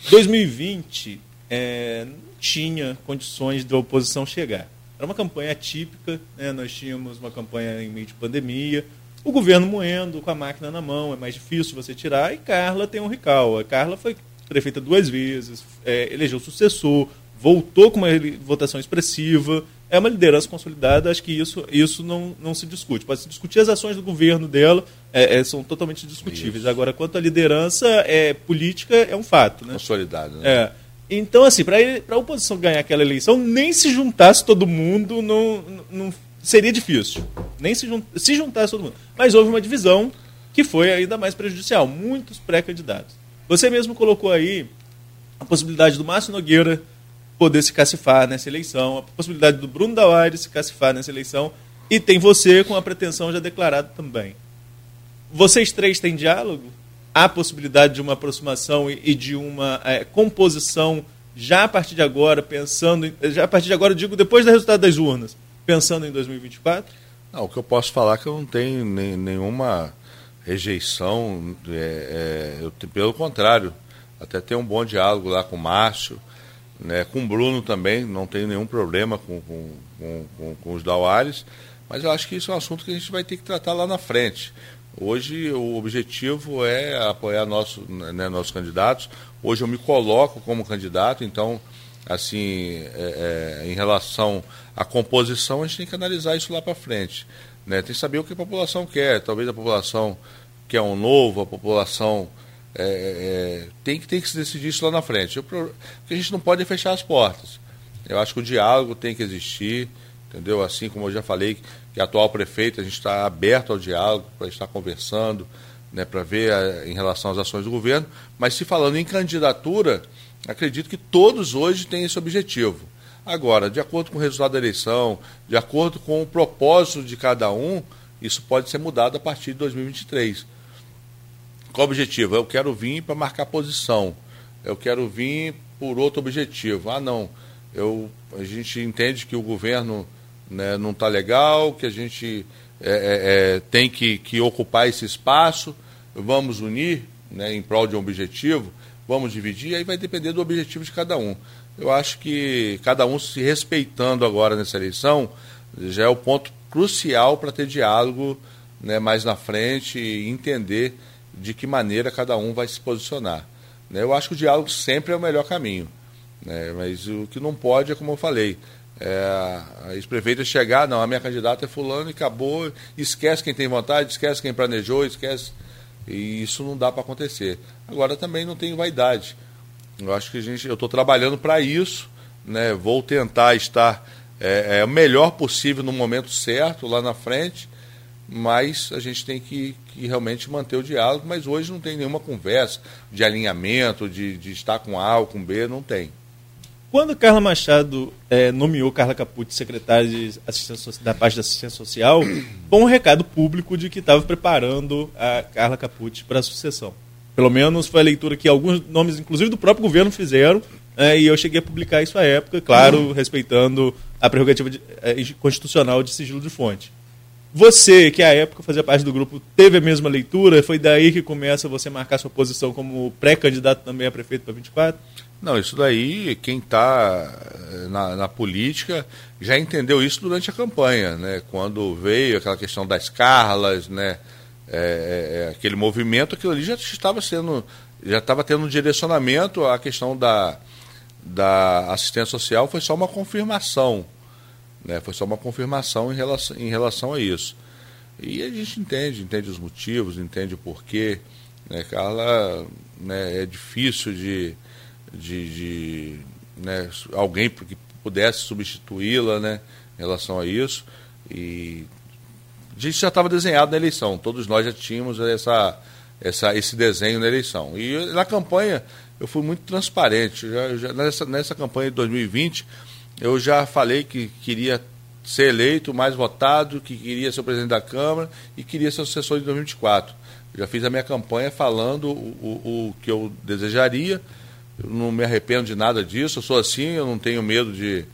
2020 é, não tinha condições da oposição chegar. Era uma campanha atípica, né? nós tínhamos uma campanha em meio de pandemia, o governo moendo, com a máquina na mão, é mais difícil você tirar. E Carla tem um rical. A Carla foi prefeita duas vezes, é, elegeu sucessor, voltou com uma votação expressiva. É uma liderança consolidada, acho que isso, isso não, não se discute. Pode se discutir as ações do governo dela, é, é, são totalmente discutíveis. Isso. Agora, quanto à liderança é, política, é um fato. Né? Consolidado. Né? É. Então, assim, para a oposição ganhar aquela eleição, nem se juntasse todo mundo, não, não seria difícil. Nem se, jun se juntasse todo mundo. Mas houve uma divisão que foi ainda mais prejudicial. Muitos pré-candidatos. Você mesmo colocou aí a possibilidade do Márcio Nogueira poder se cacifar nessa eleição, a possibilidade do Bruno Dauares se cacifar nessa eleição, e tem você com a pretensão já declarada também. Vocês três têm diálogo? Há possibilidade de uma aproximação e, de uma é, composição já a partir de agora, pensando. Já a partir de agora, eu digo depois do resultado das urnas, pensando em 2024? Não, o que eu posso falar é que eu não tenho nem, nenhuma rejeição, é, é, eu, pelo contrário, até tenho um bom diálogo lá com o Márcio, né, com o Bruno também, não tenho nenhum problema com, com, com, com os Dauares, mas eu acho que isso é um assunto que a gente vai ter que tratar lá na frente. Hoje o objetivo é apoiar nosso, né, nossos candidatos. Hoje eu me coloco como candidato, então assim, é, é, em relação à composição, a gente tem que analisar isso lá para frente. Né? Tem que saber o que a população quer. Talvez a população quer um novo, a população é, é tem, que, tem que se decidir isso lá na frente. O que a gente não pode é fechar as portas. Eu acho que o diálogo tem que existir, entendeu? Assim como eu já falei, que a atual prefeita, a gente está aberto ao diálogo para estar conversando, né, para ver a, em relação às ações do governo. Mas se falando em candidatura, Acredito que todos hoje têm esse objetivo. Agora, de acordo com o resultado da eleição, de acordo com o propósito de cada um, isso pode ser mudado a partir de 2023. Qual o objetivo? Eu quero vir para marcar posição. Eu quero vir por outro objetivo. Ah, não. Eu, a gente entende que o governo né, não está legal, que a gente é, é, é, tem que, que ocupar esse espaço. vamos unir né, em prol de um objetivo, vamos dividir, aí vai depender do objetivo de cada um. Eu acho que cada um se respeitando agora nessa eleição já é o ponto crucial para ter diálogo né, mais na frente e entender de que maneira cada um vai se posicionar. Né, eu acho que o diálogo sempre é o melhor caminho. Né, mas o que não pode é como eu falei. É, a ex-prefeita chegar, não, a minha candidata é fulano e acabou, esquece quem tem vontade, esquece quem planejou, esquece. E isso não dá para acontecer. Agora também não tenho vaidade. Eu acho que a gente, eu estou trabalhando para isso, né? Vou tentar estar é, é, o melhor possível no momento certo lá na frente mas a gente tem que, que, realmente manter o diálogo, mas hoje não tem nenhuma conversa de alinhamento, de, de estar com A ou com B, não tem. Quando Carla Machado é, nomeou Carla Capucci secretária de assistência, da parte da assistência social, <clears throat> foi um recado público de que estava preparando a Carla Capucci para a sucessão. Pelo menos foi a leitura que alguns nomes, inclusive do próprio governo, fizeram, é, e eu cheguei a publicar isso à época, claro, respeitando a prerrogativa de, é, constitucional de sigilo de fonte. Você, que à época fazia parte do grupo, teve a mesma leitura? Foi daí que começa você marcar sua posição como pré-candidato também a prefeito para 24? Não, isso daí, quem está eh, na, na, política já entendeu isso durante a campanha, né? Quando veio aquela questão das Carlas, né? É, é, aquele movimento, aquilo ali já estava sendo, já estava tendo um direcionamento, a questão da, da assistência social foi só uma confirmação né? Foi só uma confirmação em relação, em relação a isso. E a gente entende, entende os motivos, entende o porquê. Né? Carla né, é difícil de, de, de né, alguém que pudesse substituí-la né, em relação a isso. E a gente já estava desenhado na eleição, todos nós já tínhamos essa, essa, esse desenho na eleição. E na campanha eu fui muito transparente. Já, já nessa, nessa campanha de 2020 eu já falei que queria ser eleito, mais votado, que queria ser o presidente da Câmara e queria ser sucessor de 2024. Eu já fiz a minha campanha falando o, o, o que eu desejaria. Eu não me arrependo de nada disso. Eu sou assim, eu não tenho medo de,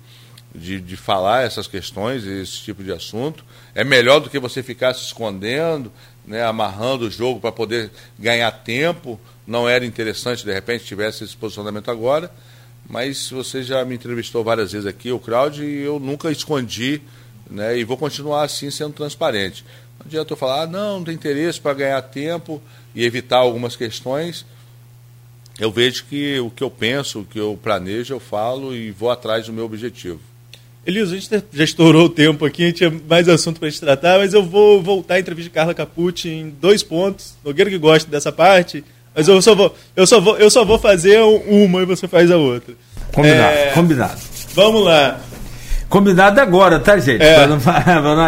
de, de falar essas questões, esse tipo de assunto. É melhor do que você ficar se escondendo, né, amarrando o jogo para poder ganhar tempo. Não era interessante, de repente, tivesse esse posicionamento agora mas você já me entrevistou várias vezes aqui, o Claudio, e eu nunca escondi, né, e vou continuar assim sendo transparente. Não adianta eu falar, ah, não, não tem interesse para ganhar tempo e evitar algumas questões. Eu vejo que o que eu penso, o que eu planejo, eu falo e vou atrás do meu objetivo. Elias, a gente já estourou o tempo aqui, a gente tinha mais assunto para a gente tratar, mas eu vou voltar à entrevista de Carla Capucci em dois pontos. Nogueira que gosta dessa parte, mas eu só vou, eu só vou, eu só vou fazer uma e você faz a outra. Combinado, é... combinado. Vamos lá. Combinado agora, tá, gente? É. Não,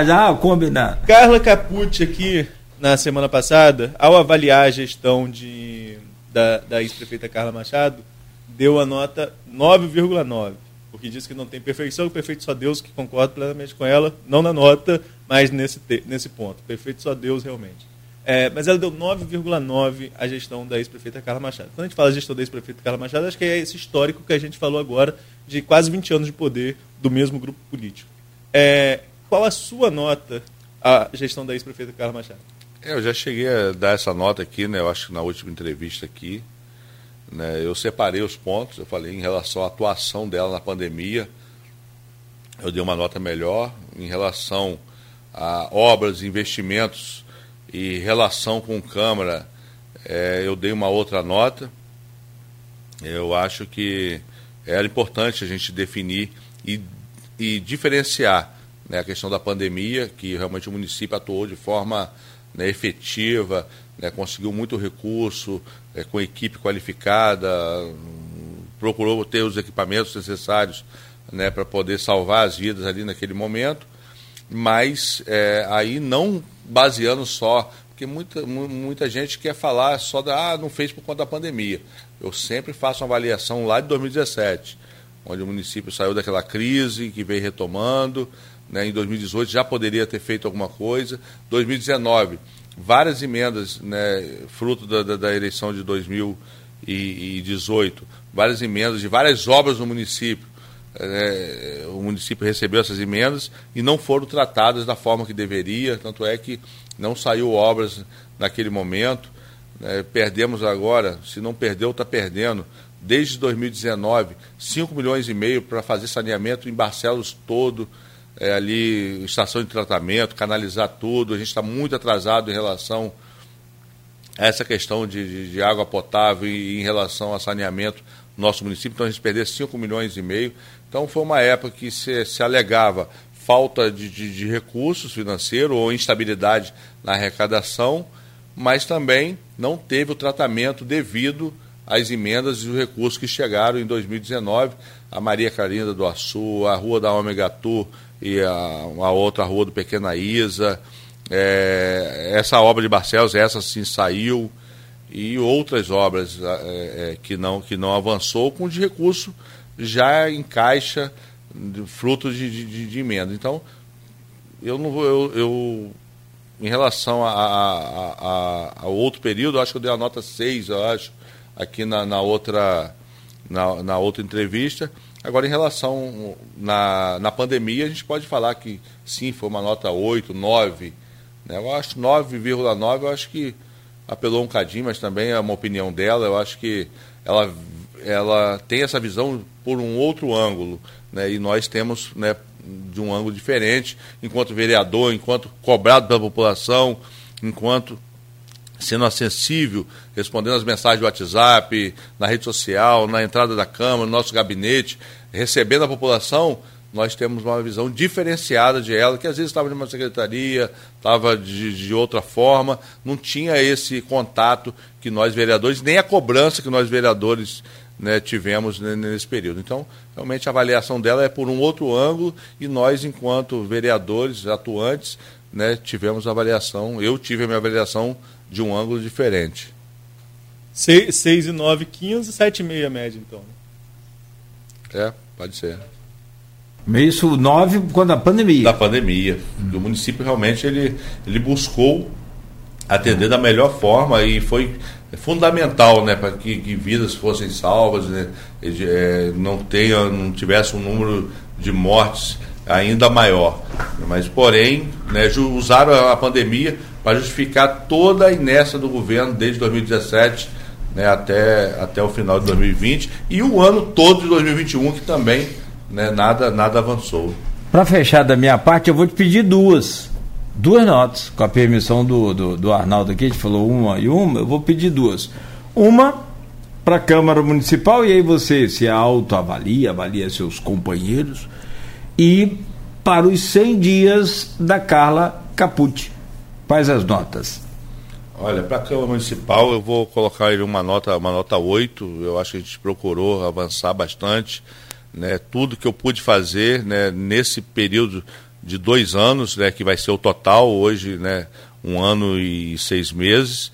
já, <laughs> ah, combinado. Carla Capucci aqui, na semana passada, ao avaliar a gestão de, da, da ex-prefeita Carla Machado, deu a nota 9,9. Porque disse que não tem perfeição, perfeito só Deus, que concordo plenamente com ela, não na nota, mas nesse, nesse ponto. Perfeito só Deus, realmente. É, mas ela deu 9,9 à gestão da ex-prefeita Carla Machado. Quando a gente fala gestão da ex-prefeita Carla Machado, acho que é esse histórico que a gente falou agora de quase 20 anos de poder do mesmo grupo político. É, qual a sua nota à gestão da ex-prefeita Carla Machado? É, eu já cheguei a dar essa nota aqui, né? Eu acho que na última entrevista aqui, né? Eu separei os pontos. Eu falei em relação à atuação dela na pandemia, eu dei uma nota melhor em relação a obras, investimentos e relação com Câmara, é, eu dei uma outra nota. Eu acho que era importante a gente definir e, e diferenciar né, a questão da pandemia, que realmente o município atuou de forma né, efetiva, né, conseguiu muito recurso, é, com equipe qualificada, procurou ter os equipamentos necessários né, para poder salvar as vidas ali naquele momento, mas é, aí não baseando só, porque muita, muita gente quer falar só da, ah, não fez por conta da pandemia. Eu sempre faço uma avaliação lá de 2017, onde o município saiu daquela crise que veio retomando, né, em 2018 já poderia ter feito alguma coisa, 2019 várias emendas, né, fruto da, da, da eleição de 2018, várias emendas de várias obras no município, é, o município recebeu essas emendas e não foram tratadas da forma que deveria, tanto é que não saiu obras naquele momento. né, perdemos agora, se não perdeu, está perdendo, desde 2019, 5 milhões e meio para fazer saneamento em Barcelos todo, é, ali, estação de tratamento, canalizar tudo. A gente está muito atrasado em relação a essa questão de, de, de água potável e, em relação a saneamento no nosso município. Então a gente perdeu 5 milhões e meio. Então foi uma época que se, se alegava falta de, de, recursos financeiros ou instabilidade na arrecadação, mas também não teve o tratamento devido às emendas e os recursos que chegaram em 2019. A Maria Carinda do Açu, a Rua da Ômega Tour e a, a outra Rua do Pequena Isa. É, essa obra de Barcelos, essa sim saiu. E outras obras é, é, que, não, que não avançou com de recurso já em caixa fruto de, de, de, emenda. Então, eu não vou. Eu, eu em relação a, a, a, a, outro período, acho que eu dei a nota 6, eu acho, aqui na, na outra, na, na, outra entrevista. Agora, em relação na, na pandemia, a gente pode falar que sim, foi uma nota 8, 9. Né? Eu acho 9,9, eu acho que apelou um cadinho, mas também é uma opinião dela. Eu acho que ela, ela tem essa visão por um outro ângulo né, e nós temos né, de um ângulo diferente, enquanto vereador, enquanto cobrado pela população, enquanto sendo acessível, respondendo as mensagens do WhatsApp, na rede social, na entrada da Câmara, no nosso gabinete, recebendo a população, nós temos uma visão diferenciada de ela, que às vezes estava de uma secretaria, estava de, de outra forma, não tinha esse contato que nós vereadores, nem a cobrança que nós vereadores né, tivemos nesse período. Então, realmente a avaliação dela é por um outro ângulo e nós, enquanto vereadores atuantes, né, tivemos avaliação, eu tive a minha avaliação de um ângulo diferente. 6 e 9, 15, 7,5 a média, então. É, pode ser. Isso 9 quando a pandemia. Da pandemia. O município realmente ele, ele buscou atender da melhor forma e foi fundamental né, para que, que, vidas fossem salvas, né, é, não, tenha, não tivesse um número de mortes ainda maior. Mas, porém, né, usaram a pandemia para justificar toda a inércia do governo desde 2017 né, até, até o final de 2020 e o ano todo de 2021 que também né, nada, nada avançou. Para fechar da minha parte, eu vou te pedir duas duas notas, com a permissão do, do, do Arnaldo aqui, a gente falou uma e uma, eu vou pedir duas. Uma para a Câmara Municipal, e aí você se autoavalia, avalia seus companheiros, e para os 100 dias da Carla Capucci. Quais as notas? Olha, para a Câmara Municipal eu vou colocar ele uma nota, uma nota 8, eu acho que a gente procurou avançar bastante, né, tudo que eu pude fazer né, nesse período de dois anos, né, que vai ser o total hoje, né, um ano e seis meses.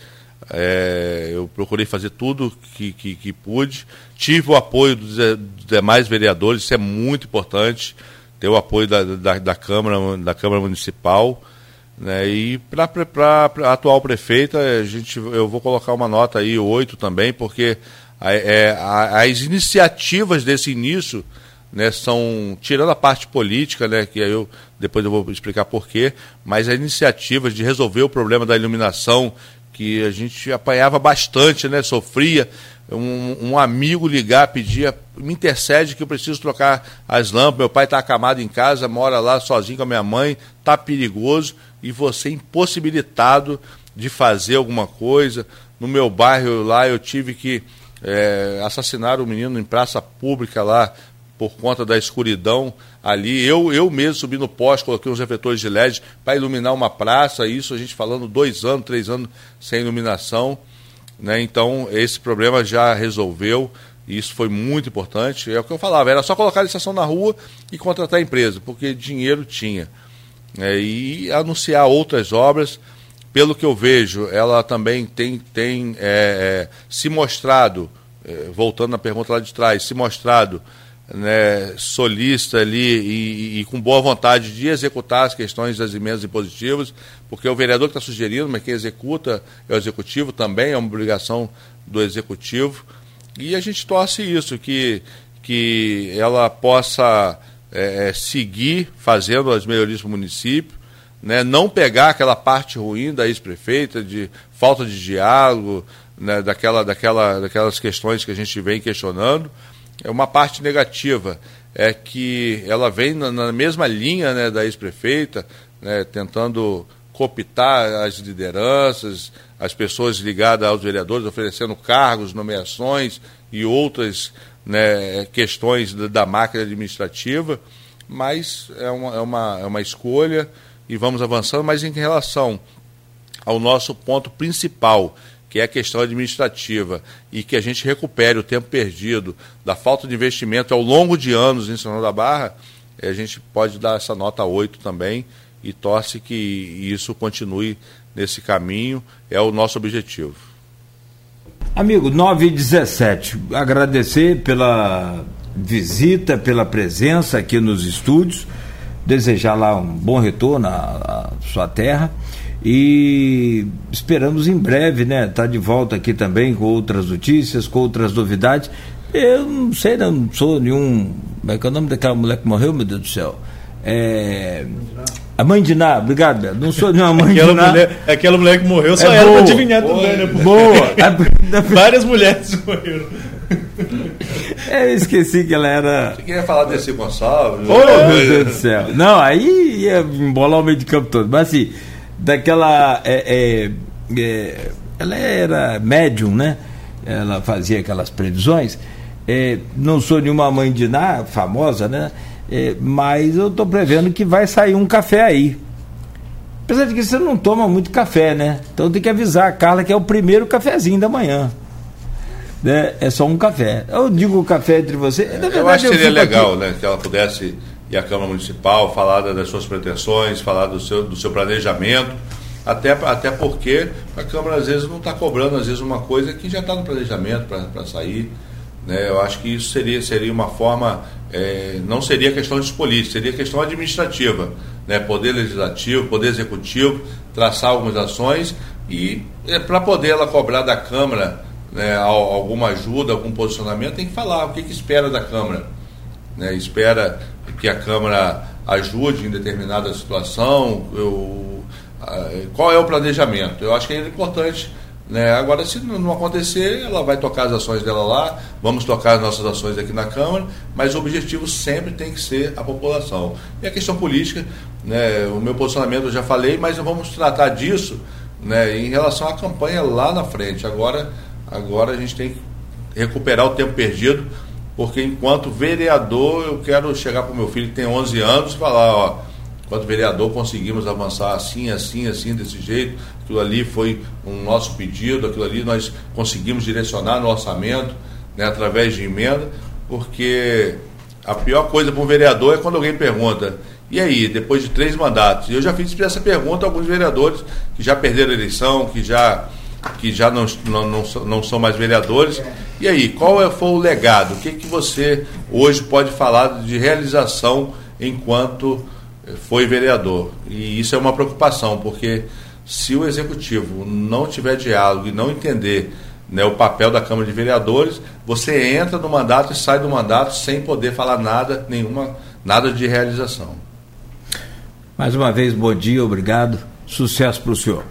É, eu procurei fazer tudo que, que, que, pude. Tive o apoio dos, demais vereadores, isso é muito importante, ter o apoio da, da, da Câmara, da Câmara Municipal. Né, e para a atual prefeita, a gente, eu vou colocar uma nota aí, oito também, porque a, é, a, as iniciativas desse início né, são, tirando a parte política, né, que eu depois eu vou explicar porquê, mas as iniciativas de resolver o problema da iluminação, que a gente apanhava bastante, né, sofria, um, um amigo ligar, pedia, me intercede que eu preciso trocar as lâmpadas, meu pai está acamado em casa, mora lá sozinho com a minha mãe, está perigoso, e você impossibilitado de fazer alguma coisa. No meu bairro lá eu tive que é, assassinar um menino em praça pública lá, por conta da escuridão ali. Eu, eu mesmo subi no poste, coloquei uns refletores de LED para iluminar uma praça, isso a gente falando dois anos, três anos sem iluminação. Né? Então, esse problema já resolveu. Isso foi muito importante. É o que eu falava, era só colocar a licitação na rua e contratar a empresa, porque dinheiro tinha. É, e anunciar outras obras. Pelo que eu vejo, ela também tem, tem é, é, se mostrado, é, voltando na pergunta lá de trás, se mostrado né, solista ali e, e, com boa vontade de executar as questões das emendas impositivas, porque é o vereador que está sugerindo, mas quem executa é o executivo, também é uma obrigação do executivo. E a gente torce isso, que, que ela possa é, é seguir fazendo as melhorias para o município, né, não pegar aquela parte ruim da ex-prefeita de falta de diálogo, né, daquela, daquela, daquelas questões que a gente vem questionando. É uma parte negativa é que ela vem na, na mesma linha né, da ex-prefeita, né, tentando cooptar as lideranças, as pessoas ligadas aos vereadores, oferecendo cargos, nomeações e outras né, questões da, máquina administrativa, mas é uma, é, uma, é uma escolha e vamos avançando. Mas em relação ao nosso ponto principal, que é a questão administrativa, e que a gente recupere o tempo perdido da falta de investimento ao longo de anos em São João da Barra, a gente pode dar essa nota 8 também e torce que isso continue nesse caminho, é o nosso objetivo. Amigo, 9 e 17, agradecer pela visita, pela presença aqui nos estúdios, desejar lá um bom retorno à, à sua terra e esperamos em breve, né, estar tá de volta aqui também com outras notícias, com outras novidades. Eu não sei, não sou nenhum. Como é que é o nome daquela mulher que morreu, meu Deus do céu? É. A mãe de Ná, obrigado, Beto. Não sou nenhuma mãe aquela de Ná. Mulher, aquela mulher que morreu só É era boa. pra adivinhar também, né? pô? <laughs> Boa! Várias mulheres morreram. <laughs> É, eu esqueci que ela era. Você queria falar desse Gonçalves? Oh, meu Deus do céu. Não, aí ia embolar o meio de campo todo. Mas assim, daquela. é, é, é, ela era médium, né? Ela fazia aquelas previsões. É, não sou nenhuma mãe de Ná, famosa, né? É, mas eu estou prevendo que vai sair um café aí. Apesar de que você não toma muito café, né? Então tem que avisar a Carla que é o primeiro cafezinho da manhã. Né? É só um café. Eu digo café entre você. na Eu verdade, acho que seria aqui- legal, né, que ela pudesse ir à Câmara Municipal, falar da- das suas pretensões, falar do seu, do seu planejamento, até, até porque a Câmara às vezes não está cobrando, às vezes, uma coisa que já está no planejamento para sair. Né? Eu acho que isso seria, seria uma forma, eh, não seria questão de política, seria questão administrativa. Né? Poder legislativo, poder executivo, traçar algumas ações e para poder ela cobrar da Câmara né, al- alguma ajuda, algum posicionamento, tem que falar o que, que espera da Câmara né, espera que a Câmara ajude em determinada situação, eu, qual é o planejamento? Eu acho que é importante. Né? Agora, se não acontecer, ela vai tocar as ações dela lá, vamos tocar as nossas ações aqui na Câmara, mas o objetivo sempre tem que ser a população. E a questão política, né, o meu posicionamento eu já falei, mas vamos tratar disso né, em relação à campanha lá na frente. Agora, agora a gente tem que recuperar o tempo perdido, porque enquanto vereador eu quero chegar para o meu filho que tem 11 anos e falar, ó, enquanto vereador conseguimos avançar assim, assim, assim, desse jeito, aquilo ali foi um nosso pedido, aquilo ali nós conseguimos direcionar no orçamento, né, através de emenda, porque a pior coisa para um vereador é quando alguém pergunta, e aí, depois de três mandatos? Eu já fiz essa pergunta a alguns vereadores que já perderam a eleição, que já, que já não, não, não, são- não são mais vereadores. E aí, qual é, foi o legado? O que, que você hoje pode falar de realização enquanto foi vereador? E isso é uma preocupação, porque se o executivo não tiver diálogo e não entender né, o papel da Câmara de Vereadores, você entra no mandato e sai do mandato sem poder falar nada, nenhuma, nada de realização. Mais uma vez, bom dia, obrigado. Sucesso para o senhor.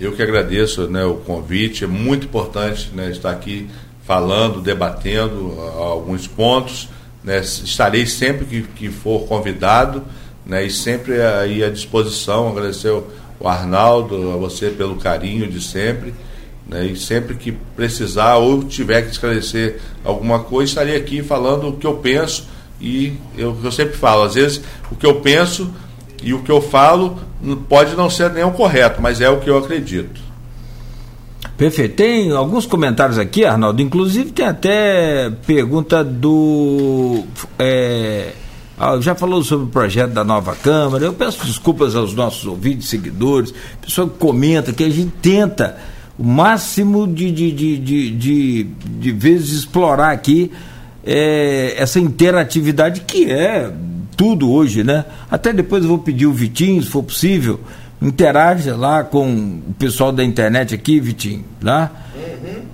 Eu que agradeço né, o convite, é muito importante né, estar aqui falando, debatendo ah, alguns pontos. né, estarei sempre que, que for convidado né, e sempre aí à disposição. Agradecer o Arnaldo, a você pelo carinho de sempre. né, e sempre que precisar ou tiver que esclarecer alguma coisa, estarei aqui falando o que eu penso. E eu, eu sempre falo, às vezes o que eu penso e o que eu falo pode não ser nem o correto, mas é o que eu acredito. Perfeito. Tem alguns comentários aqui, Arnaldo. Inclusive tem até pergunta do. é, ah, já falou sobre o projeto da nova Câmara. Eu peço desculpas aos nossos ouvintes, seguidores, pessoal que comenta, que a gente tenta o máximo de, de, de, de, de, de vezes explorar aqui é, essa interatividade que é tudo hoje, né? Até depois eu vou pedir o Vitinho, se for possível, interaja lá com o pessoal da internet aqui, Vitinho, tá?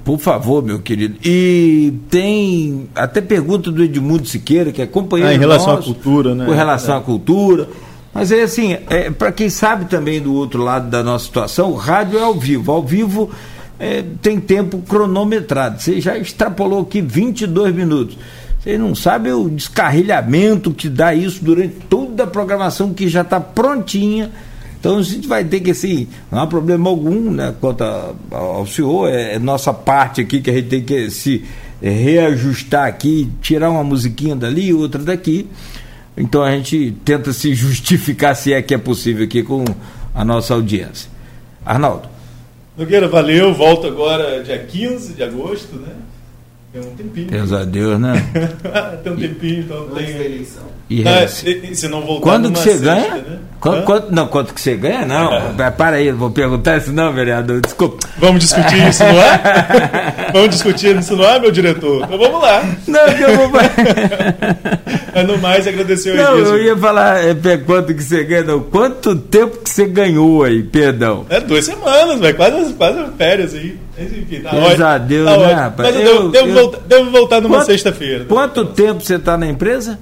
Por favor, meu querido. E tem até pergunta do Edmundo Siqueira, que é companheiro Ah, em relação nosso, à cultura, né? Com relação É. à cultura. Mas é assim, é, para quem sabe também do outro lado da nossa situação, o rádio é ao vivo. Ao vivo é, tem tempo cronometrado. Você já extrapolou aqui 22 minutos. Você não sabe o descarrilhamento que dá isso durante toda a programação que já está prontinha. Então a gente vai ter que, assim, não há problema algum né, quanto a, ao senhor, é, é, nossa parte aqui que a gente tem que se reajustar aqui, tirar uma musiquinha dali, outra daqui. Então a gente tenta se justificar se é que é possível aqui com a nossa audiência. Arnaldo. Nogueira, valeu. Volto agora dia 15 de agosto, né? Tem um tempinho. Pesadelo, né? <laughs> tem um tempinho, então tem. E ah, e, se não voltar Quando que você sexta, ganha? Né? Quanto, quanto, não, quanto que você ganha? Não. É. Para aí, vou perguntar isso não, vereador. Desculpa. Vamos discutir <laughs> isso no ar? vamos discutir isso no ar, meu diretor? Então vamos lá. Não, que eu vou. <laughs> Mas no mais, agradecer Não, eu ia falar é, quanto que você ganha, não. Quanto tempo que você ganhou aí, perdão? É duas semanas, velho. Quase, quase férias aí. Enfim, tá Pesadelo, tá né, rapaz? Mas eu, eu, devo, eu, voltar, devo, voltar, numa sexta-feira. Quanto tempo você está na empresa?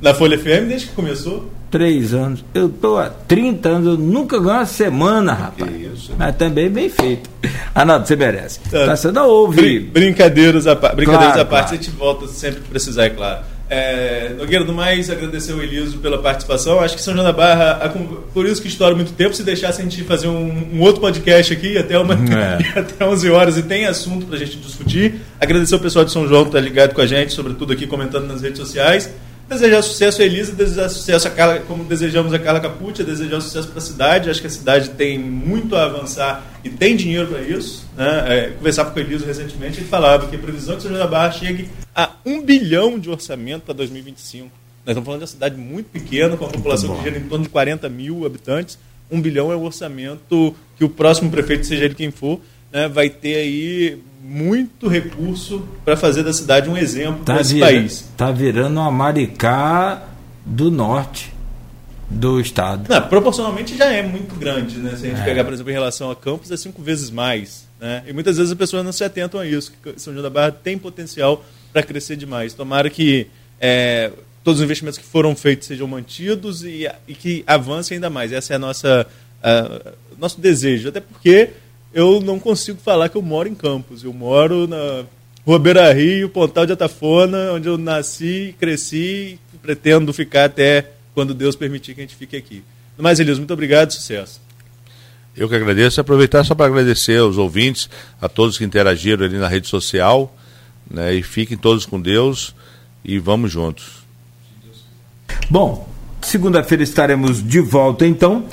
Na Folha FM desde que começou? Três anos. Eu estou há 30 anos, eu nunca ganho uma semana, rapaz. Isso. Mas também bem feito. <laughs> Arnaldo, você merece. Tá. Tá, você não ouve. brincadeiras à, brincadeiras claro, à parte, claro. a gente volta sempre que precisar, é claro. É, Nogueira, do mais, agradecer ao Eliso pela participação. Acho que São João da Barra, por isso que estoura muito tempo, se deixasse a gente fazer um, um outro podcast aqui até, uma, é. <laughs> até 11 horas e tem assunto para a gente discutir. Agradecer ao pessoal de São João que está ligado com a gente, sobretudo aqui comentando nas redes sociais. Desejar sucesso a Elisa, desejar sucesso a Carla, como desejamos a Carla Capuccia, desejar sucesso para a cidade. Acho que a cidade tem muito a avançar e tem dinheiro para isso. Né? É, conversava com o Eliso recentemente, ele falava que a previsão é que São João da Barra chegue a um bilhão de orçamento para 2025. Nós estamos falando de uma cidade muito pequena, com uma população que gira em torno de 40 mil habitantes. Um bilhão é o orçamento que o próximo prefeito, seja ele quem for, né, vai ter aí muito recurso para fazer da cidade um exemplo tá para esse vira, país. Está virando uma Maricá do norte do estado. Não, proporcionalmente já é muito grande, né? Se a gente é. pegar, por exemplo, em relação a Campos, é cinco vezes mais. Né? E muitas vezes as pessoas não se atentam a isso, que São João da Barra tem potencial para crescer demais. Tomara que é, todos os investimentos que foram feitos sejam mantidos e, e que avancem ainda mais. Essa é a nossa a, nosso desejo. Até porque eu não consigo falar que eu moro em Campos. Eu moro na Rua Beira Rio, Pontal de Atafona, onde eu nasci, cresci e pretendo ficar até quando Deus permitir que a gente fique aqui. Mas, Elias, muito obrigado sucesso. Eu que agradeço. Aproveitar só para agradecer aos ouvintes, a todos que interagiram ali na rede social. Né, e fiquem todos com Deus e vamos juntos. Bom, segunda-feira estaremos de volta então.